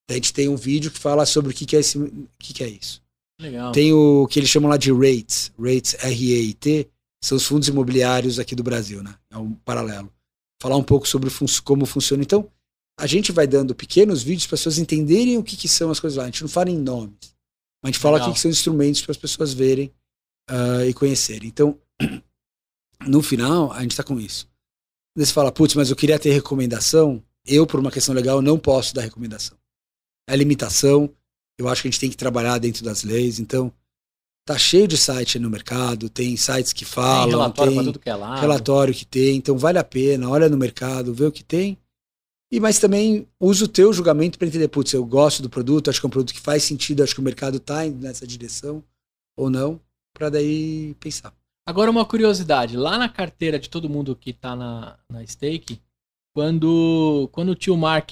A gente tem um vídeo que fala sobre o que, que é, esse, que, que é isso. Legal. Tem o que eles chamam lá de REITs, REITs, R-E-I-T, são os fundos imobiliários aqui do Brasil, né? É um paralelo. Falar um pouco sobre fun como funciona. Então, a gente vai dando pequenos vídeos para as pessoas entenderem o que, que, são as coisas lá. A gente não fala em nomes, a gente fala o que, que, são instrumentos para as pessoas verem uh, e conhecerem. Então, no final, a gente está com isso. Você fala, putz, mas eu queria ter recomendação. Eu, por uma questão legal, não posso dar recomendação. É limitação. Eu acho que a gente tem que trabalhar dentro das leis. Então, tá cheio de site no mercado. Tem sites que falam. Tem relatório tem tudo que é. Relatório que tem. Então, vale a pena. Olha no mercado, vê o que tem. E mas também usa o teu julgamento para entender, putz, eu gosto do produto, acho que é um produto que faz sentido, acho que o mercado está indo nessa direção ou não, para daí pensar. Agora uma curiosidade, lá na carteira de todo mundo que está na, na stake, quando, quando o tio Mark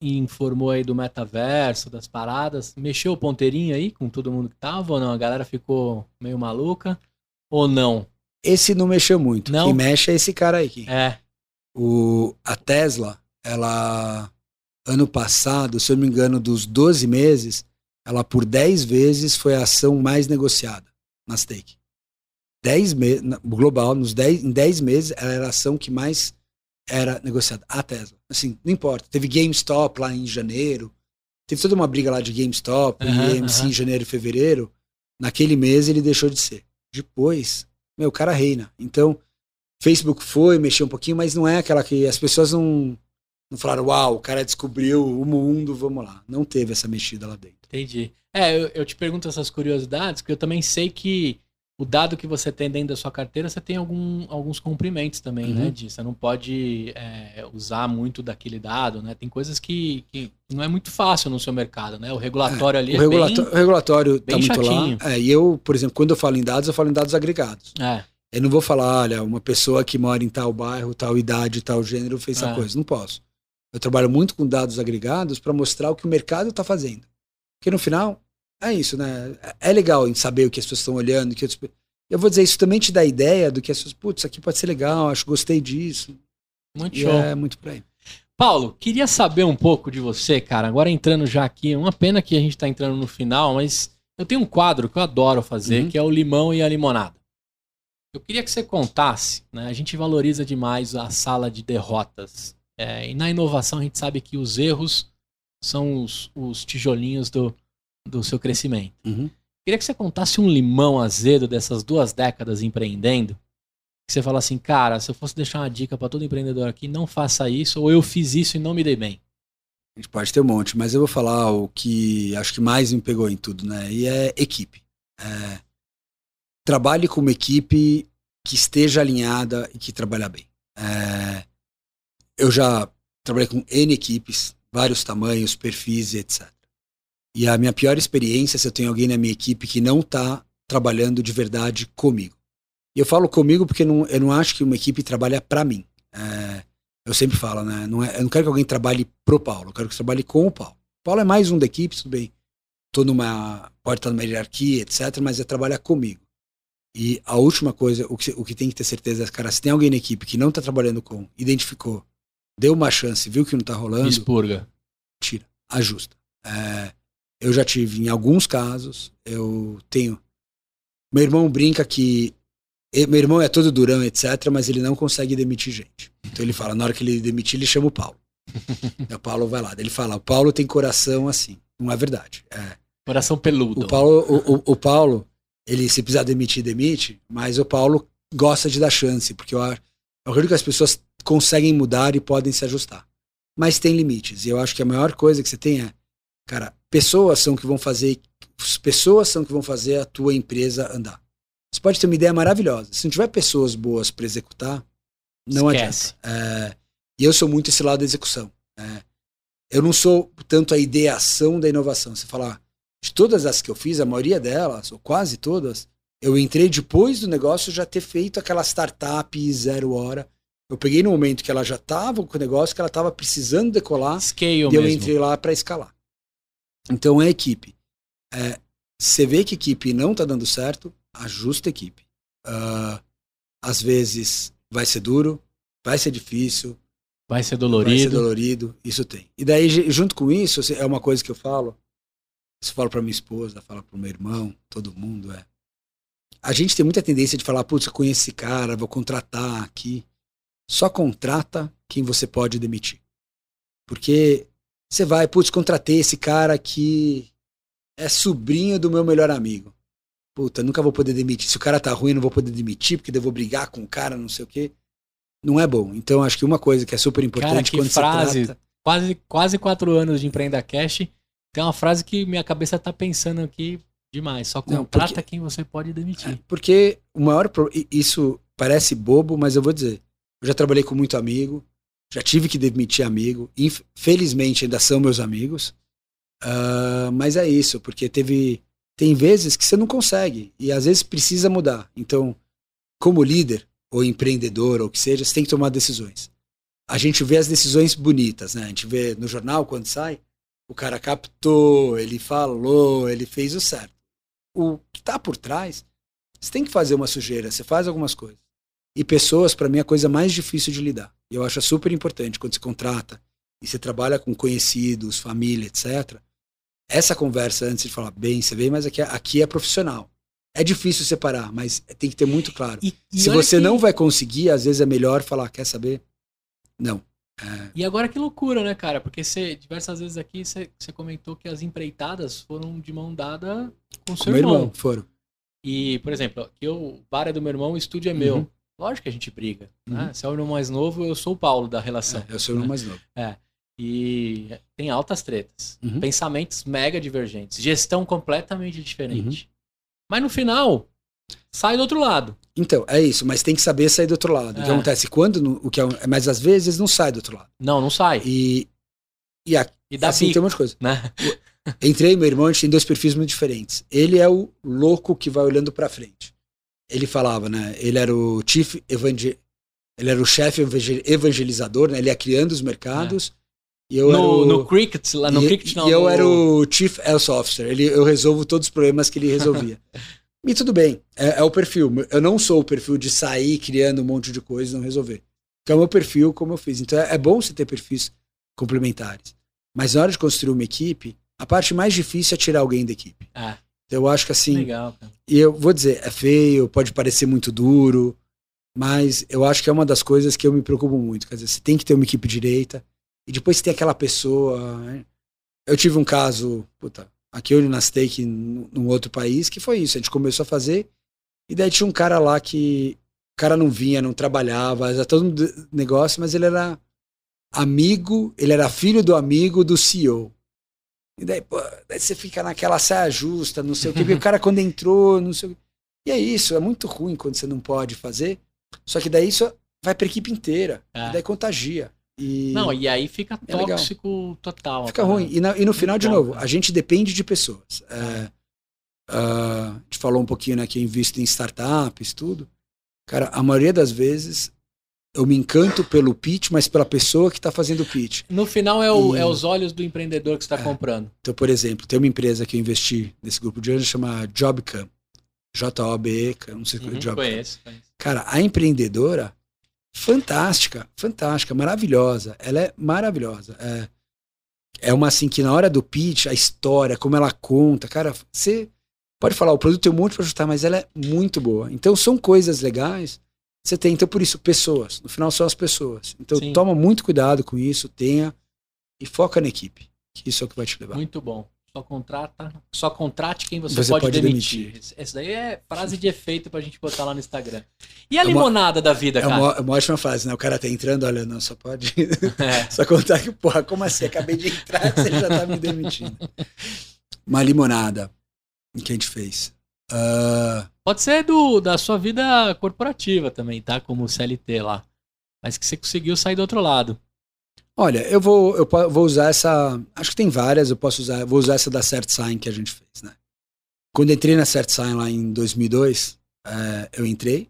informou aí do metaverso, das paradas, mexeu o ponteirinho aí com todo mundo que tava ou não? A galera ficou meio maluca ou não? Esse não mexeu muito. Não? Quem mexe é esse cara aí. É. O, a Tesla, ela, ano passado, se eu não me engano, dos 12 meses, ela por 10 vezes foi a ação mais negociada na stake. 10 meses, global, nos 10, em 10 meses, ela era a ação que mais era negociada. A Tesla. Assim, não importa. Teve GameStop lá em janeiro. Teve toda uma briga lá de GameStop uhum, e AMC uhum. em janeiro e fevereiro. Naquele mês ele deixou de ser. Depois, meu, o cara reina. Então, Facebook foi, mexeu um pouquinho, mas não é aquela que as pessoas não, não falaram, uau, o cara descobriu o mundo, vamos lá. Não teve essa mexida lá dentro. Entendi. É, eu, eu te pergunto essas curiosidades, porque eu também sei que o dado que você tem dentro da sua carteira, você tem algum, alguns cumprimentos também, né, uhum. né? De, você não pode é, usar muito daquele dado, né? Tem coisas que, que não é muito fácil no seu mercado, né? O regulatório é, ali o é bem, o regulatório tá muito chatinho. lá. É, e eu, por exemplo, quando eu falo em dados, eu falo em dados agregados. É. Eu não vou falar, olha, uma pessoa que mora em tal bairro, tal idade, tal gênero fez essa é. coisa. Não posso. Eu trabalho muito com dados agregados para mostrar o que o mercado está fazendo. Porque no final, é isso, né? É legal em saber o que as pessoas estão olhando. Que outros... Eu vou dizer, isso também te dá ideia do que as pessoas, putz, isso aqui pode ser legal, acho que gostei disso. Muito e show. É muito por aí. Paulo, queria saber um pouco de você, cara. Agora entrando já aqui, uma pena que a gente está entrando no final, mas eu tenho um quadro que eu adoro fazer, uhum. que é o limão e a limonada. Eu queria que você contasse, né? A gente valoriza demais a sala de derrotas. É, e na inovação a gente sabe que os erros são os, os tijolinhos do, do seu crescimento. Uhum. Queria que você contasse um limão azedo dessas duas décadas empreendendo. Que você fala assim, cara, se eu fosse deixar uma dica para todo empreendedor aqui, não faça isso, ou eu fiz isso e não me dei bem. A gente pode ter um monte, mas eu vou falar o que acho que mais me pegou em tudo, né? E é equipe. É, trabalhe com uma equipe que esteja alinhada e que trabalha bem. É, eu já trabalhei com N equipes, vários tamanhos, perfis, etc. E a minha pior experiência é se eu tenho alguém na minha equipe que não está trabalhando de verdade comigo. E eu falo comigo porque não, eu não acho que uma equipe trabalha para mim. É, eu sempre falo, né? Não é, eu não quero que alguém trabalhe pro Paulo, eu quero que trabalhe com o Paulo. O Paulo é mais um da equipe, tudo bem. Tô numa. Pode estar numa hierarquia, etc., mas é trabalhar comigo. E a última coisa, o que, o que tem que ter certeza é, cara, se tem alguém na equipe que não tá trabalhando com, identificou, deu uma chance, viu que não tá rolando. Expurga. Tira, ajusta. É, eu já tive em alguns casos, eu tenho. Meu irmão brinca que meu irmão é todo durão, etc., mas ele não consegue demitir gente. Então ele fala, na hora que ele demitir, ele chama o Paulo. o Paulo vai lá. Ele fala, o Paulo tem coração assim. Não é verdade. É. Coração peludo. O Paulo, o, o, o, Paulo, ele se precisar demitir, demite, mas o Paulo gosta de dar chance, porque eu, eu acredito que as pessoas conseguem mudar e podem se ajustar. Mas tem limites. E eu acho que a maior coisa que você tem é, cara, pessoas são que vão fazer, pessoas são que vão fazer a tua empresa andar. Você pode ter uma ideia maravilhosa. Se não tiver pessoas boas para executar, não Esquece. adianta. É, e eu sou muito esse lado da execução. É, eu não sou tanto a ideação da inovação. Você falar, de todas as que eu fiz, a maioria delas, ou quase todas, eu entrei depois do negócio já ter feito aquela startup zero hora. Eu peguei no momento que ela já estava com o negócio, que ela estava precisando decolar, Scale e eu mesmo. entrei lá para escalar. Então é equipe. É, você vê que equipe não está dando certo, ajusta a equipe. Uh, às vezes vai ser duro, vai ser difícil, vai ser dolorido. Vai ser dolorido, isso tem. E daí, junto com isso, é uma coisa que eu falo, isso falo para minha esposa, falo para o meu irmão, todo mundo, é. A gente tem muita tendência de falar, putz, eu conheço esse cara, vou contratar aqui. Só contrata quem você pode demitir. Porque você vai, putz, contratei esse cara que é sobrinho do meu melhor amigo puta, nunca vou poder demitir. Se o cara tá ruim, não vou poder demitir, porque eu vou brigar com o cara, não sei o quê. Não é bom. Então, acho que uma coisa que é super importante cara, quando frase, se trata... Quase, quase quatro anos de Empreenda Cash, tem uma frase que minha cabeça tá pensando aqui demais. Só contrata não, porque... quem você pode demitir. É, porque o maior... Pro... Isso parece bobo, mas eu vou dizer. Eu já trabalhei com muito amigo, já tive que demitir amigo. Infelizmente, ainda são meus amigos. Uh, mas é isso, porque teve tem vezes que você não consegue e às vezes precisa mudar. Então, como líder ou empreendedor ou o que seja, você tem que tomar decisões. A gente vê as decisões bonitas, né? A gente vê no jornal quando sai, o cara captou, ele falou, ele fez o certo. O que está por trás, você tem que fazer uma sujeira, você faz algumas coisas. E pessoas, para mim, é a coisa mais difícil de lidar. E eu acho super importante quando você contrata e você trabalha com conhecidos, família, etc essa conversa antes de falar, bem, você vê, mas aqui, é, aqui é profissional. É difícil separar, mas tem que ter muito claro. E, e Se você que... não vai conseguir, às vezes é melhor falar, quer saber? Não. É... E agora que loucura, né, cara? Porque você, diversas vezes aqui você, você comentou que as empreitadas foram de mão dada com o seu com irmão. irmão. Foram. E, por exemplo, aqui o bar é do meu irmão, o estúdio é meu. Uhum. Lógico que a gente briga. Né? Uhum. Se é o irmão mais novo, eu sou o Paulo da relação. É, eu sou o irmão né? mais novo. É. E tem altas tretas. Uhum. Pensamentos mega divergentes. Gestão completamente diferente. Uhum. Mas no final, sai do outro lado. Então, é isso, mas tem que saber sair do outro lado. É. O que acontece quando, o que é, mas às vezes não sai do outro lado. Não, não sai. E, e, a, e dá assim, pico, tem um monte de coisa. Né? Entrei meu irmão, a gente tem dois perfis muito diferentes. Ele é o louco que vai olhando para frente. Ele falava, né? Ele era o chief evangel... ele era o chefe evangelizador, né? Ele ia criando os mercados. É e eu no, o... no Cricket, lá no e, Cricket não. E eu no... era o Chief Health Officer. Ele, eu resolvo todos os problemas que ele resolvia. e tudo bem, é, é, o perfil. Eu não sou o perfil de sair criando um monte de coisa e não resolver. Que é o meu perfil, como eu fiz. Então é, é bom você ter perfis complementares. Mas na hora de construir uma equipe, a parte mais difícil é tirar alguém da equipe. Ah. Eu acho que assim. Legal, cara. E eu vou dizer, é feio, pode parecer muito duro, mas eu acho que é uma das coisas que eu me preocupo muito. Quer dizer, você tem que ter uma equipe direita, e depois tem aquela pessoa. né? Eu tive um caso, puta, aqui onde na Steak, num outro país, que foi isso. A gente começou a fazer, e daí tinha um cara lá que. O cara não vinha, não trabalhava, era todo um negócio, mas ele era amigo, ele era filho do amigo do CEO. E daí, pô, daí você fica naquela saia justa, não sei o quê, porque o cara quando entrou, não sei o quê. E é isso, é muito ruim quando você não pode fazer. Só que daí isso vai pra equipe inteira. É. E daí contagia. E Não, e aí fica É legal. tóxico total. fica cara. ruim. E, na- e no final, de novo, cara. a gente depende de pessoas. É, ah, a gente falou um pouquinho, né, que eu invisto em startups, tudo. Cara, a maioria das vezes eu me encanto pelo pitch, mas pela pessoa que está fazendo o pitch. No final é, o- E- é os olhos do empreendedor que está É. comprando. Então, por exemplo, tem uma empresa que eu investi nesse grupo de anjos, chama Jobcam. J-O-B-E, não sei o que é Uhum, Jobcam. conheço, conheço. Cara, a empreendedora, fantástica, fantástica, maravilhosa. Ela é maravilhosa. É, é uma assim que na hora do pitch, a história, como ela conta, cara, você pode falar, o produto tem um monte para ajustar, mas ela é muito boa. Então são coisas legais. Você tem, então por isso, pessoas. No final são as pessoas. Então Sim. toma muito cuidado com isso, tenha e foca na equipe. Que isso é o que vai te levar. Muito bom. Só contrata, só contrate quem você, Você pode, pode demitir. demitir. Essa daí é frase de efeito pra gente botar lá no Instagram. E a É uma- limonada da vida, É cara? uma, é uma ótima frase, né? O cara tá entrando, olha, não, só pode. É. Só contar que, porra, como assim? Acabei de entrar você já tá me demitindo. Uma limonada que a gente fez. Ah, Pode ser do, da sua vida corporativa também, tá? Como CLT lá. Mas que você conseguiu sair do outro lado. olha, eu vou, eu vou usar essa. Acho que tem várias, eu posso usar. Vou usar essa da CertSign que a gente fez, né? Quando entrei na CertSign lá em 2002, eh, eu entrei.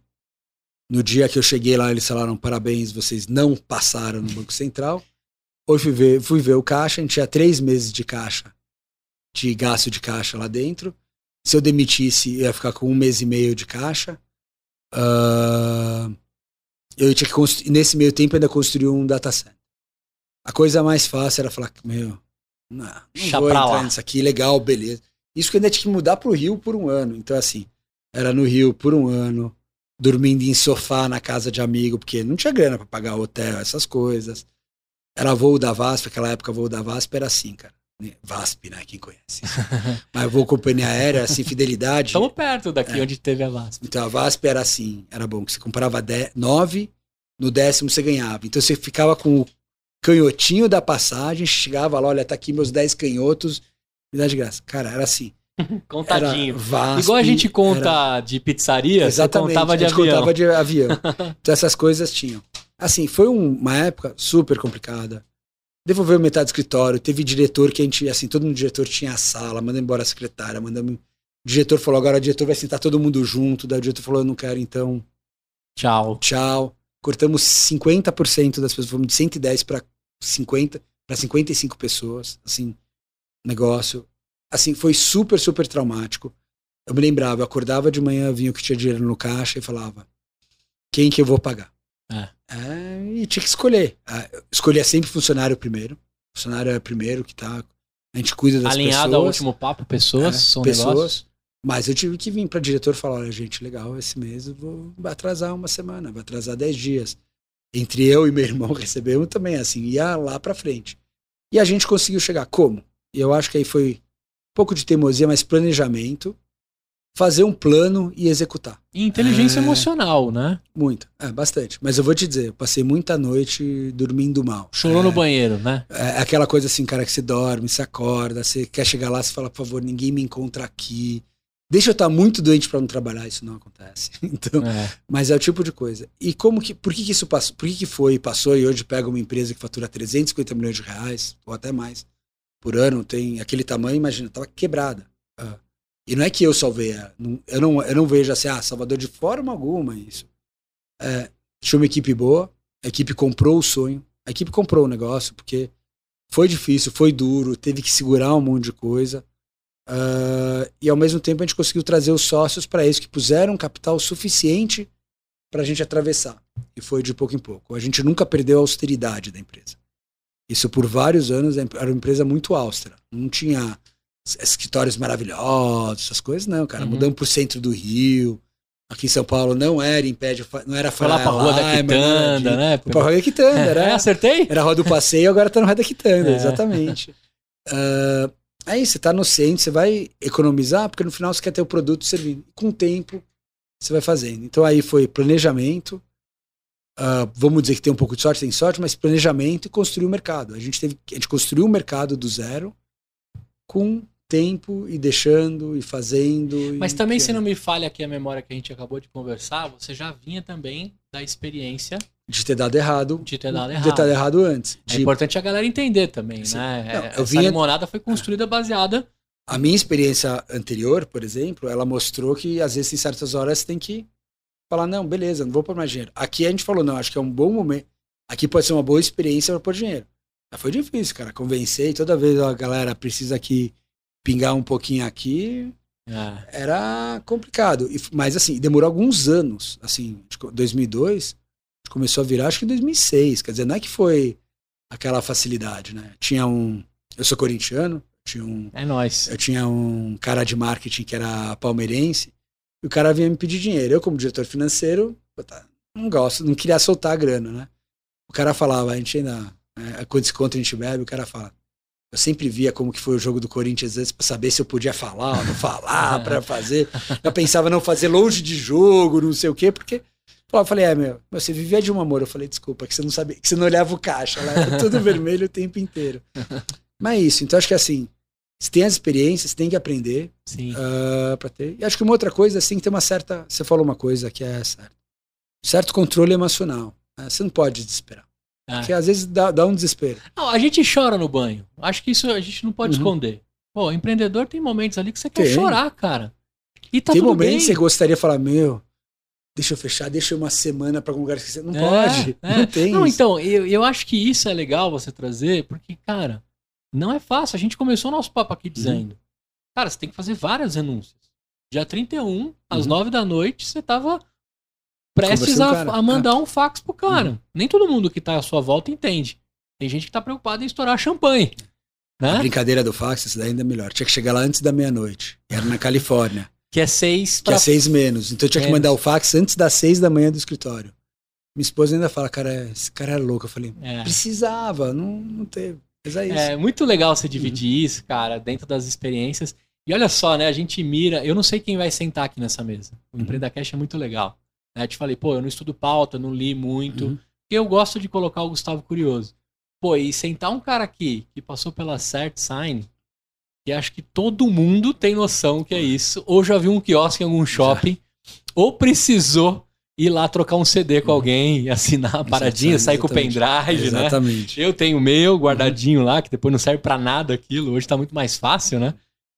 No dia que eu cheguei lá, eles falaram: parabéns, vocês não passaram no Banco Central. Hoje fui ver, fui ver o caixa, a gente tinha três meses de caixa, de gasto de caixa lá dentro. Se eu demitisse, eu ia ficar com um mês e meio de caixa. Ah, eu tinha que construir, nesse meio tempo, ainda construir um data center. A coisa mais fácil era falar, meu, não, não Deixa vou entrar lá. nisso aqui, legal, beleza. Isso que eu ainda tinha que mudar pro Rio por um ano. Então, assim, era no Rio por um ano, dormindo em sofá na casa de amigo, porque não tinha grana pra pagar hotel, essas coisas. Era voo da VASP, aquela época voo da VASP era assim, cara. VASP, né? Quem conhece. Mas voo companhia aérea, assim, fidelidade. Estamos perto daqui É. onde teve a VASP. Então a VASP era assim, era bom, que você comprava 10, 9, no décimo você ganhava. Então você ficava com o canhotinho da passagem, chegava lá, olha, tá aqui meus 10 canhotos, me dá de graça. Cara, era assim. Contadinho. Era VASP, Igual a gente era- conta de pizzaria, Exatamente, você contava de a gente avião. contava de avião. então essas coisas tinham. Assim, foi um- uma época super complicada. Devolveu metade do escritório, teve diretor que a gente, assim, todo mundo diretor tinha a sala, mandou embora a secretária, mandamos... O diretor falou, agora o diretor vai sentar todo mundo junto, daí o diretor falou, eu não quero, então Tchau. tchau. Cortamos 50% das pessoas, fomos de 110 para 50, para 55 pessoas, assim, negócio. Assim, foi super, super traumático. Eu me lembrava, eu acordava de manhã, vinha o que tinha dinheiro no caixa e falava: quem que eu vou pagar? É. É, e tinha que escolher. Ah, eu escolhia sempre funcionário primeiro. Funcionário é primeiro que tá. A gente cuida das Alinhado pessoas. ao último papo, pessoas, É, são pessoas. negócios. Mas eu tive que vir para diretor falar: olha, gente, legal, esse mês eu vou atrasar uma semana, vai atrasar 10 dias. Entre eu e meu irmão recebemos também, assim, ia lá para frente. E a gente conseguiu chegar. Como? E eu acho que aí foi um pouco de teimosia, mas planejamento, fazer um plano e executar. E inteligência É. emocional, né? Muito, é, bastante. Mas eu vou te dizer, eu passei muita noite dormindo mal. Chorou é, no banheiro, né? é aquela coisa assim, cara, que você dorme, você acorda, você quer chegar lá, você fala, por favor, ninguém me encontra aqui. Deixa eu estar muito doente para não trabalhar, isso não acontece. Então, É. mas é o tipo de coisa. E como que, por que, que isso passou? Por que, que foi e passou e hoje pega uma empresa que fatura 350 milhões de reais, ou até mais, por ano, tem aquele tamanho, imagina, tava quebrada. E não é que eu salvei. Não- Eu não, eu não vejo assim, ah, Salvador de forma alguma isso. É, tinha uma equipe boa, a equipe comprou o sonho, a equipe comprou o negócio, porque foi difícil, foi duro, teve que segurar um monte de coisa. Ah, e ao mesmo tempo a gente conseguiu trazer os sócios para isso, que puseram capital suficiente para a gente atravessar. E foi de pouco em pouco. A gente nunca perdeu a austeridade da empresa. Isso por vários anos era uma empresa muito austera. Não tinha escritórios maravilhosos, essas coisas, não, cara. Uhum. Mudamos pro centro do Rio. Aqui em São Paulo não era Império, não era Foi lá pra Rua da Quitanda, né? Foi pra Rua da Quitanda, É, era, acertei? era a Rua do Passeio, agora tá no Rua da Quitanda, É. exatamente. Ah, aí você tá no centro, você vai economizar, porque no final você quer ter o produto servindo. Com o tempo, você vai fazendo. Então aí foi planejamento, ah, vamos dizer que tem um pouco de sorte, tem sorte, mas planejamento e construir o mercado. A gente teve, a gente construiu o mercado do zero com tempo e deixando e fazendo. e Mas também, se criando. não me falha aqui a memória que a gente acabou de conversar, você já vinha também da experiência de ter dado errado, de ter dado de errado. ter dado errado antes. É De- importante a galera entender também, Sim. né? Não, É, Essa vinha- limonada foi construída baseada. A minha experiência anterior, por exemplo, ela mostrou que às vezes em certas horas você tem que falar, não, beleza, não vou pôr mais dinheiro. Aqui a gente falou, não, acho que é um bom momento. Aqui pode ser uma boa experiência para pôr dinheiro. Mas foi difícil, cara, convencer e toda vez a galera precisa aqui pingar um pouquinho aqui, É, era complicado. E Mas assim, demorou alguns anos, assim, acho que 2002, a gente começou a virar, acho que em 2006, quer dizer, não é que foi aquela facilidade, né? Tinha um, eu sou corintiano, tinha um é nóis. eu tinha um cara de marketing que era palmeirense, e o cara vinha me pedir dinheiro. Eu, como diretor financeiro, não gosto, não queria soltar a grana, né? O cara falava, a gente ainda, é, quando desconto a gente bebe, o cara fala. Eu sempre via como que foi o jogo do Corinthians antes pra saber se eu podia falar ou não falar, pra fazer. Eu pensava não fazer longe de jogo, não sei o quê, porque eu falei, é, meu, você vivia de um amor. Eu falei, desculpa, que você não sabia, que você não olhava o caixa, lá era tudo vermelho o tempo inteiro. Mas é isso, então acho que assim, você tem as experiências, você tem que aprender Sim. ah, para ter. E acho que uma outra coisa, assim, tem uma certa. Você falou uma coisa que é certa. Certo controle emocional. né? Você não pode desesperar. É. Porque às vezes dá, dá um desespero. Não, a gente chora no banho. Acho que isso a gente não pode Uhum. esconder. Pô, empreendedor tem momentos ali que você quer Tem. chorar, cara. E tá tem tudo momentos bem. que você gostaria de falar, meu, deixa eu fechar, deixa eu uma semana para algum lugar que você. Não É, pode. é. Não tem. Não, isso. então, eu, eu acho que isso é legal você trazer, porque, cara, não é fácil. A gente começou o nosso papo Uhum. aqui dizendo, cara, você tem que fazer várias renúncias. Dia 31, às Uhum. 9 da noite, você tava prestes a, a mandar um fax pro cara. Uhum. Nem todo mundo que tá à sua volta entende. Tem gente que tá preocupada em estourar champanhe. A Né? brincadeira do fax, essa daí ainda é melhor. Tinha que chegar lá antes da meia-noite. Era na Califórnia. Que é seis Que pra é seis menos. Então eu tinha que Menos. mandar o fax antes das seis da manhã do escritório. Minha esposa ainda fala, cara, esse cara era louco. Eu falei, É. precisava, não, não teve. Mas é isso. É muito legal você dividir Uhum. isso, cara, dentro das experiências. E olha só, né? A gente mira. Eu não sei quem vai sentar aqui nessa mesa. O Uhum. Empreenda Cash é muito legal. Né? Te falei, pô, eu não estudo pauta, não li muito. Uhum. Porque eu gosto de colocar o Gustavo Curioso. Pô, e sentar um cara aqui que passou pela Cert Sign, que acho que todo mundo tem noção que é isso. Ou já viu um quiosque em algum shopping, ou precisou ir lá trocar um CD com alguém, assinar a paradinha, sair com o pendrive, né? Exatamente. Eu tenho o meu guardadinho lá, que depois não serve pra nada aquilo. Hoje tá muito mais fácil, né?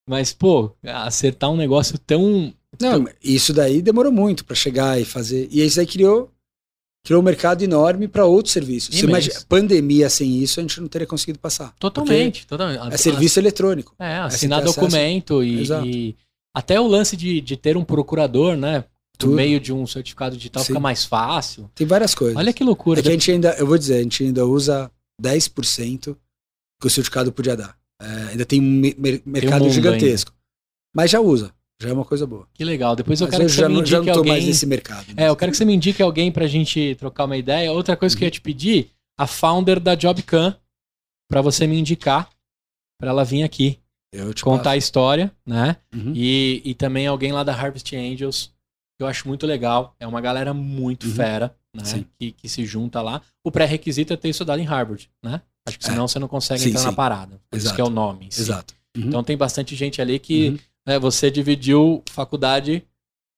Mas, pô, acertar um negócio tão. Não, isso daí demorou muito para chegar e fazer. E isso aí criou, criou um mercado enorme para outros serviços. Você Imenso. imagina, pandemia sem isso, a gente não teria conseguido passar. Totalmente. totalmente. É serviço eletrônico. É, assinar acesso. documento e, e até o lance de, de ter um procurador, né? Por Tudo. meio de um certificado digital Sim. fica mais fácil. Tem várias coisas. Olha que loucura. É que a gente ainda, eu vou dizer, a gente ainda usa 10% que o certificado podia dar. É, ainda tem um me- mer- mercado mundo gigantesco. Mas já usa. Já é uma coisa boa. Que legal. Depois eu Mas quero eu que você me não, já indique não alguém. mais nesse mercado. É, eu quero que você me indique alguém pra gente trocar uma ideia. Outra coisa que eu ia te pedir, a founder da JobCam, pra você me indicar, pra ela vir aqui Eu te contar a história, né? passo. Uhum. E, e também alguém lá da Harvest Angels, que eu acho muito legal. É uma galera muito Uhum. fera, né? Que, que se junta lá. O pré-requisito é ter estudado em Harvard, né? Acho que É. senão você não consegue Sim, entrar na sim. parada. Por isso Exato. que é o nome. si. Exato. Uhum. Então tem bastante gente ali que Uhum. Né, você dividiu faculdade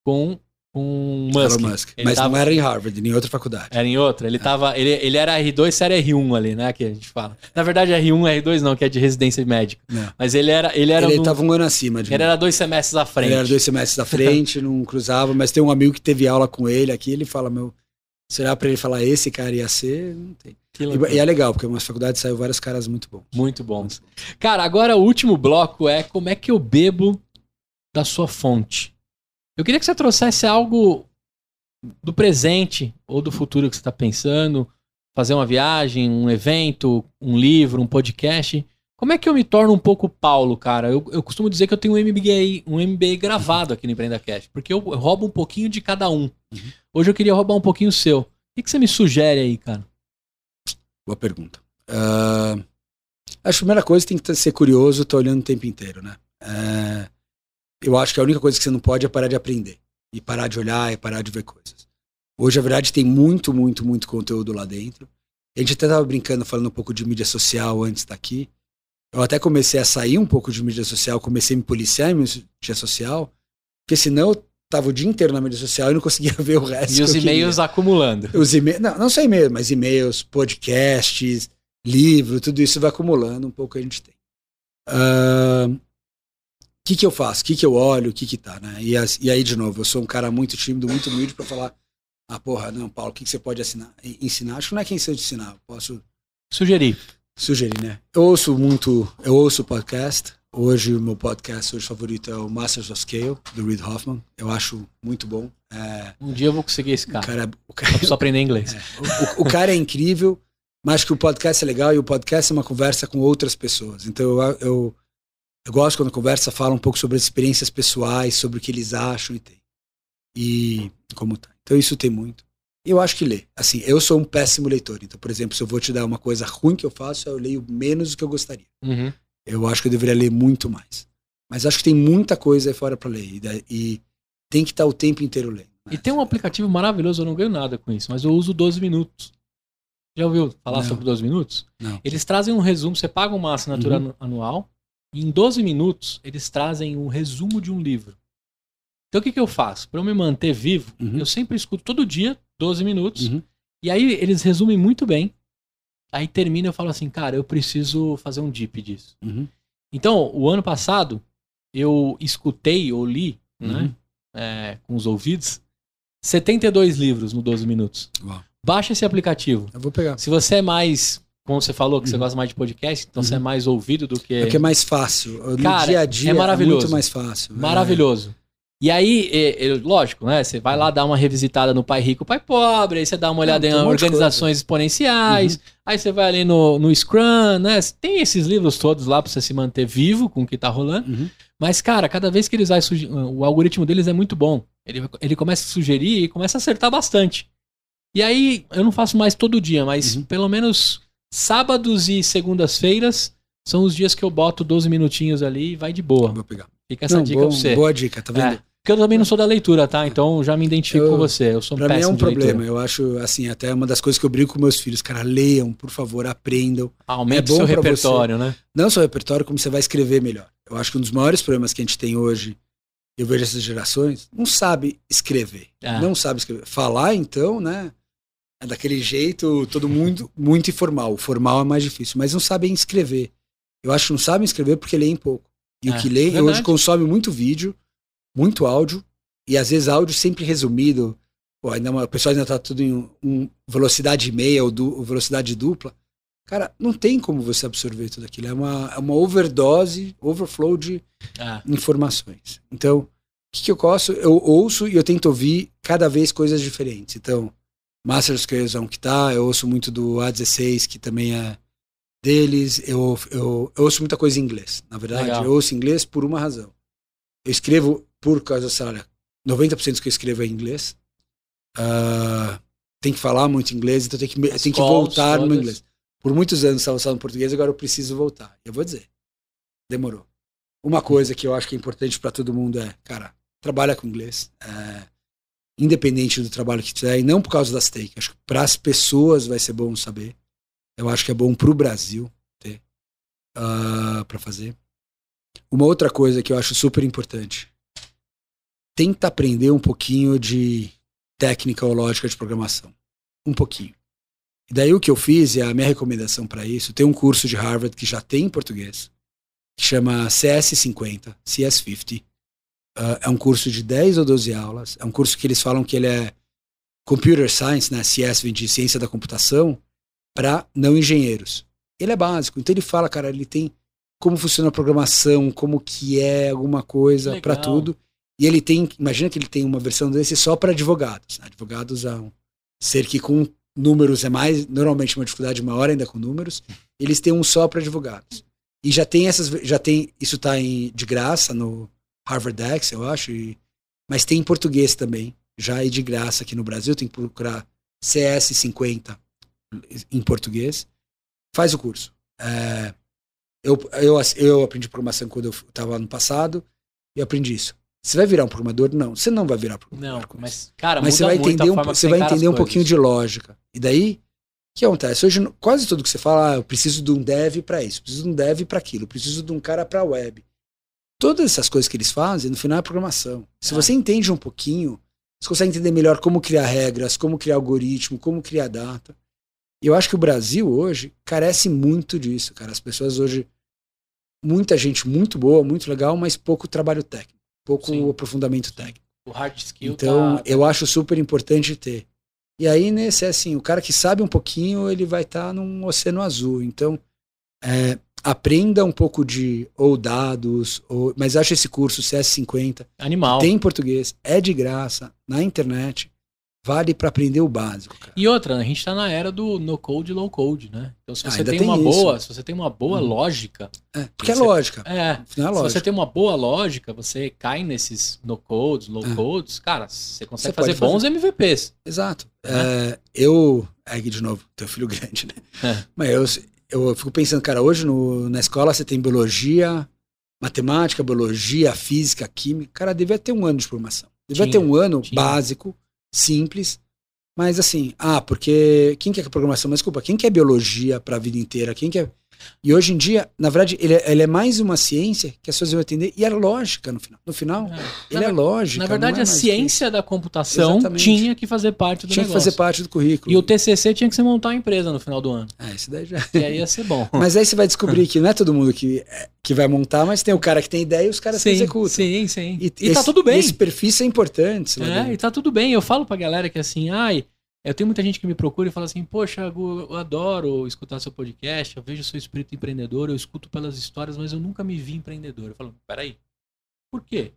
com, com Musk. Elon Musk. Mas tava- não era em Harvard, em outra faculdade. Era em outra. Ele tava. Ele, ele era R2, você era R1 ali, né? Que a gente fala. Na verdade, R1 R2 não, que é de residência médica. Não. Mas ele era. Ele era, Ele num- estava um ano acima de ele mim. era dois semestres à frente. Ele era dois semestres à frente, não cruzava, mas tem um amigo que teve aula com ele aqui, ele fala, meu, será pra ele falar esse cara ia ser? Não tem. E, e é legal, porque umas faculdades saiu vários caras muito bons. Muito bons. Cara, agora o último bloco é como é que eu bebo da sua fonte. Eu queria que você trouxesse algo do presente ou do futuro que você está pensando, fazer uma viagem, um evento, um livro, um podcast, Como é que eu me torno um pouco Paulo, cara? Eu, eu costumo dizer que eu tenho um MBA, um MBA gravado aqui no Empreenda Cash, porque eu, roubo um pouquinho de cada um. Uhum. Hoje eu queria roubar um pouquinho o seu. O que, que você me sugere aí, cara? Boa pergunta. Uh, acho que a primeira coisa tem que ser curioso, tô olhando o tempo inteiro, né? Uh, eu acho que a única coisa que você não pode é parar de aprender. E parar de olhar e parar de ver coisas. Hoje, a verdade, tem muito, muito, muito conteúdo lá dentro. A gente até tava brincando, falando um pouco de mídia social antes daqui. Eu até comecei a sair um pouco de mídia social, comecei a me policiar em mídia social, porque senão eu tava o dia inteiro na mídia social e não conseguia ver o resto. E os e-mails acumulando. Os e não, não só e-mails, mas e-mails, podcasts, livro, tudo isso vai acumulando um pouco a gente tem. Uh, que, que eu faço? O que, que eu olho? O que, que tá, né? E, as, e aí, de novo, eu sou um cara muito tímido, muito humilde para falar. Ah, porra, não, Paulo, o que, que você pode assinar, ensinar? Acho que não é quem você ensinar. Eu posso. Sugerir. Sugerir, né? Eu ouço muito. Eu ouço podcast. Hoje, o meu podcast hoje favorito é o Masters of Scale, do Reid Hoffman. Eu acho muito bom. É, um dia eu vou conseguir esse cara. O cara, o cara só aprender inglês. É, o, o, cara é incrível, mas que o podcast é legal e o podcast é uma conversa com outras pessoas. Então, eu, eu, eu gosto quando a conversa fala um pouco sobre as experiências pessoais, sobre o que eles acham e tem. E como tá. Então, isso tem muito. Eu acho que lê. Assim, eu sou um péssimo leitor. Então, por exemplo, se eu vou te dar uma coisa ruim que eu faço, eu leio menos do que eu gostaria. Uhum. Eu acho que eu deveria ler muito mais. Mas acho que tem muita coisa aí fora para ler. E, e, tem que estar o tempo inteiro lendo. Né? E tem um aplicativo maravilhoso, eu não ganho nada com isso, mas eu uso 12 minutos. Já ouviu falar não. sobre 12 minutos? Não. Eles trazem um resumo, você paga uma assinatura uhum. anual, e em 12 minutos eles trazem um resumo de um livro. Então o que, que eu faço? Para eu me manter vivo, uhum. eu sempre escuto todo dia 12 minutos. Uhum. E aí eles resumem muito bem. Aí termina eu falo assim, cara, eu preciso fazer um deep disso. Uhum. Então, o ano passado, eu escutei ou li, né, é, com os ouvidos, 72 livros no 12 minutos. Uau. Baixa esse aplicativo. Eu vou pegar. Se você é mais, como você falou, que uhum. você gosta mais de podcast, então você é uhum. mais ouvido do que. É que é mais fácil. No Cara, dia a dia é, maravilhoso. é muito mais fácil. Maravilhoso. E aí, é, é, lógico, né? Você vai lá dar uma revisitada no Pai Rico, Pai Pobre, aí você dá uma olhada Não, em um organizações exponenciais, uhum. aí você vai ali no, no Scrum, né? Tem esses livros todos lá pra você se manter vivo com o que tá rolando. Uhum. Mas, cara, cada vez que eles vai o algoritmo deles é muito bom. Ele, ele começa a sugerir e começa a acertar bastante. E aí, eu não faço mais todo dia, mas uhum. pelo menos sábados e segundas-feiras são os dias que eu boto 12 minutinhos ali e vai de boa. Vou pegar. Fica essa não, dica bom, pra você. Boa dica, tá vendo? É. Porque eu também não sou da leitura, tá? Então já me identifico eu, com você. Eu sou um Pra mim é um problema. Leitura. Eu acho, assim, até uma das coisas que eu brigo com meus filhos. Cara, leiam, por favor, aprendam. Aumente é seu repertório, você, né? Não só repertório, como você vai escrever melhor. Eu acho que um dos maiores problemas que a gente tem hoje, eu vejo essas gerações, não sabe escrever. É. Não sabe escrever. Falar, então, né? É daquele jeito, todo mundo muito informal. O formal é mais difícil, mas não sabem escrever. Eu acho que não sabem escrever porque leem pouco. E É, o que lê verdade. hoje consome muito vídeo, muito áudio, e às vezes áudio sempre resumido. Pô, ainda uma, o pessoal ainda tá tudo em um, velocidade meia ou du, velocidade dupla. Cara, não tem como você absorver tudo aquilo. É uma, é uma overdose, overflow de É. informações. Então, o que, que eu gosto? Eu ouço e eu tento ouvir cada vez coisas diferentes. Então, Masters Scales é um que tá, eu ouço muito do A16, que também é deles. Eu, eu, eu ouço muita coisa em inglês. Na verdade, Legal. eu ouço inglês por uma razão. Eu escrevo por causa, sei lá, 90% do que eu escrevo é em inglês. Ah, tem que falar muito inglês, então tem que, tem que voltar no todas. inglês. Por muitos anos estava falando português, agora eu preciso voltar. Eu vou dizer. Demorou. Uma coisa que eu acho que é importante para todo mundo é, cara, trabalha com inglês. é, independente do trabalho que tiver, e não por causa das take. Acho que para as pessoas vai ser bom saber. Eu acho que é bom para o Brasil ter para fazer. Uma outra coisa que eu acho super importante. Tenta aprender um pouquinho de técnica ou lógica de programação. Um pouquinho. E daí o que eu fiz, e a minha recomendação para isso, tem um curso de Harvard que já tem em português, que chama CS50, CS50. Ah, é um curso de 10 ou 12 aulas. É um curso que eles falam que ele é Computer Science, né? CS vem de ciência da computação, para não engenheiros. Ele é básico. Então ele fala, cara, ele tem como funciona a programação, como que é alguma coisa para tudo. E ele tem, imagina que ele tem uma versão desse só para advogados. né? Advogados é um ser que com números é mais, normalmente uma dificuldade maior ainda com números. Eles têm um só para advogados. E já tem essas. Já tem. Isso tá em, de graça no Harvard X, eu acho. E, mas tem em português também. Já é de graça aqui no Brasil. Tem que procurar CS50 em português. Faz o curso. É, eu, eu, eu aprendi programação quando eu estava no passado. E aprendi isso. Você vai virar um programador? Não, você não vai virar programador. Não, mas, cara, mas você vai entender um, você vai entender um pouquinho de lógica. E daí, o que acontece? Hoje, quase tudo que você fala, ah, eu preciso de um dev para isso, preciso de um dev para aquilo, preciso de um cara para web. Todas essas coisas que eles fazem, no final é programação. Se ah. você entende um pouquinho, você consegue entender melhor como criar regras, como criar algoritmo, como criar data. E eu acho que o Brasil hoje carece muito disso, cara. As pessoas hoje, muita gente muito boa, muito legal, mas pouco trabalho técnico pouco Sim. aprofundamento técnico. O hard skill Então, tá... eu acho super importante ter. E aí, nesse, é assim, o cara que sabe um pouquinho, ele vai estar tá num oceano azul. Então, é, aprenda um pouco de ou dados, ou, mas acho esse curso CS50. Animal. Tem em português, é de graça, na internet vale para aprender o básico. Cara. E outra, a gente está na era do no code low code, né? Então se você tem, tem, uma isso. boa, se você tem uma boa hum. lógica, é, porque é lógica. É, é lógica. se você tem uma boa lógica, você cai nesses no codes, low é. codes, cara, você consegue você fazer bons fazer. MVPs. Exato. É. é eu, é de novo, teu filho grande, né? É. Mas eu, eu fico pensando, cara, hoje no, na escola você tem biologia, matemática, biologia, física, química. Cara, devia ter um ano de formação. Devia tinha, ter um ano tinha. básico simples. Mas assim, ah, porque quem quer programação? Mas desculpa, quem quer biologia para a vida inteira? Quem quer. E hoje em dia, na verdade, ele é, ele é mais uma ciência que as pessoas vão entender e é lógica no final. No final, é. ele na, é lógica. Na verdade, é a ciência da computação Exatamente. tinha que fazer parte do Tinha negócio. que fazer parte do currículo. E o TCC tinha que ser montar uma empresa no final do ano. É, isso daí já. E aí ia ser bom. mas aí você vai descobrir que não é todo mundo que, que vai montar, mas tem o cara que tem ideia e os caras sim, que executam. Sim, sim. E, e tá esse, tá tudo bem. esse perfis é importante. É, e tá tudo bem. Eu falo pra galera que assim, ai. Eu tenho muita gente que me procura e fala assim: Poxa, eu adoro escutar seu podcast, eu vejo seu espírito empreendedor, eu escuto pelas histórias, mas eu nunca me vi empreendedor. Eu falo: Peraí, por quê?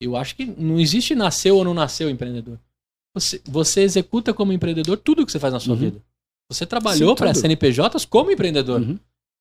Eu acho que não existe nasceu ou não nasceu empreendedor. Você, você executa como empreendedor tudo que você faz na sua uhum. vida. Você trabalhou para CNPJs como empreendedor, uhum.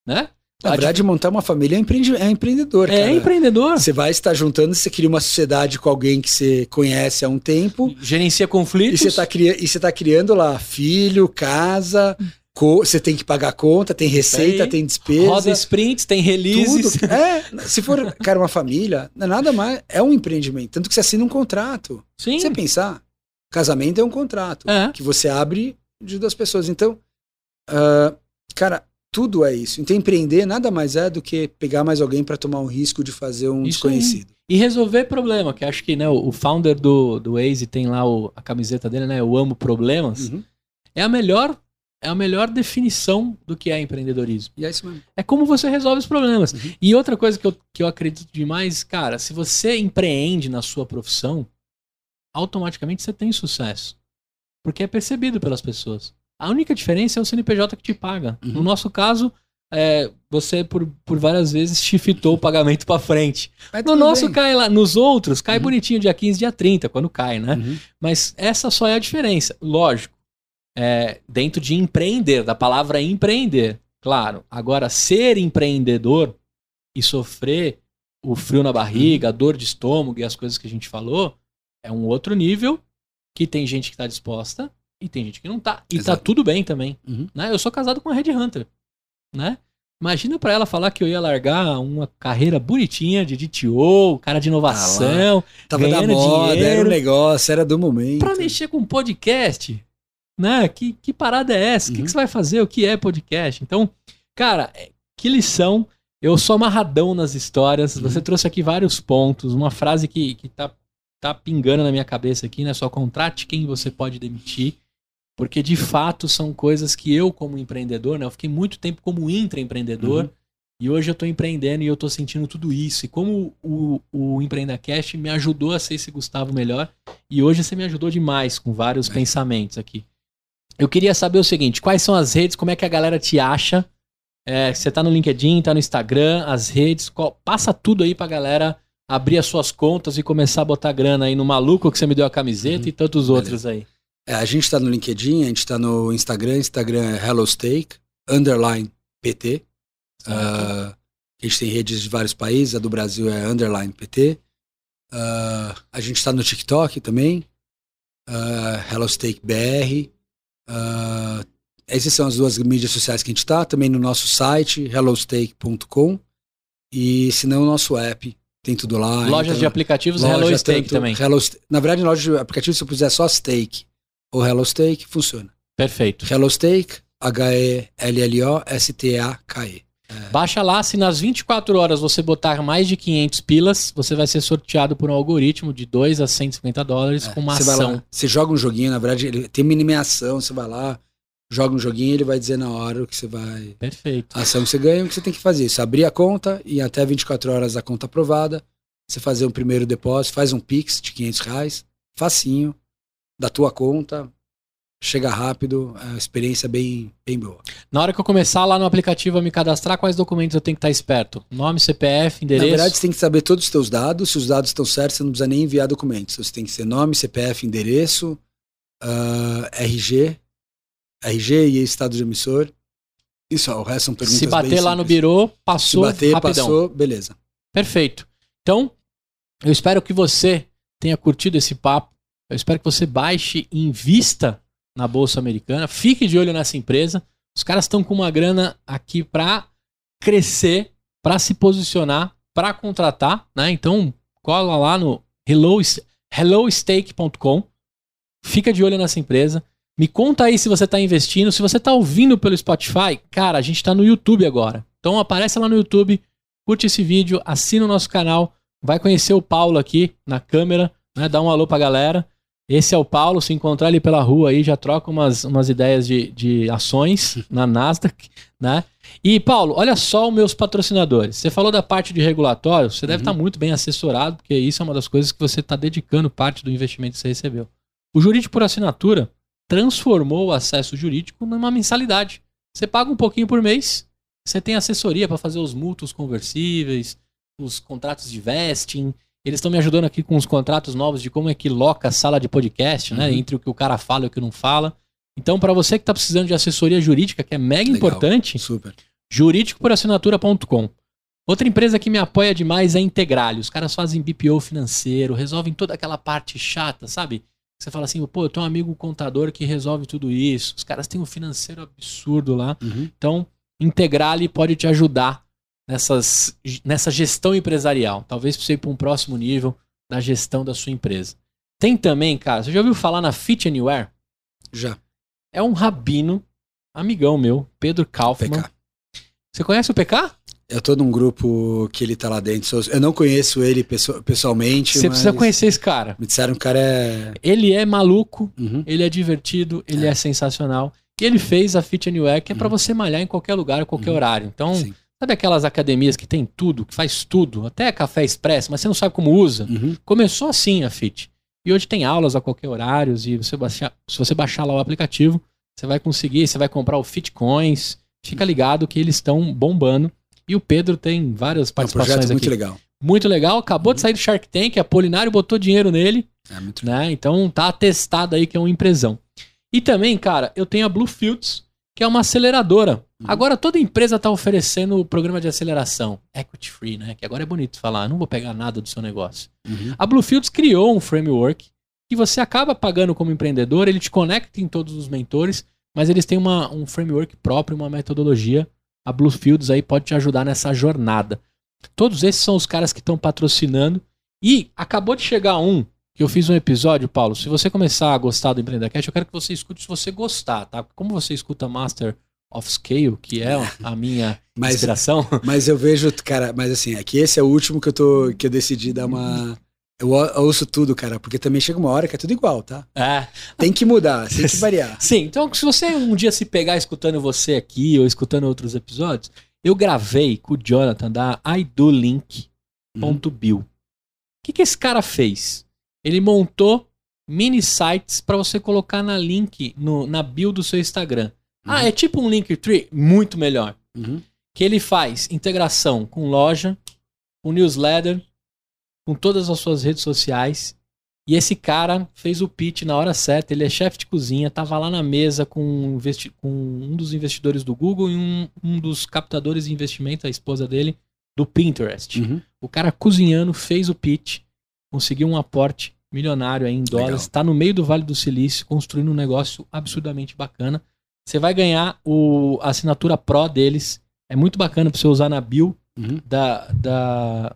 né? Na verdade, montar uma família é, empreende, é empreendedor. É cara. empreendedor. Você vai estar juntando, você cria uma sociedade com alguém que você conhece há um tempo. Gerencia conflitos. E você está cria, tá criando lá filho, casa. Você tem que pagar conta, tem receita, tem despesa. Roda sprints, tem releases. Tudo. É, se for, cara, uma família, não é nada mais. É um empreendimento. Tanto que você assina um contrato. Sim. Você pensar, casamento é um contrato. É. Que você abre de duas pessoas. Então, uh, cara, tudo é isso. Então, empreender nada mais é do que pegar mais alguém para tomar um risco de fazer um isso desconhecido. Aí. E resolver problema, que acho que né, o founder do, do Waze tem lá o, a camiseta dele, né? Eu amo problemas. Uhum. É a melhor é a melhor definição do que é empreendedorismo. E é isso mesmo. É como você resolve os problemas. Uhum. E outra coisa que eu, que eu acredito demais, cara, se você empreende na sua profissão, automaticamente você tem sucesso. Porque é percebido pelas pessoas. A única diferença é o CNPJ que te paga. Uhum. No nosso caso, é, você por, por várias vezes chifitou o pagamento para frente. no nosso bem. cai lá, nos outros cai uhum. bonitinho dia 15, dia 30, quando cai, né? Uhum. Mas essa só é a diferença. Lógico, é, dentro de empreender, da palavra empreender, claro. Agora, ser empreendedor e sofrer o frio na barriga, a dor de estômago e as coisas que a gente falou, é um outro nível que tem gente que está disposta e tem gente que não tá. E tá Exato. tá tudo bem também. Uhum. Né? Eu sou casado com uma Red Hunter. Né? Imagina para ela falar que eu ia largar uma carreira bonitinha de DTO, cara de inovação. Ah, Tava da moda, dinheiro, era um negócio, era do momento. Pra mexer com podcast. Né? Que, que parada é essa? O uhum. que, que você vai fazer? O que é podcast? Então, cara, é, que lição. Eu sou amarradão nas histórias. Uhum. Você trouxe aqui vários pontos. Uma frase que, que tá, tá pingando na minha cabeça aqui, né? Só contrate quem você pode demitir. Porque de fato são coisas que eu, como empreendedor, né? Eu fiquei muito tempo como intraempreendedor. Uhum. E hoje eu estou empreendendo e eu estou sentindo tudo isso. E como o, o EmpreendaCast me ajudou a ser esse Gustavo melhor. E hoje você me ajudou demais com vários é. pensamentos aqui. Eu queria saber o seguinte: quais são as redes, como é que a galera te acha? É, você tá no LinkedIn, tá no Instagram, as redes, qual, passa tudo aí pra galera abrir as suas contas e começar a botar grana aí no maluco que você me deu a camiseta uhum. e tantos outros aí. É, a gente está no LinkedIn, a gente está no Instagram, Instagram é HelloSteak, underline PT. Uh, A gente tem redes de vários países, a do Brasil é underline PT. Uh, a gente está no TikTok também, uh, BR. Uh, essas são as duas mídias sociais que a gente está. Também no nosso site, hellosteak.com. E se não, o nosso app. Tem tudo lá. Lojas então, de aplicativos loja, Hello Steak também. Hello, na verdade, loja de aplicativos, se eu puser só Steak ou Hello Steak, funciona. Perfeito. Hello Steak, H-E-L-L-O-S-T-A-K-E. É. Baixa lá, se nas 24 horas você botar mais de 500 pilas, você vai ser sorteado por um algoritmo de 2 a 150 dólares é, com uma você ação. Lá, você joga um joguinho, na verdade, ele tem uma ação, você vai lá, joga um joguinho e ele vai dizer na hora o que você vai. Perfeito. A ação que você ganha, o que você tem que fazer. Isso, abrir a conta e até 24 horas a conta aprovada, você fazer um primeiro depósito, faz um Pix de 500 reais, facinho, da tua conta, chega rápido, é a experiência bem, bem boa. Na hora que eu começar lá no aplicativo a me cadastrar, quais documentos eu tenho que estar esperto? Nome, CPF, endereço? Na verdade, você tem que saber todos os seus dados. Se os dados estão certos, você não precisa nem enviar documentos. Você tem que ser nome, CPF, endereço, uh, RG, RG e estado de emissor. Isso, o resto são perguntas Se bater lá no birô, passou Se bater, rapidão. passou, beleza. Perfeito. Então, eu espero que você tenha curtido esse papo. Eu espero que você baixe e invista na Bolsa Americana. Fique de olho nessa empresa. Os caras estão com uma grana aqui para crescer, para se posicionar, para contratar, né? Então, cola lá no hello, hellostake.com. Fica de olho nessa empresa. Me conta aí se você está investindo. Se você está ouvindo pelo Spotify, cara, a gente está no YouTube agora. Então aparece lá no YouTube, curte esse vídeo, assina o nosso canal, vai conhecer o Paulo aqui na câmera, né? Dá um alô pra galera. Esse é o Paulo, se encontrar ele pela rua aí, já troca umas, umas ideias de, de ações na Nasdaq, né? E, Paulo, olha só os meus patrocinadores. Você falou da parte de regulatório, você deve estar uhum. muito bem assessorado, porque isso é uma das coisas que você está dedicando parte do investimento que você recebeu. O Jurídico por Assinatura transformou o acesso jurídico numa mensalidade. Você paga um pouquinho por mês, você tem assessoria para fazer os mútuos conversíveis, os contratos de vesting, eles estão me ajudando aqui com os contratos novos de como é que loca a sala de podcast, né? Uhum. Entre o que o cara fala e o que não fala. Então, para você que está precisando de assessoria jurídica, que é mega Legal. importante, Super. jurídicoporassinatura.com. Outra empresa que me apoia demais é Integrale. Os caras fazem BPO financeiro, resolvem toda aquela parte chata, sabe? Você fala assim, pô, eu tenho um amigo contador que resolve tudo isso. Os caras têm um financeiro absurdo lá. Uhum. Então, Integrale pode te ajudar nessas, nessa gestão empresarial. Talvez para você ir para um próximo nível da gestão da sua empresa. Tem também, cara, você já ouviu falar na Fit Anywhere? Já. É um rabino, amigão meu, Pedro Kaufmann. PK. Você conhece o PK? Eu tô num grupo que ele tá lá dentro. Eu não conheço ele pessoalmente. Você precisa conhecer esse cara. Me disseram que o cara é. Ele é maluco, uhum. ele é divertido, ele é. é. sensacional. E ele fez a Fit Anywhere, que é uhum. para você malhar em qualquer lugar, qualquer uhum. horário. Então, Sim. Sabe aquelas academias que tem tudo, que faz tudo, até café expresso, mas você não sabe como usa? Uhum. Começou assim a FIT. E hoje tem aulas a qualquer horário, e você baixar, se você baixar lá o aplicativo, você vai conseguir, você vai comprar o Fit Coins. Fica ligado que eles estão bombando. E o Pedro tem várias participações é um projeto muito legal. Muito legal. Acabou uhum. de sair do Shark Tank, a Polinário botou dinheiro nele. É muito né? Então tá atestado aí que é uma empresão. E também, cara, eu tenho a Bluefields, que é uma aceleradora. Uhum. Agora toda empresa está oferecendo o programa de aceleração, equity free, né? Que agora é bonito falar, não vou pegar nada do seu negócio. Uhum. A Bluefields criou um framework que você acaba pagando como empreendedor, ele te conecta em todos os mentores, mas eles têm uma, um framework próprio, uma metodologia. A Bluefields aí pode te ajudar nessa jornada. Todos esses são os caras que estão patrocinando. E acabou de chegar um que eu fiz um episódio, Paulo. Se você começar a gostar do Empreendedor eu quero que você escute se você gostar, tá? Como você escuta Master of Scale, que é a minha mas, inspiração. Mas eu vejo, cara, mas assim, aqui esse é o último que eu tô que eu decidi dar uma eu ouço tudo, cara, porque também chega uma hora que é tudo igual, tá? É. Tem que mudar, tem que variar. Sim, então se você um dia se pegar escutando você aqui ou escutando outros episódios, eu gravei com o Jonathan da idolink.bill. Uhum. O que, que esse cara fez? Ele montou mini sites para você colocar na link no, na bio do seu Instagram. Ah, uhum. Ah, é tipo um Linktree? Muito melhor. Uhum. Que ele faz integração com loja, com newsletter, com todas as suas redes sociais. E esse cara fez o pitch na hora certa. Ele é chefe de cozinha, tava lá na mesa com, com um dos investidores do Google e um, um dos captadores de investimento, a esposa dele. do Pinterest. Uhum. O cara cozinhando fez o pitch, conseguiu um aporte milionário aí em dólares, está no meio do Vale do Silício, construindo um negócio absurdamente bacana. Você vai ganhar o, a assinatura Pro deles. É muito bacana para você usar na bio Uhum. da, da,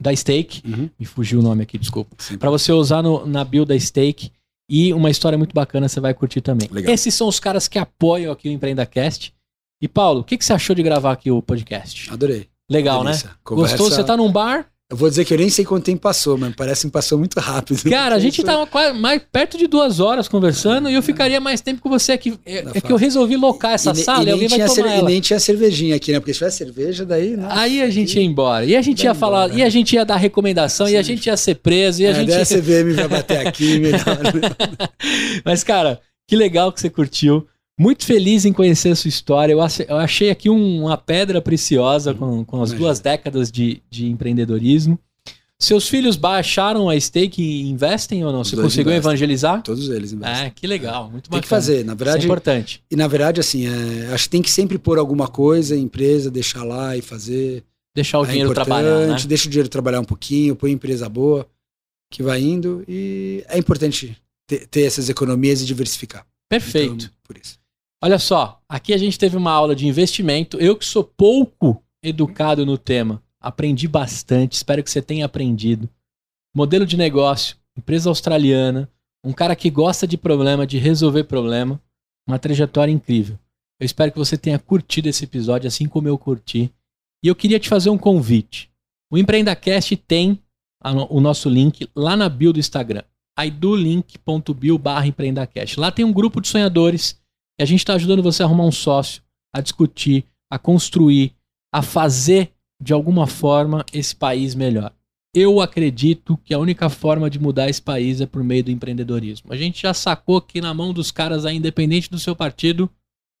da Stake. Uhum. Me fugiu o nome aqui, desculpa. Para você usar no, na bio da Stake. E uma história muito bacana, você vai curtir também. Legal. Esses são os caras que apoiam aqui o EmpreendaCast. E Paulo, o que, que você achou de gravar aqui o podcast? Adorei. Legal, né? Conversa- Gostou? Você tá num bar? Eu vou dizer que eu nem sei quanto tempo passou, mas parece que passou muito rápido. Cara, a gente tava quase mais perto de duas horas conversando e eu ficaria mais tempo com você aqui. É, é que eu resolvi locar essa E sala e, nem alguém vai tinha tomar cer- e ela. nem tinha cervejinha aqui, né? Porque se tivesse cerveja, daí. nossa, Aí a gente ia embora. E a gente ia falar, embora, e a gente ia dar recomendação, e a Sim. gente ia ser preso, e a É, gente. daí a CVM vai bater aqui, melhor. né? Mas, cara, que legal que você curtiu. Muito feliz em conhecer a sua história. Eu ach- eu achei aqui um- uma pedra preciosa com, com as duas décadas de, de empreendedorismo. Seus filhos baixaram a stake e investem ou não? Você conseguiu investem. evangelizar? Todos eles investem. É, que legal. Muito Tem bacana. que fazer, na Isso é verdade. importante. E na verdade, assim, é, acho que tem que sempre pôr alguma coisa, empresa, deixar lá e fazer. Deixar o é dinheiro trabalhar, né? Deixa o dinheiro trabalhar um pouquinho, põe empresa boa, que vai indo. E é importante ter, ter essas economias e diversificar. Perfeito. Então, por isso. Olha só, aqui a gente teve uma aula de investimento. Eu que sou pouco educado no tema, aprendi bastante. Espero que você tenha aprendido. Modelo de negócio, empresa australiana, um cara que gosta de problema, de resolver problema, uma trajetória incrível. Eu espero que você tenha curtido esse episódio assim como eu curti. E eu queria te fazer um convite. O EmpreendaCast tem o nosso link lá na bio do Instagram, aidulink.bio barra empreendacast. Lá tem um grupo de sonhadores e a gente está ajudando você a arrumar um sócio, a discutir, a construir, a fazer de alguma forma esse país melhor. Eu acredito que a única forma de mudar esse país é por meio do empreendedorismo. A gente já sacou que na mão dos caras aí, independente do seu partido,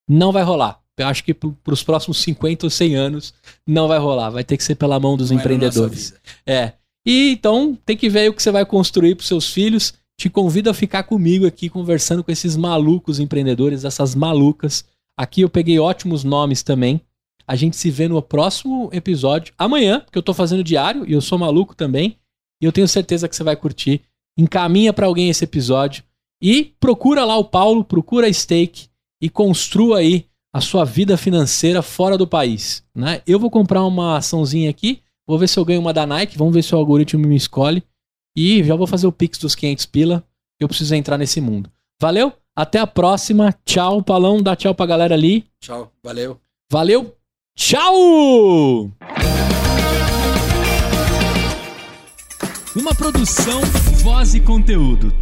não vai rolar. Eu acho que para os próximos 50 ou 100 anos não vai rolar. Vai ter que ser pela mão dos Não empreendedores. É. E então tem que ver o que você vai construir para seus filhos. Te convido a ficar comigo aqui conversando com esses malucos empreendedores, essas malucas. Aqui eu peguei ótimos nomes também. A gente se vê no próximo episódio amanhã, porque eu tô fazendo diário e eu sou maluco também. E eu tenho certeza que você vai curtir. Encaminha para alguém esse episódio e procura lá o Paulo, procura a Stake e construa aí a sua vida financeira fora do país, né? Eu vou comprar uma açãozinha aqui Vou ver se eu ganho uma da Nike, vamos ver se o algoritmo me escolhe. E já vou fazer o pix dos 500 pila. Eu preciso entrar nesse mundo. Valeu? Até a próxima. Tchau, Palão. Dá tchau pra galera ali. Tchau, valeu. Valeu. Tchau! Uma produção, voz e conteúdo.